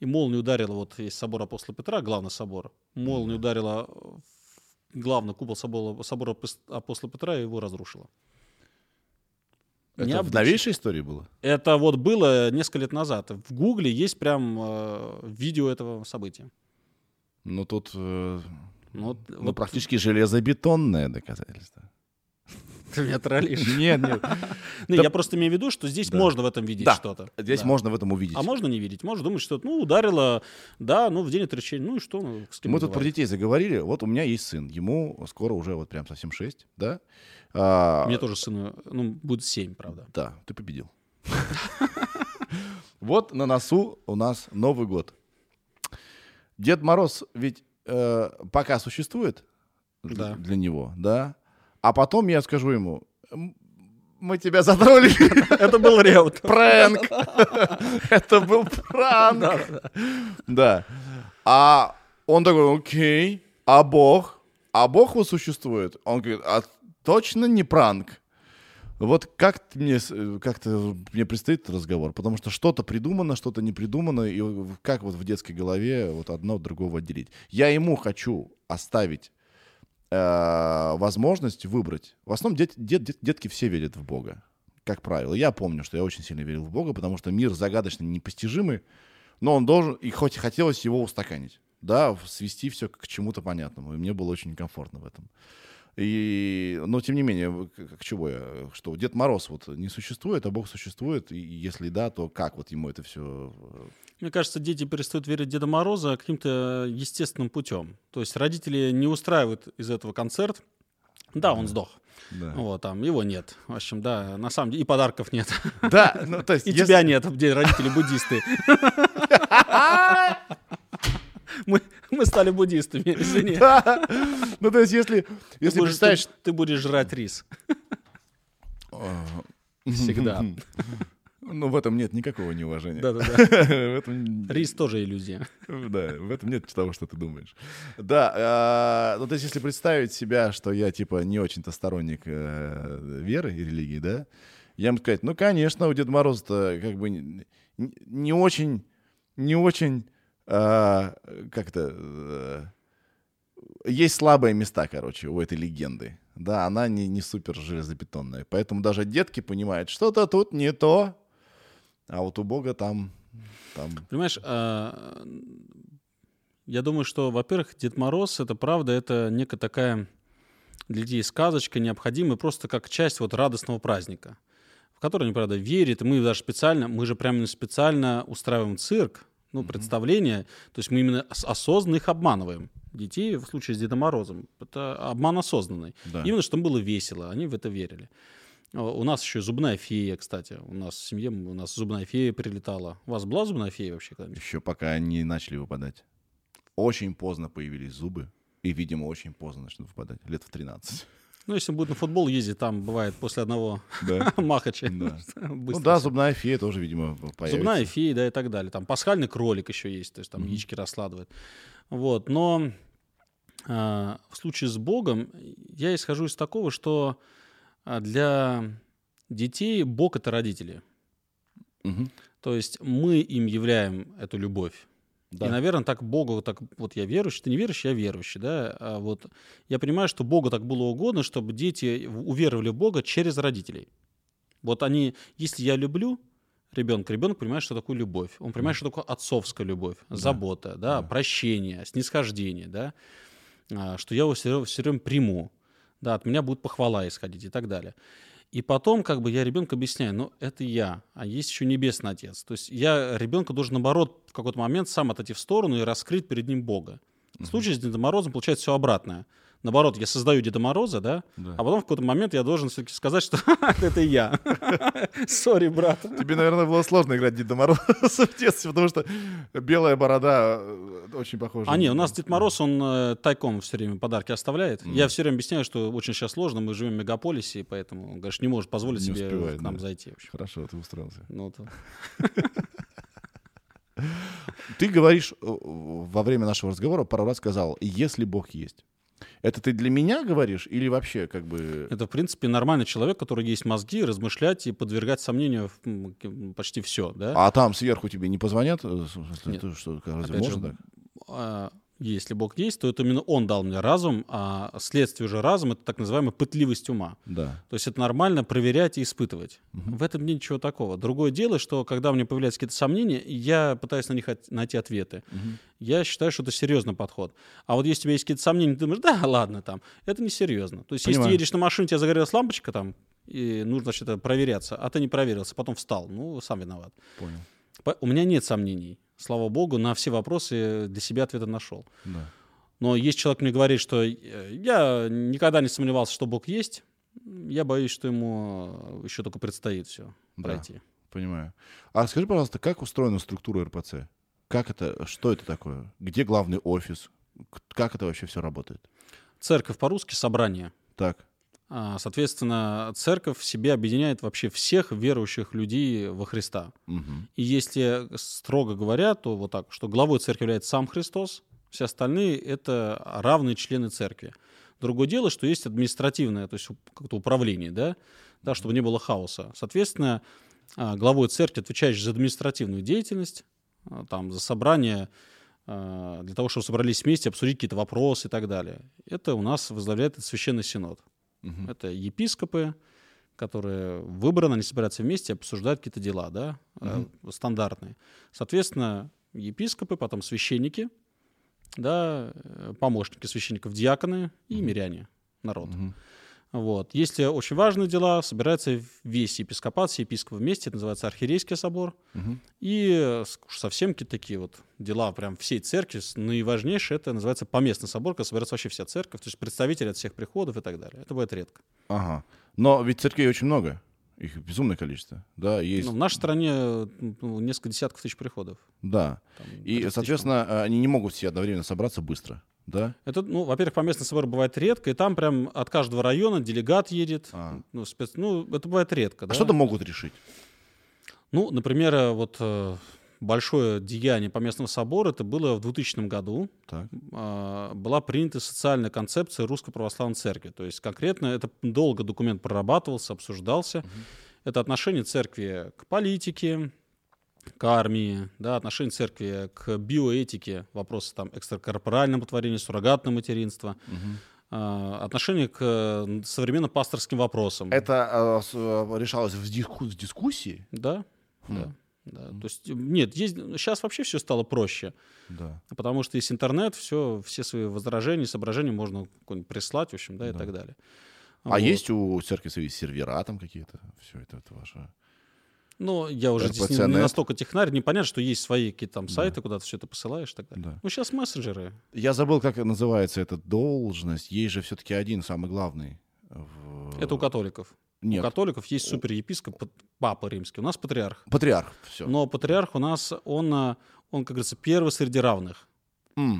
и молния ударила, вот есть собор апостола Петра, главный собор, молния ударила в главный купол собора, собора апос- апостола Петра и его разрушила. Это в новейшей истории было? Это вот было несколько лет назад. В Гугле есть прям э, видео этого события. Ну, тут э, Ну, вот, ну, вот практически железобетонное доказательство. Ты меня троллишь. Нет, нет. Я просто имею в виду, что здесь можно в этом видеть что-то. Здесь можно в этом увидеть. А можно не видеть. Можно думать, что ну, ударило, да, ну, в день отречения. Ну и что? Ну, Мы тут про детей заговорили. Вот у меня есть сын. Ему скоро уже вот прям совсем 6, да? А, Мне тоже сыну, ну, будет 7, правда. Да, ты победил. Вот на носу у нас Новый год. Дед Мороз ведь э, пока существует для- Да. для него, да? А потом я скажу ему, «М, мы тебя затроллили. Это был реут. Пранк. Это был пранк. Да. А он такой, окей, а Бог? А Бог вот существует? Он говорит, а точно не пранк? Вот как мне, э, как-то мне предстоит этот разговор, потому что что-то придумано, что-то не придумано, и как вот в детской голове вот одно от другого отделить. Я ему хочу оставить э, возможность выбрать. В основном дет- дет- дет- детки все верят в Бога, как правило. Я помню, что я очень сильно верил в Бога, потому что мир загадочный, непостижимый, но он должен, и хоть хотелось его устаканить, да, свести все к чему-то понятному, и мне было очень комфортно в этом. И, но тем не менее, к, к чего я? Что Дед Мороз вот не существует, а Бог существует, и если да, то как вот ему это все... Мне кажется, дети перестают верить Деда Мороза каким-то естественным путем. То есть родители не устраивают из этого концерт. Да, он сдох. Да, Вот, там его нет. В общем, да, на самом деле, и подарков нет. да ну то есть... И если- тебя нет, где родители буддисты. Мы, мы стали буддистами, извини. Да. Ну то есть если, Ты если будешь- представить... ты, ты будешь жрать рис. А, Всегда. Ну, в этом нет никакого неуважения. Да-да-да. Этом- Рис тоже иллюзия. Да, в этом нет того, что ты думаешь. Да, а, ну то есть если представить себя, что я типа не очень-то сторонник э, веры и религии, да, я ему сказать, ну конечно, у Деда Мороза-то как бы не, не очень, не очень а, как-то э, есть слабые места, короче, у этой легенды. Да, она не, не супер железобетонная. Поэтому даже детки понимают, что-то тут не то. А вот у Бога там, там Понимаешь, а, я думаю, что, во-первых, Дед Мороз, это правда, это некая такая для детей сказочка, необходимая просто как часть вот радостного праздника, в который они, правда, верят. Мы даже специально, мы же прямо специально устраиваем цирк, ну, представление, то есть мы именно ос- осознанно их обманываем. Детей в случае с Дедом Морозом. Это обман осознанный. Да. Именно, чтобы было весело. Они в это верили. О, У нас еще зубная фея, кстати. У нас в семье у нас зубная фея прилетала. У вас была зубная фея вообще когда-нибудь? Еще пока они начали выпадать. Очень поздно появились зубы. И, видимо, очень поздно начнут выпадать. Лет в 13. Ну, если будет на футбол ездить, там бывает после одного Да. махача. Да. Ну да, зубная фея тоже, видимо, появится. Зубная фея, да, и так далее. Там пасхальный кролик еще есть, то есть там яички раскладывает. Вот, но а, в случае с Богом я исхожу из такого, что а, для детей Бог — это родители. То есть мы им являем эту любовь. Да. И, наверное, так Богу, так вот я верующий, ты не верующий, я верующий, да. А вот я понимаю, что Богу так было угодно, чтобы дети уверовали в Бога через родителей. Вот они, если я люблю ребенка, ребенок понимает, что такое любовь. Он понимает, что такое отцовская любовь, забота, да, прощение, снисхождение, да, а, что я его все, все время приму, да, от меня будет похвала исходить и так далее. И потом, как бы, я ребенку объясняю, ну, это я, а есть еще Небесный Отец. То есть я ребенка должен, наоборот, в какой-то момент сам отойти в сторону и раскрыть перед ним Бога. В случае с Дедом Морозом получается все обратное. Наоборот, я создаю Деда Мороза, да, Да. а потом в какой-то момент я должен все-таки сказать, что это я. Сори, брат. Тебе, наверное, было сложно играть Деда Мороза в детстве, потому что белая борода э, очень похожа. А не, у на- нас Дед Мороз, он э, тайком все время подарки оставляет. Я все время объясняю, что очень сейчас сложно, мы живем в мегаполисе, поэтому, он, конечно, не может позволить Не себе успевает, к нам да. зайти. Хорошо, ты устроился. Ну, то- Ты говоришь э, во время нашего разговора пару раз сказал, если Бог есть. Это ты для меня говоришь или вообще как бы... Это, в принципе, нормальный человек, у которого есть мозги, размышлять и подвергать сомнению почти все, да? А там сверху тебе не позвонят? Э, Нет. что, разве Опять же, можно так? Если Бог есть, то это именно Он дал мне разум, а следствие уже разума — это так называемая пытливость ума. Да. То есть это нормально проверять и испытывать. В этом нет ничего такого. Другое дело, что когда у меня появляются какие-то сомнения, я пытаюсь на них от- найти ответы. Я считаю, что это серьезный подход. А вот если у тебя есть какие-то сомнения, ты думаешь, да, ладно, там, это не серьезно. То есть если Понимаю. ты едешь на машине, у тебя загорелась лампочка там, и нужно, это проверяться, а ты не проверился, потом встал, ну, сам виноват. Понял. По- У меня нет сомнений. Слава богу, на все вопросы для себя ответы нашел. Да. Но есть человек мне говорит, что э, я никогда не сомневался, что Бог есть, я боюсь, что ему еще только предстоит все Да. пройти. Понимаю. А скажи, пожалуйста, как устроена структура РПЦ? Как это, что это такое? Где главный офис? Как это вообще все работает? Церковь по-русски собрание. Так. А, Соответственно, церковь в себе объединяет вообще всех верующих людей во Христа. Мгм. И если строго говоря, то вот так, что главой церкви является сам Христос, все остальные — это равные члены церкви. Другое дело, что есть административное, то есть как-то управление, да, да, чтобы не было хаоса. Соответственно, а, главой церкви, отвечающий за административную деятельность, а, там, за собрание, для того, чтобы собрались вместе, обсудить какие-то вопросы и так далее. Это у нас возглавляет священный синод. Мгм. Это епископы, которые выбраны, они собираются вместе, обсуждают какие-то дела, да, э, стандартные. Соответственно, епископы, потом священники, да, э, помощники священников, диаконы и миряне, народ. Мгм. Вот. Если очень важные дела, собирается весь епископат, все епископы вместе, это называется архиерейский собор. Мгм. И совсем какие-то такие вот дела прям всей церкви, наиважнейшее, это называется поместный собор, когда собирается вообще вся церковь, то есть представители от всех приходов и так далее. Это бывает редко. Ага. Но ведь церквей очень много. Их безумное количество. Да, есть. Ну, в нашей стране ну, несколько десятков тысяч приходов. Да. Там, И, 30 тысяч, соответственно, э, они не могут все одновременно собраться быстро. Да? Это, ну, во-первых, поместный собор бывает редко, и там прям от каждого района делегат едет. А. Ну, спец- ну, это бывает редко. А да. что-то могут решить. Ну, например, вот э, большое деяние поместного собора, это было в 2000 году. Так. а, была принята социальная концепция Русской Православной Церкви. То есть конкретно это долго документ прорабатывался, обсуждался. Это отношение церкви к политике, к армии, да, отношение церкви к биоэтике, вопросы там экстракорпорального творения, суррогатного материнства, а, отношение к современным пасторским вопросам. Это э, с- э, решалось в, диску- в дискуссии? Да, Хм. да. Да. То есть, нет, есть, сейчас вообще все стало проще, Да. потому что есть интернет, все, все свои возражения, соображения можно прислать, в общем, да, и Да. так далее. А Вот. есть у церкви свои сервера там какие-то? Все это, это ваше. Ну, я уже здесь не, не настолько технарь, непонятно, что есть свои какие-то там сайты, куда ты все это посылаешь и так далее. Да. Ну, сейчас мессенджеры. Я забыл, как называется эта должность. Есть же все-таки один самый главный. в- Это у католиков. Нет, У католиков есть суперепископ, папа римский. У нас патриарх. патриарх. Все. Но патриарх у нас, он, а, он, как говорится, первый среди равных.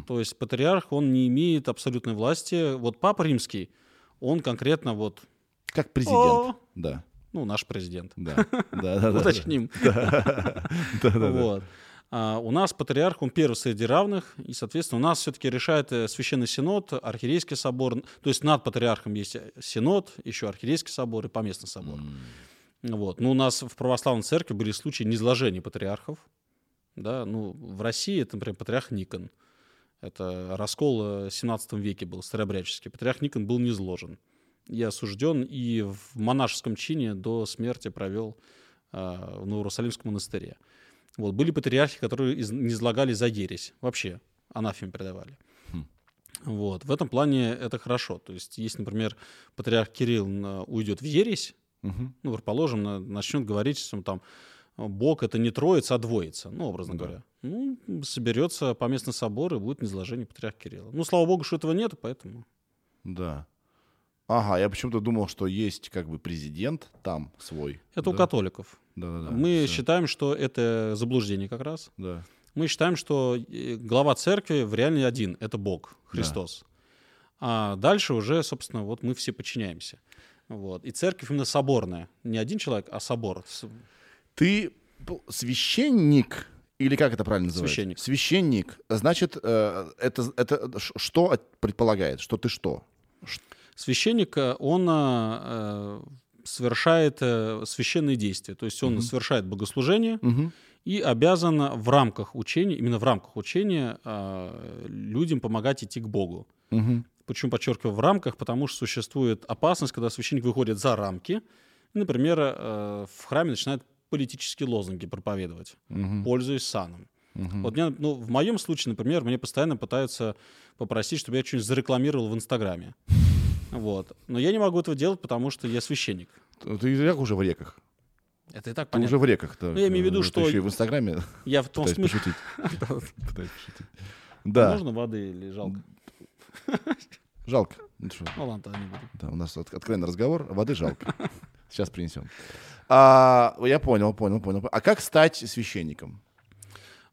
То есть патриарх, он не имеет абсолютной власти. Вот папа римский, он конкретно вот, Как президент. О! Да. Ну, наш президент. Да. Да, да. Уточним. Да, да, да. А у нас патриарх, он первый среди равных, и, соответственно, у нас все-таки решает э, Священный Синод, Архиерейский собор, то есть над патриархом есть э, Синод, еще Архиерейский собор и Поместный собор. Вот. Ну, у нас в православной церкви были случаи низложения патриархов. Да? Ну, в России это, например, патриарх Никон. Это раскол э, в 17 веке был, старообрядческий. Патриарх Никон был низложен. И осужден, и в монашеском чине до смерти провел а, в Иерусалимском монастыре. Вот. Были патриархи, которые из, не излагали за ересь. Вообще анафеме предавали. Хм. Вот. В этом плане это хорошо. То есть, если, например, патриарх Кирилл на- уйдет в ересь, Мгм. ну, предположим, на- начнет говорить, что там Бог это не троица, а двоица, ну, образно Да. говоря. Ну, соберется поместный собор и будет низложение патриарха Кирилла. Ну, слава богу, что этого нет, поэтому... Да. Ага, я почему-то думал, что есть как бы президент там свой. Это у Да. католиков. Да-да-да. Мы Всё. считаем, что это заблуждение как раз. Да. Мы считаем, что э, глава церкви в реальный один — это Бог, Да. Христос. А дальше уже, собственно, вот мы все подчиняемся. Вот. И церковь именно соборная. Не один человек, а собор. Ты священник или как это правильно называется? Священник. Священник. Значит, э, это, это что предполагает? Что ты что? Священник, он э, совершает э, священные действия. То есть он Мгм. совершает богослужение Мгм. и обязан в рамках учения, именно в рамках учения, э, людям помогать идти к Богу. Мгм. Почему подчеркиваю в рамках? Потому что существует опасность, когда священник выходит за рамки, например, в храме начинает политические лозунги проповедовать, Мгм. пользуясь саном. Мгм. Вот мне, ну, в моем случае, например, мне постоянно пытаются попросить, чтобы я что-нибудь зарекламировал в Инстаграме. Вот. Но я не могу этого делать, потому что я священник. Ты и так уже в реках. Это и так Ты понятно. уже в реках. так, Ну, я имею в виду, э, что- еще и в Инстаграме Я в том смысле... пошутить. Да, Можно воды или жалко? жалко. Ну, Ну ладно, не буду. да, у нас от- откровенный разговор, воды жалко. Сейчас принесем. А, я понял, понял, понял. А как стать священником?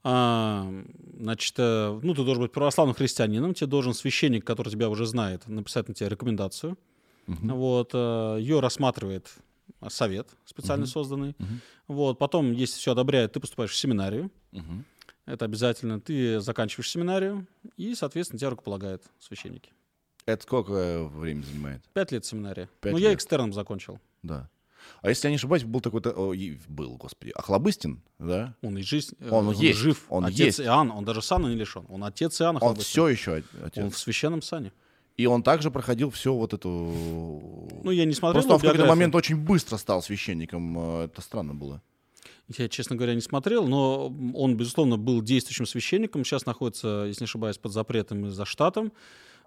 А, значит, э, ну, ты должен быть православным христианином, тебе должен священник, который тебя уже знает, написать на тебя рекомендацию. Мгм. Вот, э, ее рассматривает совет специально Мгм. созданный. Мгм. Вот, потом, если все одобряет, ты поступаешь в семинарию. Мгм. Это обязательно. Ты заканчиваешь семинарию, и, соответственно, тебя рукополагают священники. Это сколько времени занимает? Пять лет семинария. Пять ну, я лет. экстерном закончил. Да. А если я не ошибаюсь, был такой-то... был, господи. Охлобыстин, да? Он и жизнь, э, Он есть, жив. он отец есть. Иоанн, он даже сана не лишен. Он отец Иоанна Он все еще отец. Он в священном сане. И он также проходил все вот эту... Ну, я не смотрел Просто он в какой-то момент очень быстро стал священником. э, Это странно было. Я, честно говоря, не смотрел, но он, безусловно, был действующим священником. Сейчас находится, если не ошибаюсь, под запретом и за штатом.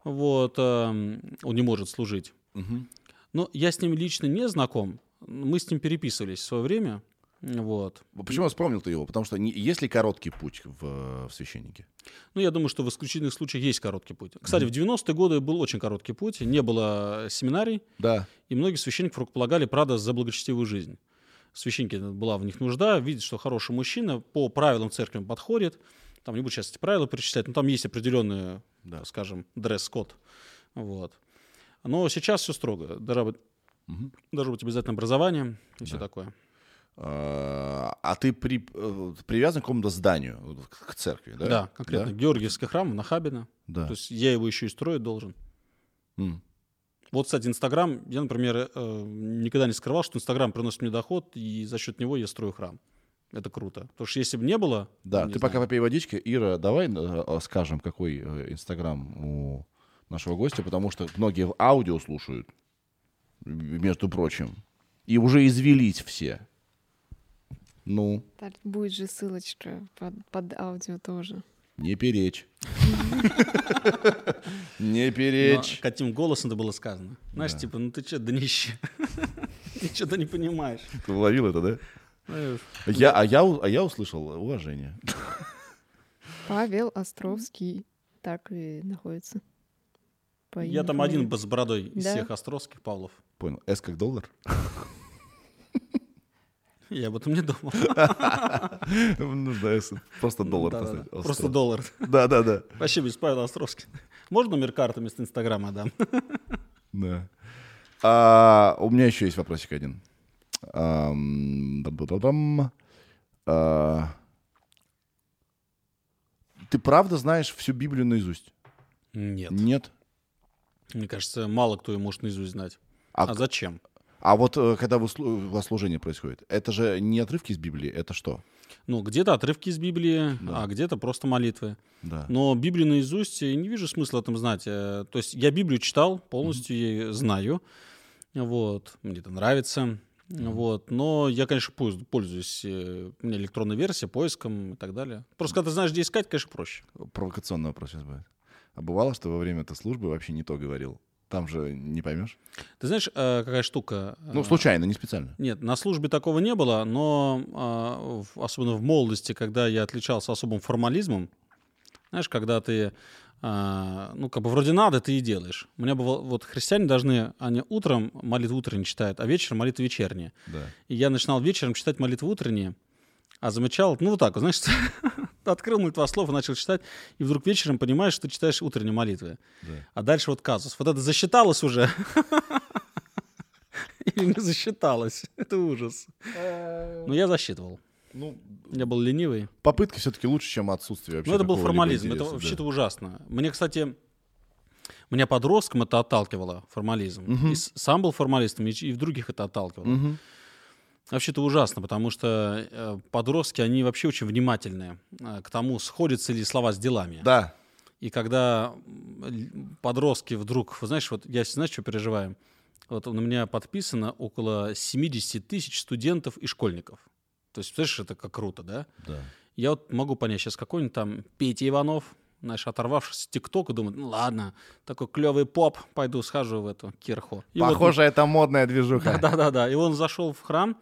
Вот, эм, он не может служить. Мгм. Но я с ним лично не знаком. Мы с ним переписывались в свое время. Вот. Почему вспомнил ты его? Потому что не- есть ли короткий путь в, в священнике? Ну, я думаю, что в исключительных случаях есть короткий путь. Кстати, в 90-е годы был очень короткий путь. Не было семинарий, Да. и многие священников рукополагали, правда, за благочестивую жизнь. Священники, была в них нужда, видят, что хороший мужчина, по правилам церкви подходит. Там не буду сейчас эти правила перечислять, но там есть определенный, Да. скажем, дресс-код. Вот. Но сейчас все строго. Быть, Мгм. должно быть обязательно образование и все Да. такое. А а ты при- э, привязан к какому-то зданию, к церкви, да? Да, конкретно. Да? Георгиевский храм в Нахабино. Да. То есть я его еще и строить должен. М. Вот, кстати, Инстаграм, я, например, э, никогда не скрывал, что Инстаграм приносит мне доход, и за счет него я строю храм. Это круто. Потому что если бы не было... Да, не ты пока знаю. попей водички. Ира, давай э, скажем, какой Инстаграм у нашего гостя, потому что многие в аудио слушают, между прочим, и уже извелись все. Ну, Так, будет же ссылочка под, под аудио тоже. не перечь. Не перечь. каким голосом это было сказано? Знаешь, типа, ну ты что, днище? Ты что-то не понимаешь. Ты уловил это, да? Знаешь, Я, а, я, а я услышал уважение. Павел Островский так и находится. Я там один с бородой из всех островских Павлов. Понял. С как доллар? Я об этом не думал. Нужно. Просто доллар Да-да-да. поставить. Просто доллар. Да, да, да. Вообще без Павла Островский. Можно номер карты вместо Инстаграма дам? Да. А, у меня еще есть вопросик один. А, ты правда знаешь всю Библию наизусть? Нет. Нет. Мне кажется, мало кто ее может наизусть знать. А, А зачем? а вот э, когда служение происходит, это же не отрывки из Библии, это что? Ну, где-то отрывки из Библии, Да. а где-то просто молитвы. Да. Но Библию наизусть я не вижу смысла этом знать. Э, То есть я Библию читал, полностью ее знаю. Вот, мне это нравится. Вот. Но я, конечно, пользуюсь, э, у меня электронная версия, поиском и так далее. Просто когда ты знаешь, где искать, конечно, проще. Провокационный вопрос сейчас будет. А бывало, что во время этой службы вообще не то говорил? Там же не поймешь. Ты знаешь, э, какая штука? Ну, Э, случайно, не специально. Нет, на службе такого не было, но в- особенно в молодости, когда я отличался особым формализмом, знаешь, когда ты, ну, как бы вроде надо, ты и делаешь. У меня было, вот христиане должны, они утром молитву утренние читают, а вечером молитву вечерние. Да. И я начинал вечером читать молитву утренние, а замечал, ну, вот так вот, знаешь, открыл молитвослов и начал читать, и вдруг вечером понимаешь, что ты читаешь утренние молитвы. Да. А дальше вот казус. Вот это засчиталось уже. Или не засчиталось. Это ужас. Но я засчитывал. Ну, Я был ленивый. попытки все-таки лучше, чем отсутствие вообще Ну, это был формализм. Это интереса, да. вообще-то ужасно. Мне, кстати, меня подростком это отталкивало, формализм. Мгм. И сам был формалистом, и, и в других это отталкивало. Мгм. Вообще-то ужасно, потому что э, подростки, они вообще очень внимательны э, к тому, сходятся ли слова с делами. Да. И когда подростки вдруг, вы знаешь, вот я, знаешь, что переживаю? Вот у меня подписано около 70 тысяч студентов и школьников. То есть, представляешь, это как круто, да? Да. Я вот могу понять, сейчас какой-нибудь там Петя Иванов, знаешь, оторвавшись с ТикТока, думает, ну ладно, такой клевый поп, пойду схожу в эту кирху. И вот- Похоже, это модная движуха. да-да-да. И он зашел в храм,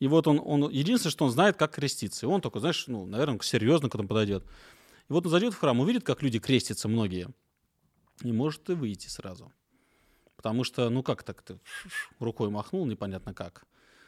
и вот он, он, единственное, что он знает, как креститься. И он только, знаешь, ну, наверное, серьезно к этому подойдет. И вот он зайдет в храм, увидит, как люди крестятся многие, и может и выйти сразу. Потому что, ну как так, ты рукой махнул, непонятно как.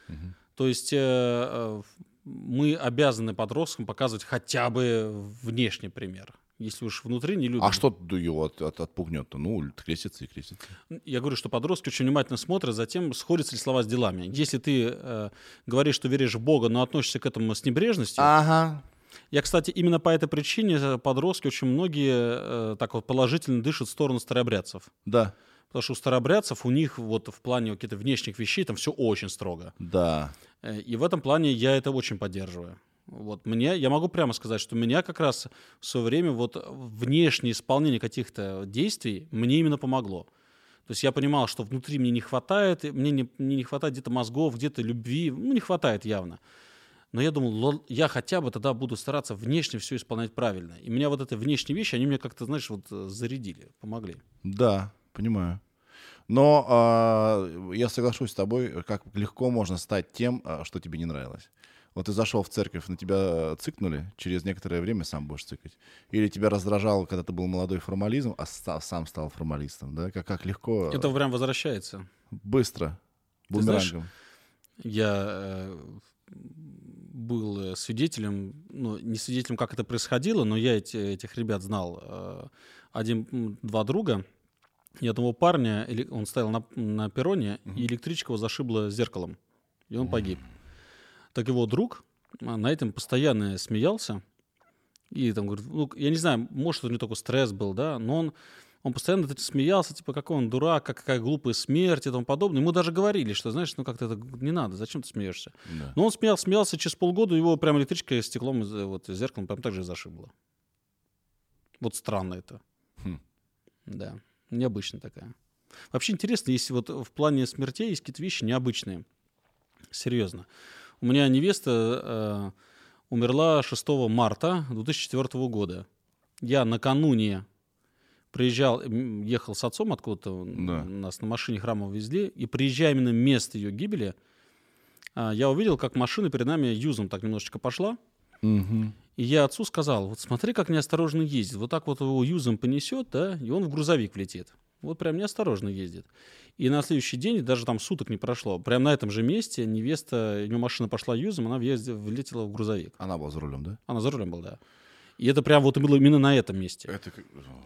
Мгм. То есть э, э, мы обязаны подросткам показывать хотя бы внешний пример. Если уж внутри не любим. А что его от- от- отпугнет-то? Ну, крестится и крестится. Я говорю, что подростки очень внимательно смотрят за тем, сходятся ли слова с делами. Если ты э, говоришь, что веришь в Бога, но относишься к этому с небрежностью. Ага. Я, кстати, именно по этой причине э, подростки очень многие э, так вот положительно дышат в сторону старообрядцев. Да. Потому что у старообрядцев у них вот в плане каких-то внешних вещей там все очень строго. Да. Э, И в этом плане я это очень поддерживаю. Вот мне, я могу прямо сказать, что меня как раз в свое время вот внешнее исполнение каких-то действий мне именно помогло. То есть я понимал, что внутри мне не хватает, мне не, мне не хватает где-то мозгов, где-то любви, ну не хватает явно. Но я думал, я хотя бы тогда буду стараться внешне все исполнять правильно. И меня вот эти внешние вещи, они меня как-то, знаешь, вот э, зарядили, помогли. Да, понимаю. Но а, я соглашусь с тобой, как легко можно стать тем, а, что тебе не нравилось. Вот ты зашел в церковь, на тебя цыкнули, через некоторое время сам будешь цыкать. Или тебя раздражал, когда ты был молодой формализм, а сам стал формалистом, да? Как, как легко, Это прям возвращается. быстро, Ты знаешь, бумерангом. Я э, был э, свидетелем, ну, не свидетелем, как это происходило, но я эти- этих ребят знал. Э, Один, м, два друга, и одного парня, он стоял на, на перроне, и электричка его зашибла зеркалом, и он погиб. Так его друг а, на этом постоянно смеялся, и там говорит, ну, я не знаю, может, у него только стресс был, да, но он, он постоянно смеялся, типа, какой он дурак, как- какая глупая смерть и тому подобное. Ему даже говорили, что, знаешь, ну как-то это не надо, зачем ты смеешься? Да. Но он смеялся, смеялся, через полгода его прям электричка стеклом, из- вот, зеркалом прям так же и зашибла. Вот странно это. Хм. Да, необычно такая. Вообще интересно, если вот в плане смертей есть какие-то вещи необычные. Серьезно. У меня невеста э, умерла 6 марта 2004 года. Я накануне приезжал, ехал с отцом откуда-то, Да. нас на машине храма везли, и приезжая именно место ее гибели, а, я увидел, как машина перед нами юзом так немножечко пошла, Мгм. и я отцу сказал, вот смотри, как неосторожно ездит. Вот так вот его юзом понесет, да, и он в грузовик влетит. Вот прям неосторожно ездит. И на следующий день, даже там суток не прошло, прям на этом же месте невеста, у нее машина пошла юзом, она въезде- влетела в грузовик. Она была за рулем, да? Она за рулем была, да. И это прям вот было именно на этом месте. Это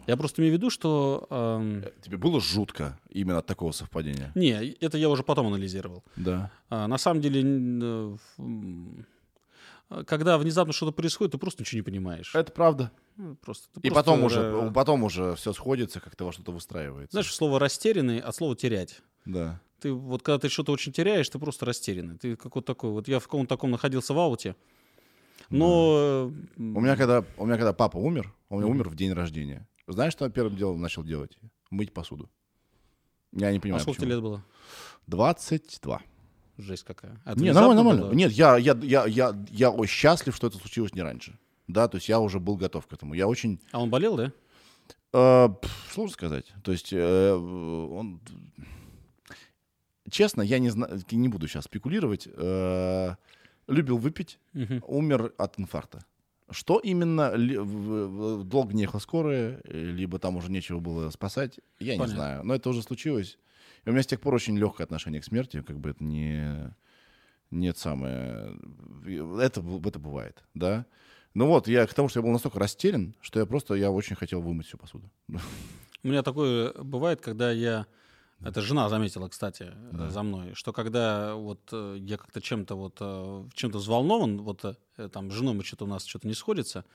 Я просто имею в виду, что... эм, Тебе было жутко именно от такого совпадения? не, это я уже потом анализировал. Да. А, на самом деле, э, когда внезапно что-то происходит, ты просто ничего не понимаешь. Это правда. Ну, Просто, И просто, потом уже, э, потом уже все сходится, как-то во что-то выстраивается. Знаешь, слово растерянный от слова терять. Да. Ты вот когда ты что-то очень теряешь, ты просто растерянный. Ты какой-то такой. Вот я в каком-то таком находился в ауте. Но э, У меня когда, у меня когда папа умер, он меня умер в день рождения. Знаешь, что я первым делом начал делать? Мыть посуду. Я не А понимаю, сколько почему. тебе лет было? 22. Жесть какая. А Не, внезапно нормально, нормально. было? Нет, я, я, я, я, я счастлив, что это случилось не раньше. Да, то есть я уже был готов к этому. Я очень... А он болел, да? э, сложно сказать. То есть э, он... Честно, я не знаю, не буду сейчас спекулировать. Э, любил выпить, Мгм. умер от инфаркта. Что именно? Долго не ехала скорая, либо там уже нечего было спасать, я не Понятно. знаю. Но это уже случилось. И у меня с тех пор очень легкое отношение к смерти, как бы это не... Нет самое... Это, это бывает, да. Ну вот, я к тому, что я был настолько растерян, что я просто, я очень хотел вымыть всю посуду. У меня такое бывает, когда я... Это жена заметила, кстати, Да. за мной, что когда вот э, я как-то чем-то вот э, чем-то взволнован, вот э, там с женой мы что-то у нас что-то не сходится,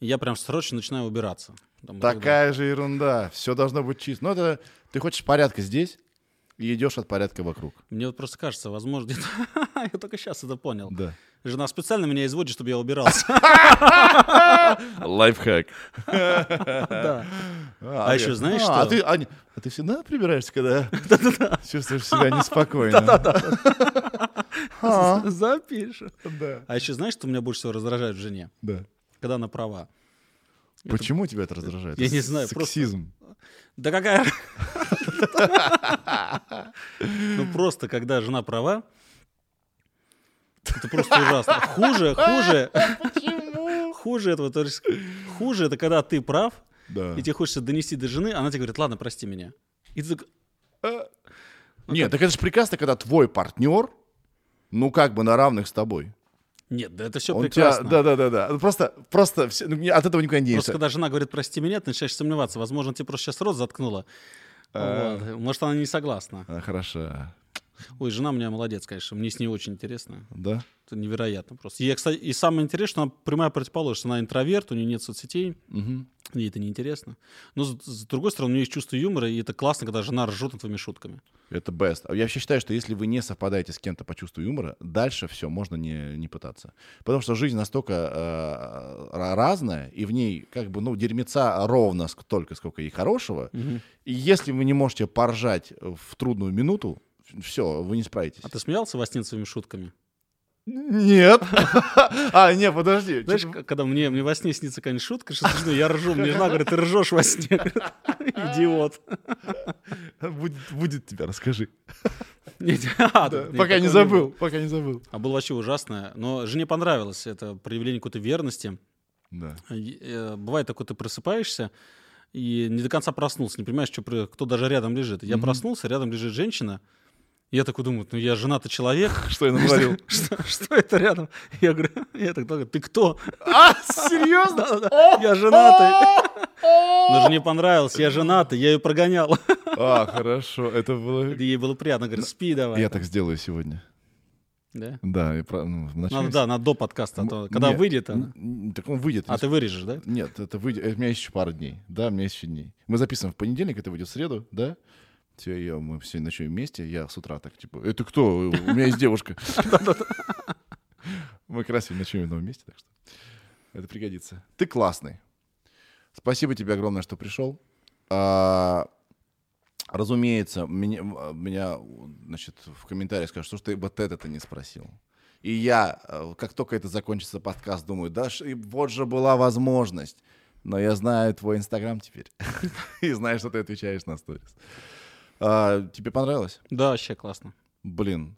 я прям срочно начинаю убираться. Там. Такая же ерунда. Все должно быть чисто. Ну, это ты хочешь порядка здесь и идешь от порядка вокруг. Мне вот просто кажется, возможно, где-то... я только сейчас это понял. Да. Жена специально меня изводит, чтобы я убирался. Лайфхак. Да. А еще знаешь а, что? ты, Аня, а ты всегда прибираешься, когда чувствуешь себя неспокойно? А, Запишешь. Да. А еще знаешь, что меня больше всего раздражает в жене? Да. Когда она права. Почему тебя это раздражает? Я не знаю, просто- Сексизм. Да какая... Ну просто, когда жена права, это просто ужасно. Хуже, хуже... Хуже этого, то есть хуже это когда ты прав, Да. и тебе хочется донести до жены, она тебе говорит, ладно, прости меня. И ты такой, Нет, так это же прекрасно, когда твой партнер, ну как бы на равных с тобой. нет, да это все Он прекрасно. тебя, да, да, да, да. Просто, просто все- ну, от этого никуда не Просто когда жена говорит, прости меня, ты начинаешь сомневаться. Возможно, тебе просто сейчас рот заткнула. Вот. Может, она не согласна. Хорошо. Ой, жена у меня молодец, конечно. Мне с ней очень интересно. Да? Это невероятно просто. И, кстати, и самое интересное, что она прямая противоположность. Она интроверт, у нее нет соцсетей, Мгм. ей это неинтересно. Но, с, с другой стороны, у нее есть чувство юмора, и это классно, когда жена ржет над твоими шутками. Это best. А Я вообще считаю, что если вы не совпадаете с кем-то по чувству юмора, дальше все, можно не, не пытаться. Потому что жизнь настолько э, ра- разная, и в ней как бы, ну, дерьмеца ровно столько, сколько и хорошего. И если вы не можете поржать в трудную минуту, все, вы не справитесь. А ты смеялся во сне своими шутками? Нет. А, не, подожди. Знаешь, к- когда мне, мне во сне снится какая-нибудь шутка, что смешно, я ржу, мне жена говорит, ты ржешь во сне. Идиот. Будет, будет тебя, расскажи. Нет, а, Пока не забыл, пока не забыл. А было вообще ужасное. Но жене понравилось это проявление какой-то верности. Да. Э, Бывает такое, ты просыпаешься и не до конца проснулся, не понимаешь, что, кто даже рядом лежит. Я проснулся, рядом лежит женщина. Я такой думаю, ну я женатый человек. Что я натворил? Что, что это рядом? Я говорю, я так говорю, ты кто? А, серьезно? Да-да-да, Я женатый. Но жене понравилось, я женатый, я ее прогонял. А, хорошо, это было... Ей было приятно, говорит, спи давай. Я так сделаю сегодня. Да? Да, и про- ну, в начале- Надо, да, надо до подкаста, а то, когда Нет, выйдет она. Так он выйдет. А ты вырежешь, да? Нет, это выйдет. У меня есть еще пара дней. Да, у меня есть еще дней. Мы записываем в понедельник, это выйдет в среду, да? Все, я, мы все ночуем вместе. Я с утра так, типа, это кто? У меня есть девушка. Мы как раз ночуем в одном месте, так что это пригодится. Ты классный. Спасибо тебе огромное, что пришел. А, Разумеется, меня, меня, значит, в комментариях скажут, что ты вот это-то не спросил. И я, э, как только это закончится подкаст, думаю, да, вот же была возможность. Но я знаю твой инстаграм теперь. И знаю, что ты отвечаешь на сторис. А, Тебе понравилось? Да, вообще классно. Блин,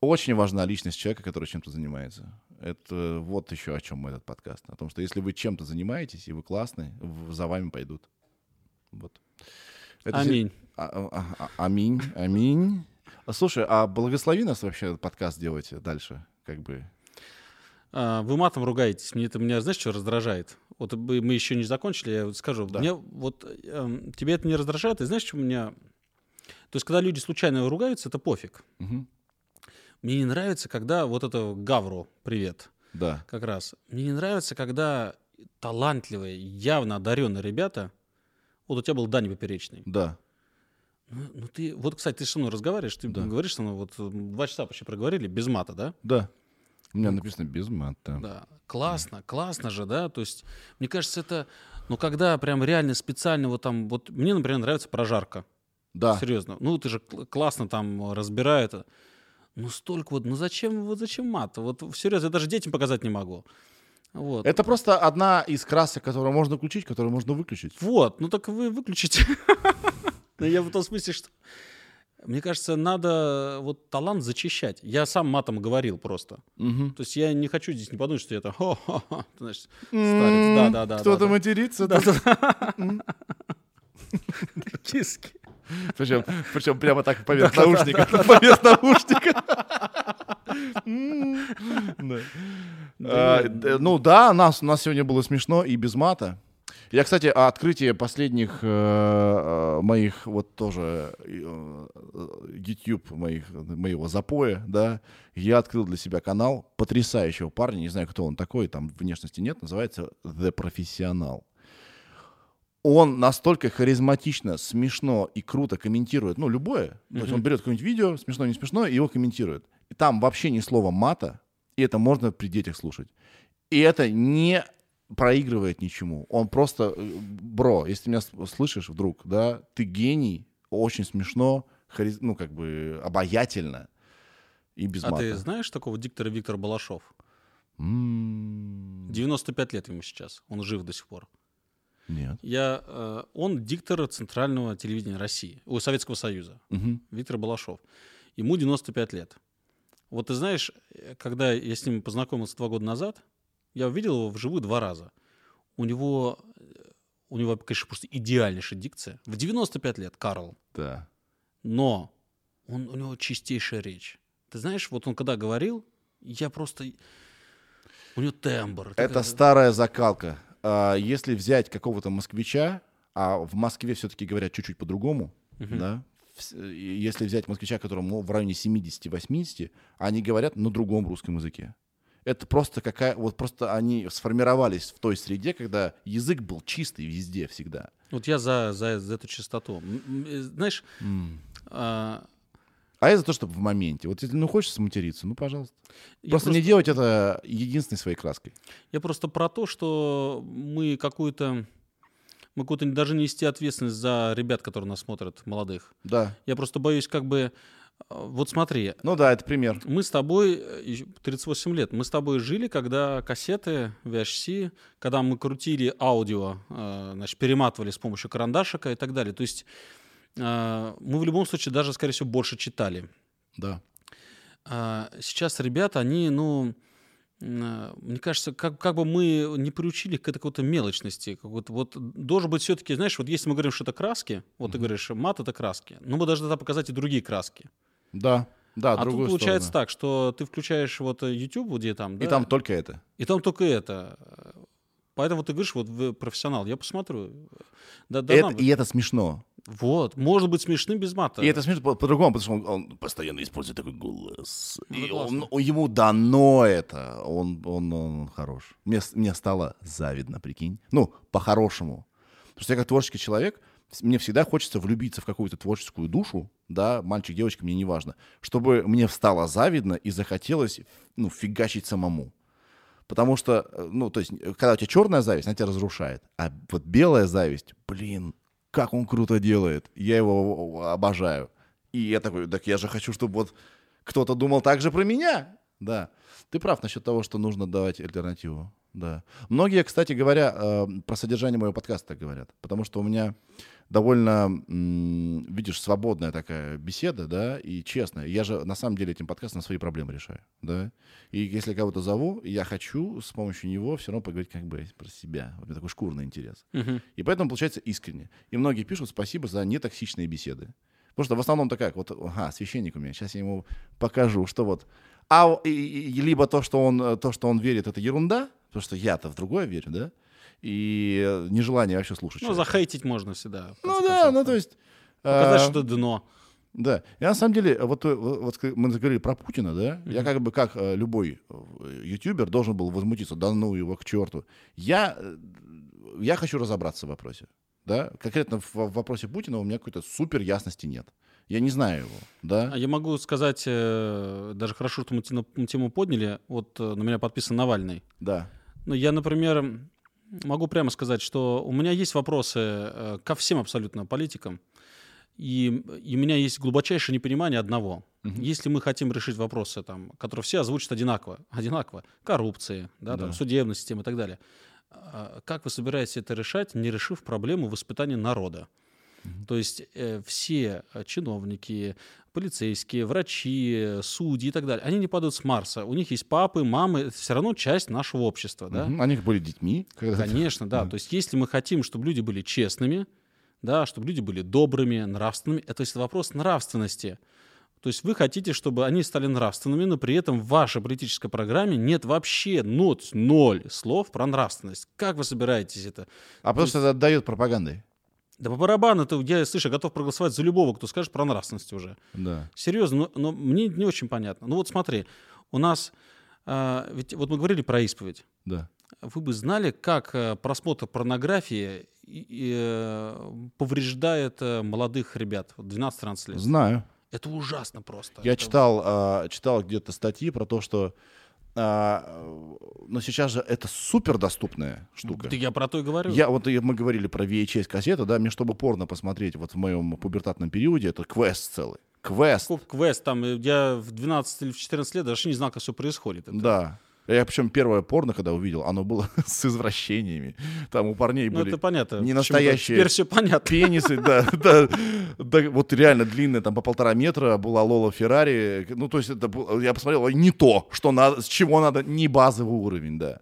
очень важна личность человека, который чем-то занимается. Это вот еще о чем этот подкаст. О том, что если вы чем-то занимаетесь, и вы классный, за вами пойдут. Вот. Это Аминь. а- а- а- Аминь, аминь. А, Слушай, а благослови нас вообще этот подкаст делать дальше, как бы. А, Вы матом ругаетесь. Мне это меня, знаешь, что раздражает? Вот мы еще не закончили, я вот скажу. Да. Мне вот эм, тебе это не раздражает, и знаешь, что меня. То есть, когда люди случайно ругаются, это пофиг. Мгм. Мне не нравится, когда вот это Гавру, привет, Да. как раз. Мне не нравится, когда талантливые, явно одаренные ребята. Вот у тебя был Даня Поперечный. Да. Ну, ну ты, вот, кстати, ты со мной разговариваешь, ты Да. говоришь со мной, вот м, два часа почти проговорили, без мата, да? Да. У меня написано без мата. Да, классно, классно же, да, то есть, мне кажется, это, ну, когда прям реально специально вот там, вот мне, например, нравится прожарка, Да. Серьезно. Ну, ты же кл- классно там разбирает. Ну, столько вот, ну зачем, вот зачем мат? Вот серьезно, я даже детям показать не могу. Вот. Это просто одна из красок, которую можно включить, которую можно выключить. Вот, ну так вы выключите. Ну, Я в том смысле, что... Мне кажется, надо вот талант зачищать. Я сам матом говорил просто. Мгм. То есть я не хочу здесь не подумать, что я там... «Хо-хо-хо», знаешь, старец. Да, да, да. Кто-то матерится. Да. Киски. Причем, причем прямо так поверх наушника. Поверх наушника. А, д- Ну да, нас, у нас сегодня было смешно и без мата. Я, кстати, открытие последних э, э, моих вот тоже э, э, YouTube моих, моего запоя, да, я открыл для себя канал потрясающего парня, не знаю, кто он такой, там внешности нет, называется The Professional он настолько харизматично, смешно и круто комментирует, ну, любое. То есть он берет какое-нибудь видео, смешно, не смешно, и его комментирует. И там вообще ни слова мата, и это можно при детях слушать. И это не проигрывает ничему. Он просто, э, бро, если ты меня слышишь вдруг, да, ты гений, очень смешно, хариз- ну, как бы обаятельно и без А мата. ты знаешь такого диктора Виктор Балашов? М, 95 лет ему сейчас. Он жив до сих пор. Нет. Я, э, он диктор Центрального телевидения России, о, Советского Союза. Мгм. Виктор Балашов. Ему 95 лет. Вот ты знаешь, э, когда я с ним познакомился два года назад, я увидел его вживую два раза. У него, э, у него, конечно, просто идеальнейшая дикция. В 95 лет Карл. Да. Но он, у него чистейшая речь. Ты знаешь, вот он когда говорил, я просто... У него тембр. Это такая- старая закалка. А, Если взять какого-то москвича, а в Москве все-таки говорят чуть-чуть по-другому, Мгм. да, если взять москвича, которому в районе 70-80, они говорят на другом русском языке. Это просто какая, вот просто они сформировались в той среде, когда язык был чистый везде всегда. Вот я за, за, за эту чистоту. Знаешь, а, А я за то, чтобы в моменте. Вот если ну хочешь сматериться, ну пожалуйста. я Просто, не делать это единственной своей краской. Я просто про то, что мы какую-то... Мы какую-то даже нести ответственность за ребят, которые нас смотрят, молодых. Да. Я просто боюсь, как бы... э, Вот смотри, Ну да, это пример. мы с тобой, э, ещё 38 лет, мы с тобой жили, когда кассеты VHC, когда мы крутили аудио, э, значит, перематывали с помощью карандашика и так далее. То есть э, мы в любом случае даже, скорее всего, больше читали. Да. А сейчас ребята, они, ну, м, мне кажется, как, как бы мы не приучили к этой какой-то мелочности. Вот, вот должен быть все-таки, знаешь, вот если мы говорим, что это краски, вот ты говоришь, мат это краски, ну мы должны тогда показать и другие краски. Да. Да, а тут получается сторону. так, что ты включаешь вот э, YouTube, где там, И да, там только это. и там только это. Поэтому ты говоришь, вот вы профессионал, я посмотрю. Да, должна Это- и это смешно. Вот, может быть смешным без мата. И это смешно по- по-другому, потому что он, он постоянно использует такой голос. Ну, И это он- классно. ему дано это. Он, он, он хорош. Мне, с- мне стало завидно, прикинь. Ну, по-хорошему. Потому что я как творческий человек, с- мне всегда хочется влюбиться в какую-то творческую душу, да, мальчик, девочка, мне не важно, чтобы мне стало завидно и захотелось, ну, фигачить самому. Потому что, э, ну, то есть, э, когда у тебя черная зависть, она тебя разрушает. А вот белая зависть, блин, как он круто делает. Я его обожаю. И я такой, так я же хочу, чтобы вот кто-то думал так же про меня. Да. Ты прав насчет того, что нужно давать альтернативу. Да. Многие, кстати говоря, э, про содержание моего подкаста говорят. Потому что у меня довольно, видишь, свободная такая беседа, да, и честная. Я же на самом деле этим подкастом свои проблемы решаю, да. И если кого-то зову, я хочу с помощью него все равно поговорить как бы про себя. Вот у меня такой шкурный интерес. Мгм. И поэтому получается искренне. И многие пишут спасибо за нетоксичные беседы. Потому что в основном такая, вот, ага, священник у меня, сейчас я ему покажу, что вот, а и- и- и либо то, что он, э, то, что он верит, это ерунда, потому что я-то в другое верю, да, и нежелание вообще слушать. Ну, человека. захейтить можно всегда. Ну да, концов. ну то есть... Показать, э, что дно. да. И на самом деле, вот, э, вот, мы заговорили про Путина, да? Я как бы, как э, любой э, ютубер, должен был возмутиться, да ну его к черту. Я, я хочу разобраться в вопросе. Да? Конкретно в, в вопросе Путина у меня какой-то супер ясности нет. Я не знаю его, да? А Я могу сказать, даже хорошо, что мы тему- подняли. Вот на меня подписан Навальный. Да. Ну, я, например, могу прямо сказать, что у меня есть вопросы э, ко всем абсолютно политикам. И, и у меня есть глубочайшее непонимание одного. Мгм. Если мы хотим решить вопросы, там, которые все озвучат одинаково, одинаково, коррупции, да, там, Да. судебная система и так далее, а, как вы собираетесь это решать, не решив проблему воспитания народа? То есть э, все э, чиновники, полицейские, врачи, судьи и так далее, они не падают с Марса. У них есть папы, мамы, это все равно часть нашего общества, да? Мгм. Они были детьми. Конечно, да. Да. То есть, если мы хотим, чтобы люди были честными, да, чтобы люди были добрыми, нравственными, это, то есть, это вопрос нравственности. То есть вы хотите, чтобы они стали нравственными, но при этом в вашей политической программе нет вообще нот, ноль слов про нравственность. Как вы собираетесь это? А просто это отдает пропагандой. Да по барабану, это, я, слышь, я готов проголосовать за любого, кто скажет про нравственность уже. Да. Серьезно, но, но мне не очень понятно. Ну вот смотри, у нас, а, ведь вот мы говорили про исповедь. Да. Вы бы знали, как э, просмотр порнографии и- и, э, повреждает э, молодых ребят, вот 12-13 лет? Знаю. Это ужасно просто. Я Это- читал, а, читал где-то статьи про то, что а, но сейчас же это супер доступная штука. Да я про то и говорю. Я, вот мы говорили про VHS-кассету, да, мне чтобы порно посмотреть вот в моем пубертатном периоде, это квест целый. Квест, квест там, э, я в 12 или в 14 лет даже не знал, как все происходит. Это- да. Я причем первое порно, когда увидел, оно было с извращениями. Там у парней Ну, были это понятно. не настоящие Теперь все понятно. пенисы, да, да, да, вот реально длинная, там по полтора метра была Лола Феррари. Ну, то есть это я посмотрел, не то, что надо, с чего надо, не базовый уровень, да.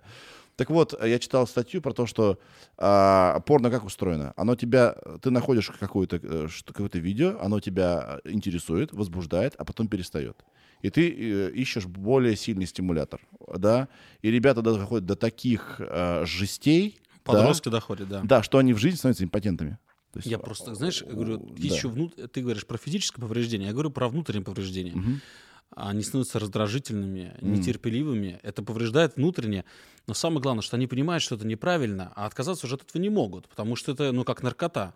Так вот, я читал статью про то, что а, порно как устроено. Оно тебя, ты находишь какое-то э, какое-то видео, оно тебя э, интересует, возбуждает, а потом перестает. И ты э, ищешь более сильный стимулятор, да. И ребята доходят до таких э, жестей, да, Подростки доходят, да. да, что они в жизни становятся импотентами. То есть, Я просто, знаешь, я говорю, да. еще внут... ты говоришь про физическое повреждение, я говорю про внутреннее повреждение. Мгм. Они становятся раздражительными, нетерпеливыми. Это повреждает внутренне. Но самое главное, что они понимают, что это неправильно, а отказаться уже от этого не могут, потому что это, ну, как наркота.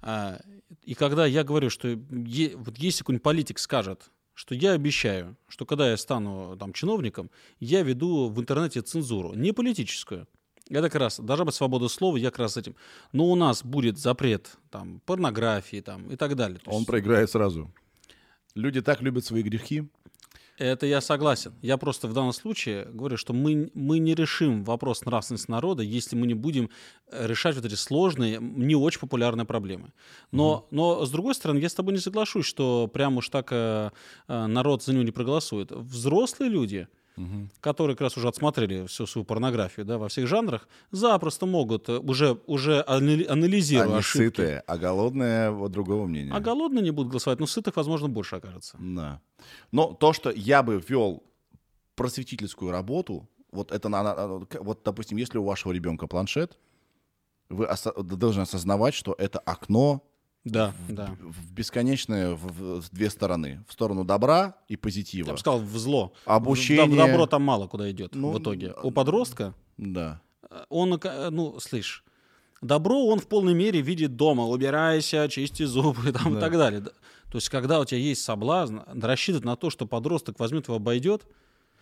А, и когда я говорю, что е- вот если какой-нибудь политик скажет, что я обещаю, что когда я стану там чиновником, я веду в интернете цензуру, не политическую. Это как раз, должна быть свобода слова, я как раз с этим. Но у нас будет запрет там, порнографии там, и так далее. То Он есть проиграет сразу. Люди так любят свои грехи. Это я согласен. Я просто в данном случае говорю, что мы, мы не решим вопрос нравственности народа, если мы не будем э, решать вот эти сложные, не очень популярные проблемы. Но, но с другой стороны, я с тобой не соглашусь, что прям уж так э, э, народ за него не проголосует. Взрослые люди, которые как раз уже отсмотрели всю свою порнографию да, во всех жанрах, запросто могут, э, уже, уже ана- анализируя Они ошибки. сытые, а голодные вот другого мнения. А голодные не будут голосовать, но сытых, возможно, больше окажется. Да. Но то, что я бы вел просветительскую работу, вот это вот, допустим, если у вашего ребенка планшет, вы осо- должны осознавать, что это окно Да, в, да. в бесконечное в, в- две стороны. В сторону добра и позитива. Я бы сказал, в зло. Обучение- В доб- добро там мало куда идет Ну, в итоге. У подростка, Да. э, он, э, ну, слышь, добро он в полной мере видит дома. Убирайся, чисти зубы там, и Да. так далее. Да. То есть, когда у тебя есть соблазн, рассчитывать на то, что подросток возьмет его, обойдет,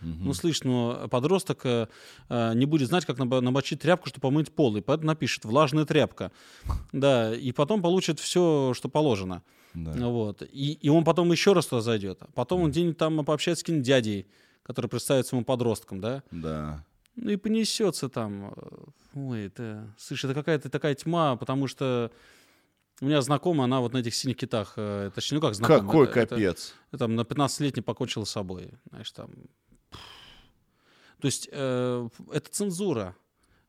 ну, слышь, ну, подросток э, э, не будет знать, как намочить тряпку, чтобы помыть пол, и поэтому напишет «влажная тряпка». Да, и потом получит все, что положено. Да. Вот. И, и он потом еще раз туда зайдет. Потом он где-нибудь там пообщается с каким-нибудь дядей, который представится ему подростком, да? Да. Ну и понесется там. э, Ой, это, слушай, это какая-то такая тьма, потому что у меня знакомая, она вот на этих синих китах, э, точнее, ну как знакомая. Какой это- капец. это там на 15-летней покончила с собой, знаешь, там. То есть э, это цензура.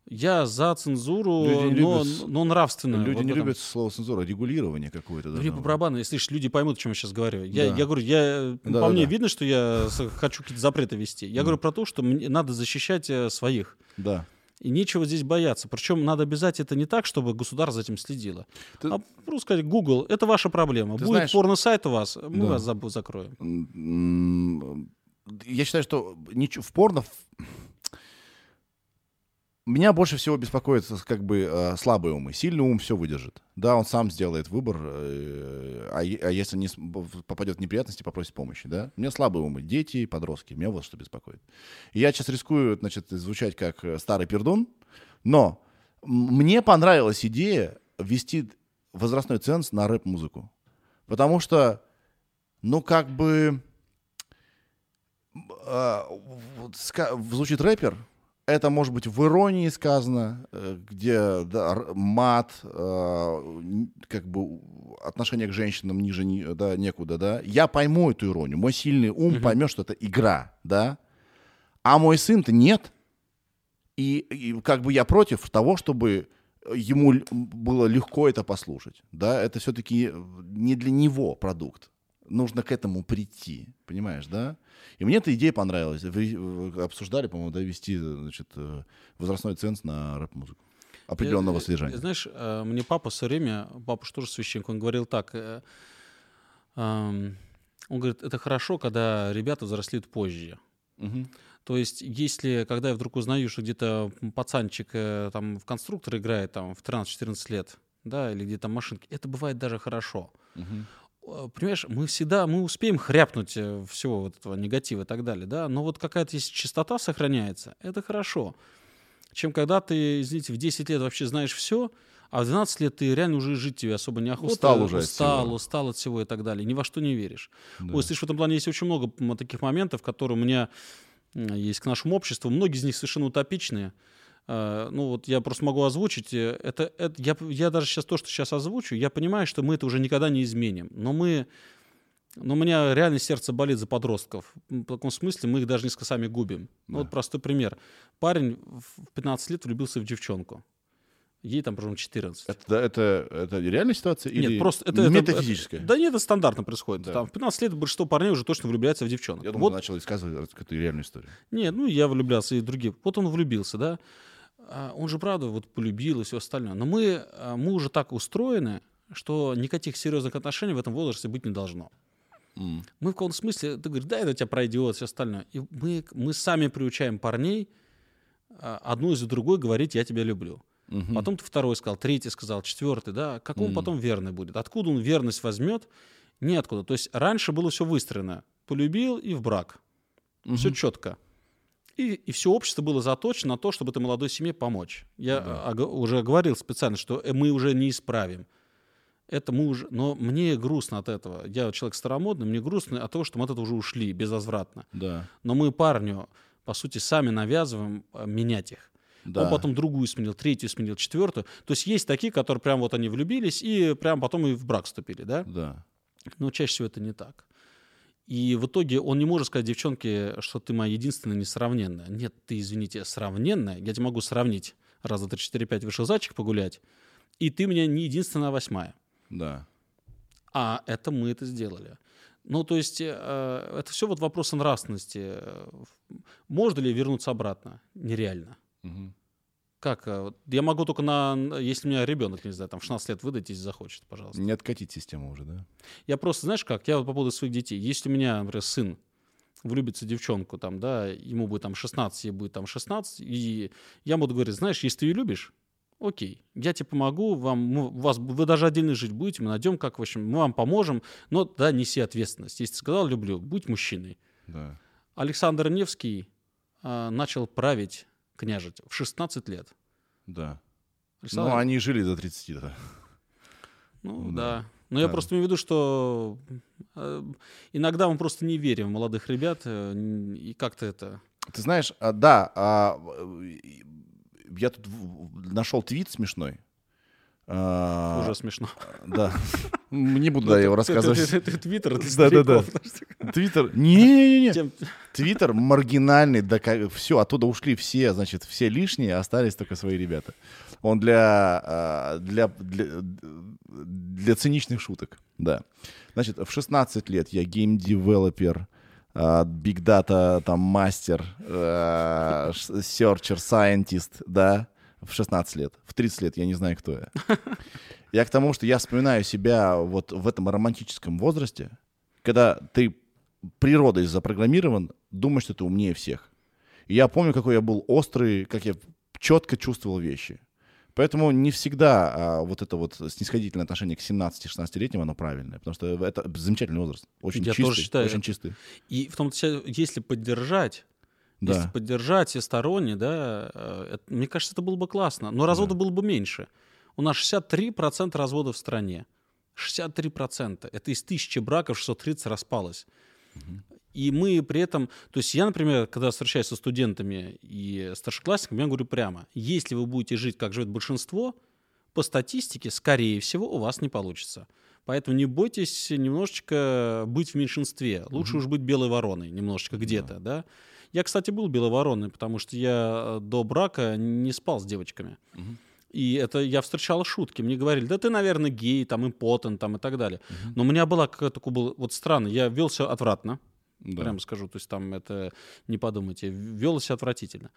Я за цензуру, Люди но, любят- но нравственную. Люди вот не этом. любят слово цензура, регулирование какое-то. Да мне по барабану, если ж люди поймут, о чем я сейчас говорю. Я, Да. я говорю, я, Да, по да, мне да. видно, что я хочу какие-то запреты вести. Я говорю про то, что мне надо защищать э, своих. Да. И нечего здесь бояться. Причем надо обязать это не так, чтобы государство за этим следило. Ты- А просто сказать, Google, это ваша проблема. Ты Будет знаешь- порно-сайт у вас, мы Да. вас закроем. Я считаю, что в порно... Меня больше всего беспокоит как бы э, слабые умы. Сильный ум все выдержит. Да, он сам сделает выбор, э, а, а если не попадет в неприятности, попросит помощи. Да? Меня слабые умы. Дети подростки. Меня вот что беспокоит. И я сейчас рискую значит, звучать как э, старый пердун, но мне понравилась идея ввести возрастной ценз на рэп-музыку. Потому что, ну, как бы... а, звучит рэпер, это может быть в иронии сказано, э, где да, мат, э, н- как бы отношение к женщинам ниже ни- да, некуда, да. Я пойму эту иронию, мой сильный ум поймет, что это игра, да. А мой сын-то нет. И, и как бы я против того, чтобы ему было легко это послушать, да. Это все-таки не для него продукт. Нужно к этому прийти, понимаешь, да? И мне эта идея понравилась. Вы вы обсуждали, по-моему, да, вести значит, э, возрастной ценз на рэп-музыку определенного Я- содержания. Знаешь, э, мне папа все время, папа же тоже священник, он говорил так, э, эм, он говорит, это хорошо, когда ребята взрослеют позже. Мгм. То есть, если, когда я вдруг узнаю, что где-то пацанчик э, там в конструктор играет там в 13-14 лет, да, или где-то машинки, это бывает даже хорошо. Мгм. Э, Понимаешь, мы всегда, мы успеем хряпнуть э, всего вот этого негатива и так далее, да, но вот какая-то если чистота сохраняется, это хорошо. Чем когда ты, извините, в 10 лет вообще знаешь все, а в 12 лет ты реально уже жить тебе особо неохота. Устал уже от Устал, всего. устал от всего и так далее. Ни во что не веришь. Да. Ой, слышишь, в этом плане есть очень много таких моментов, которые у меня есть к нашему обществу. Многие из них совершенно утопичные. Э, Ну вот я просто могу озвучить. э, Это, это, я, я даже сейчас то, что сейчас озвучу, я понимаю, что мы это уже никогда не изменим. Но мы... Но у меня реально сердце болит за подростков. В таком смысле мы их даже несколько сами губим. Ну, Да. вот простой пример. Парень в 15 лет влюбился в девчонку. Ей там, по-моему, 14. Это, это, это реальная ситуация Нет, или просто это, это- метафизическая? это- да нет, это стандартно происходит. Да. Там в 15 лет большинство парней уже точно влюбляется в девчонок. Я думал, вот начал рассказывать какую-то реальную историю. нет, ну я влюблялся и другие. Вот он влюбился, да. А Он же, правда, вот полюбил и все остальное. Но мы, а, мы уже так устроены, что никаких серьезных отношений в этом возрасте быть не должно. М. Мы в каком-то смысле, ты говоришь, да, это у тебя пройдет, все остальное. И мы, мы сами приучаем парней а, одну из другой говорить «я тебя люблю». Мгм. Потом ты второй сказал, третий сказал, четвертый, да. Как он Мгм. потом верный будет? Откуда он верность возьмет? Неоткуда. То есть раньше было все выстроено. Полюбил и в брак. Все Мгм. четко. И, и все общество было заточено на то, чтобы этой молодой семье помочь. Я Да. ого- уже говорил специально, что э, мы уже не исправим. Это мы уже... Но мне грустно от этого. Я человек старомодный, мне грустно от того, что мы от этого уже ушли безвозвратно. Да. Но мы парню, по сути, сами навязываем а, менять их. Да. Он потом другую сменил, третью сменил, четвертую. То есть есть такие, которые прям вот они влюбились и прям потом и в брак вступили, да? Да. Но чаще всего это не так. И в итоге он не может сказать девчонке, что ты моя единственная несравненная. Нет, ты, извините, сравненная. Я тебе могу сравнить. Раз, два, три, четыре, пять вышел зайчик погулять. И ты меня не единственная, восьмая. Да. А это мы это сделали. Ну, то есть, э, это все вот вопрос нравственности. Э, Можно ли вернуться обратно? Нереально. Мгм. Как? э, Я могу только на... Если у меня ребенок, не знаю, там в 16 лет выдать, если захочет, пожалуйста. Не откатить систему уже, да? Я просто, знаешь как, я вот по поводу своих детей. Если у меня, например, сын влюбится девчонку, там, да, ему будет там 16, ей будет там 16, и я буду говорить, знаешь, если ты ее любишь, окей, я тебе помогу, вам, мы- вас, вы даже отдельно жить будете, мы найдем, как, в общем, мы вам поможем, но, да, неси ответственность. Если ты сказал люблю, будь мужчиной. Да. Александр Невский а, начал править, княжить в 16 лет. Да. Ну, они жили до 30, да. Ну Да. да. Но я Да. просто имею в виду, что э, иногда мы просто не верим в молодых ребят, э, и как-то это... Ты знаешь, а, да, а, э, я тут нашел твит смешной. А, Уже смешно. Да. Не буду да, его рассказывать. Это Твиттер для Да-да-да. стариков. Твиттер. Не-не-не. Твиттер маргинальный, да все, оттуда ушли все, значит, все лишние, остались только свои ребята. Он для, а, для, для, для циничных шуток, да. Значит, в 16 лет я game developer, а, data, там, мастер, а, searcher, scientist, да, в 16 лет. В 30 лет я не знаю, кто я. Я к тому, что я вспоминаю себя вот в этом романтическом возрасте, когда ты природой запрограммирован, думаешь, что ты умнее всех. И я помню, какой я был острый, как я четко чувствовал вещи. Поэтому не всегда а, вот это вот снисходительное отношение к 17-16-летним, оно правильное. Потому что это замечательный возраст. Очень Я чистый. тоже считаю очень чистый. И в том числе, если поддержать, если Да. поддержать всесторонне, да, э, это- мне кажется, это было бы классно. Но разводов было бы меньше. У нас 63% разводов в стране. 63%. Это из тысячи браков 630 распалось. И мы при этом, то есть я, например, когда встречаюсь со студентами и старшеклассниками, я говорю прямо, если вы будете жить, как живет большинство, по статистике, скорее всего, у вас не получится. Поэтому не бойтесь немножечко быть в меньшинстве. Лучше уж быть белой вороной немножечко где-то, да. Я, кстати, был белой вороной, потому что я э, до брака не спал с девочками. И это я встречал шутки. Мне говорили, да ты, наверное, гей, там, импотент, там, и так далее. Но у меня была какая-то такая была, вот странно, я вел себя отвратно, Да. прямо скажу. То есть там это, не подумайте, вел себя отвратительно.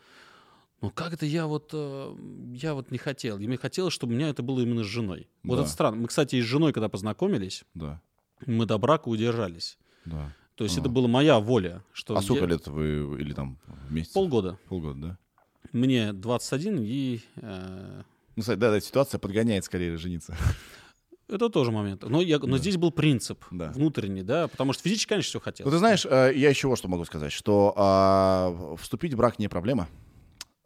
Но как это я вот, э, я вот не хотел. И мне хотелось, чтобы у меня это было именно с женой. Вот Да. это странно. Мы, кстати, и с женой, когда познакомились, Да. мы до брака удержались. Да. То есть А. это была моя воля. Что А сколько я- лет вы или там вместе? Полгода. Полгода, да? Мне 21 и... э, Ну, кстати, да, да, ситуация подгоняет скорее жениться. это тоже момент. Но, я, но Да. здесь был принцип Да. внутренний, да, потому что физически, конечно, все хотел. Ну, ты знаешь, э, я еще вот что могу сказать, что а, вступить в брак не проблема.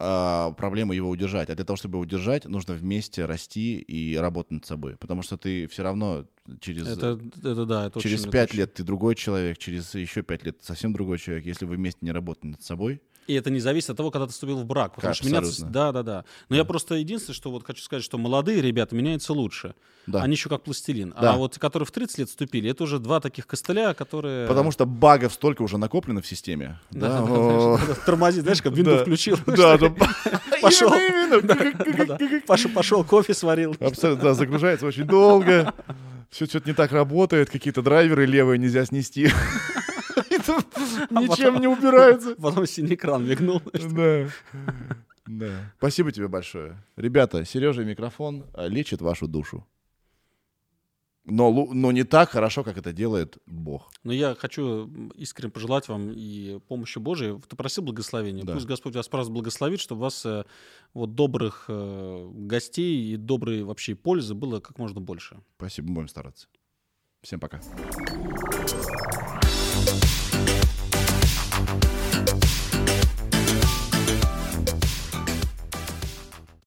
А, проблема его удержать. А для того, чтобы его удержать, нужно вместе расти и работать над собой. Потому что ты все равно через, Это, это да, это через пять лет ты другой человек, через еще пять лет совсем другой человек. Если вы вместе не работаете над собой, И это не зависит от того, когда ты вступил в брак. Потому что меняться... Да, да, да. Но я просто единственное, что вот хочу сказать, что молодые ребята меняются лучше. да. Они еще как пластилин. Да. А вот которые в 30 лет вступили, это уже два таких костыля, которые... Потому что багов столько уже накоплено в системе. Да, Да, да, тормозит, знаешь, как винду Да. включил. да, да. Пошел. Да, да. Пошел, кофе сварил. Абсолютно, да, загружается очень долго. Все что-то не так работает, какие-то драйверы левые нельзя снести. Тут Ничем не убирается. Потом синий экран мигнул. Да. Да. Спасибо тебе большое. Ребята, Сережа микрофон а, лечит вашу душу. Но, но не так хорошо, как это делает Бог. Но я хочу искренне пожелать вам и помощи Божией. Ты просил благословения. Да. Пусть Господь вас просто благословит, чтобы у вас э, вот добрых э, гостей и доброй вообще пользы было как можно больше. Спасибо, будем стараться. Всем пока.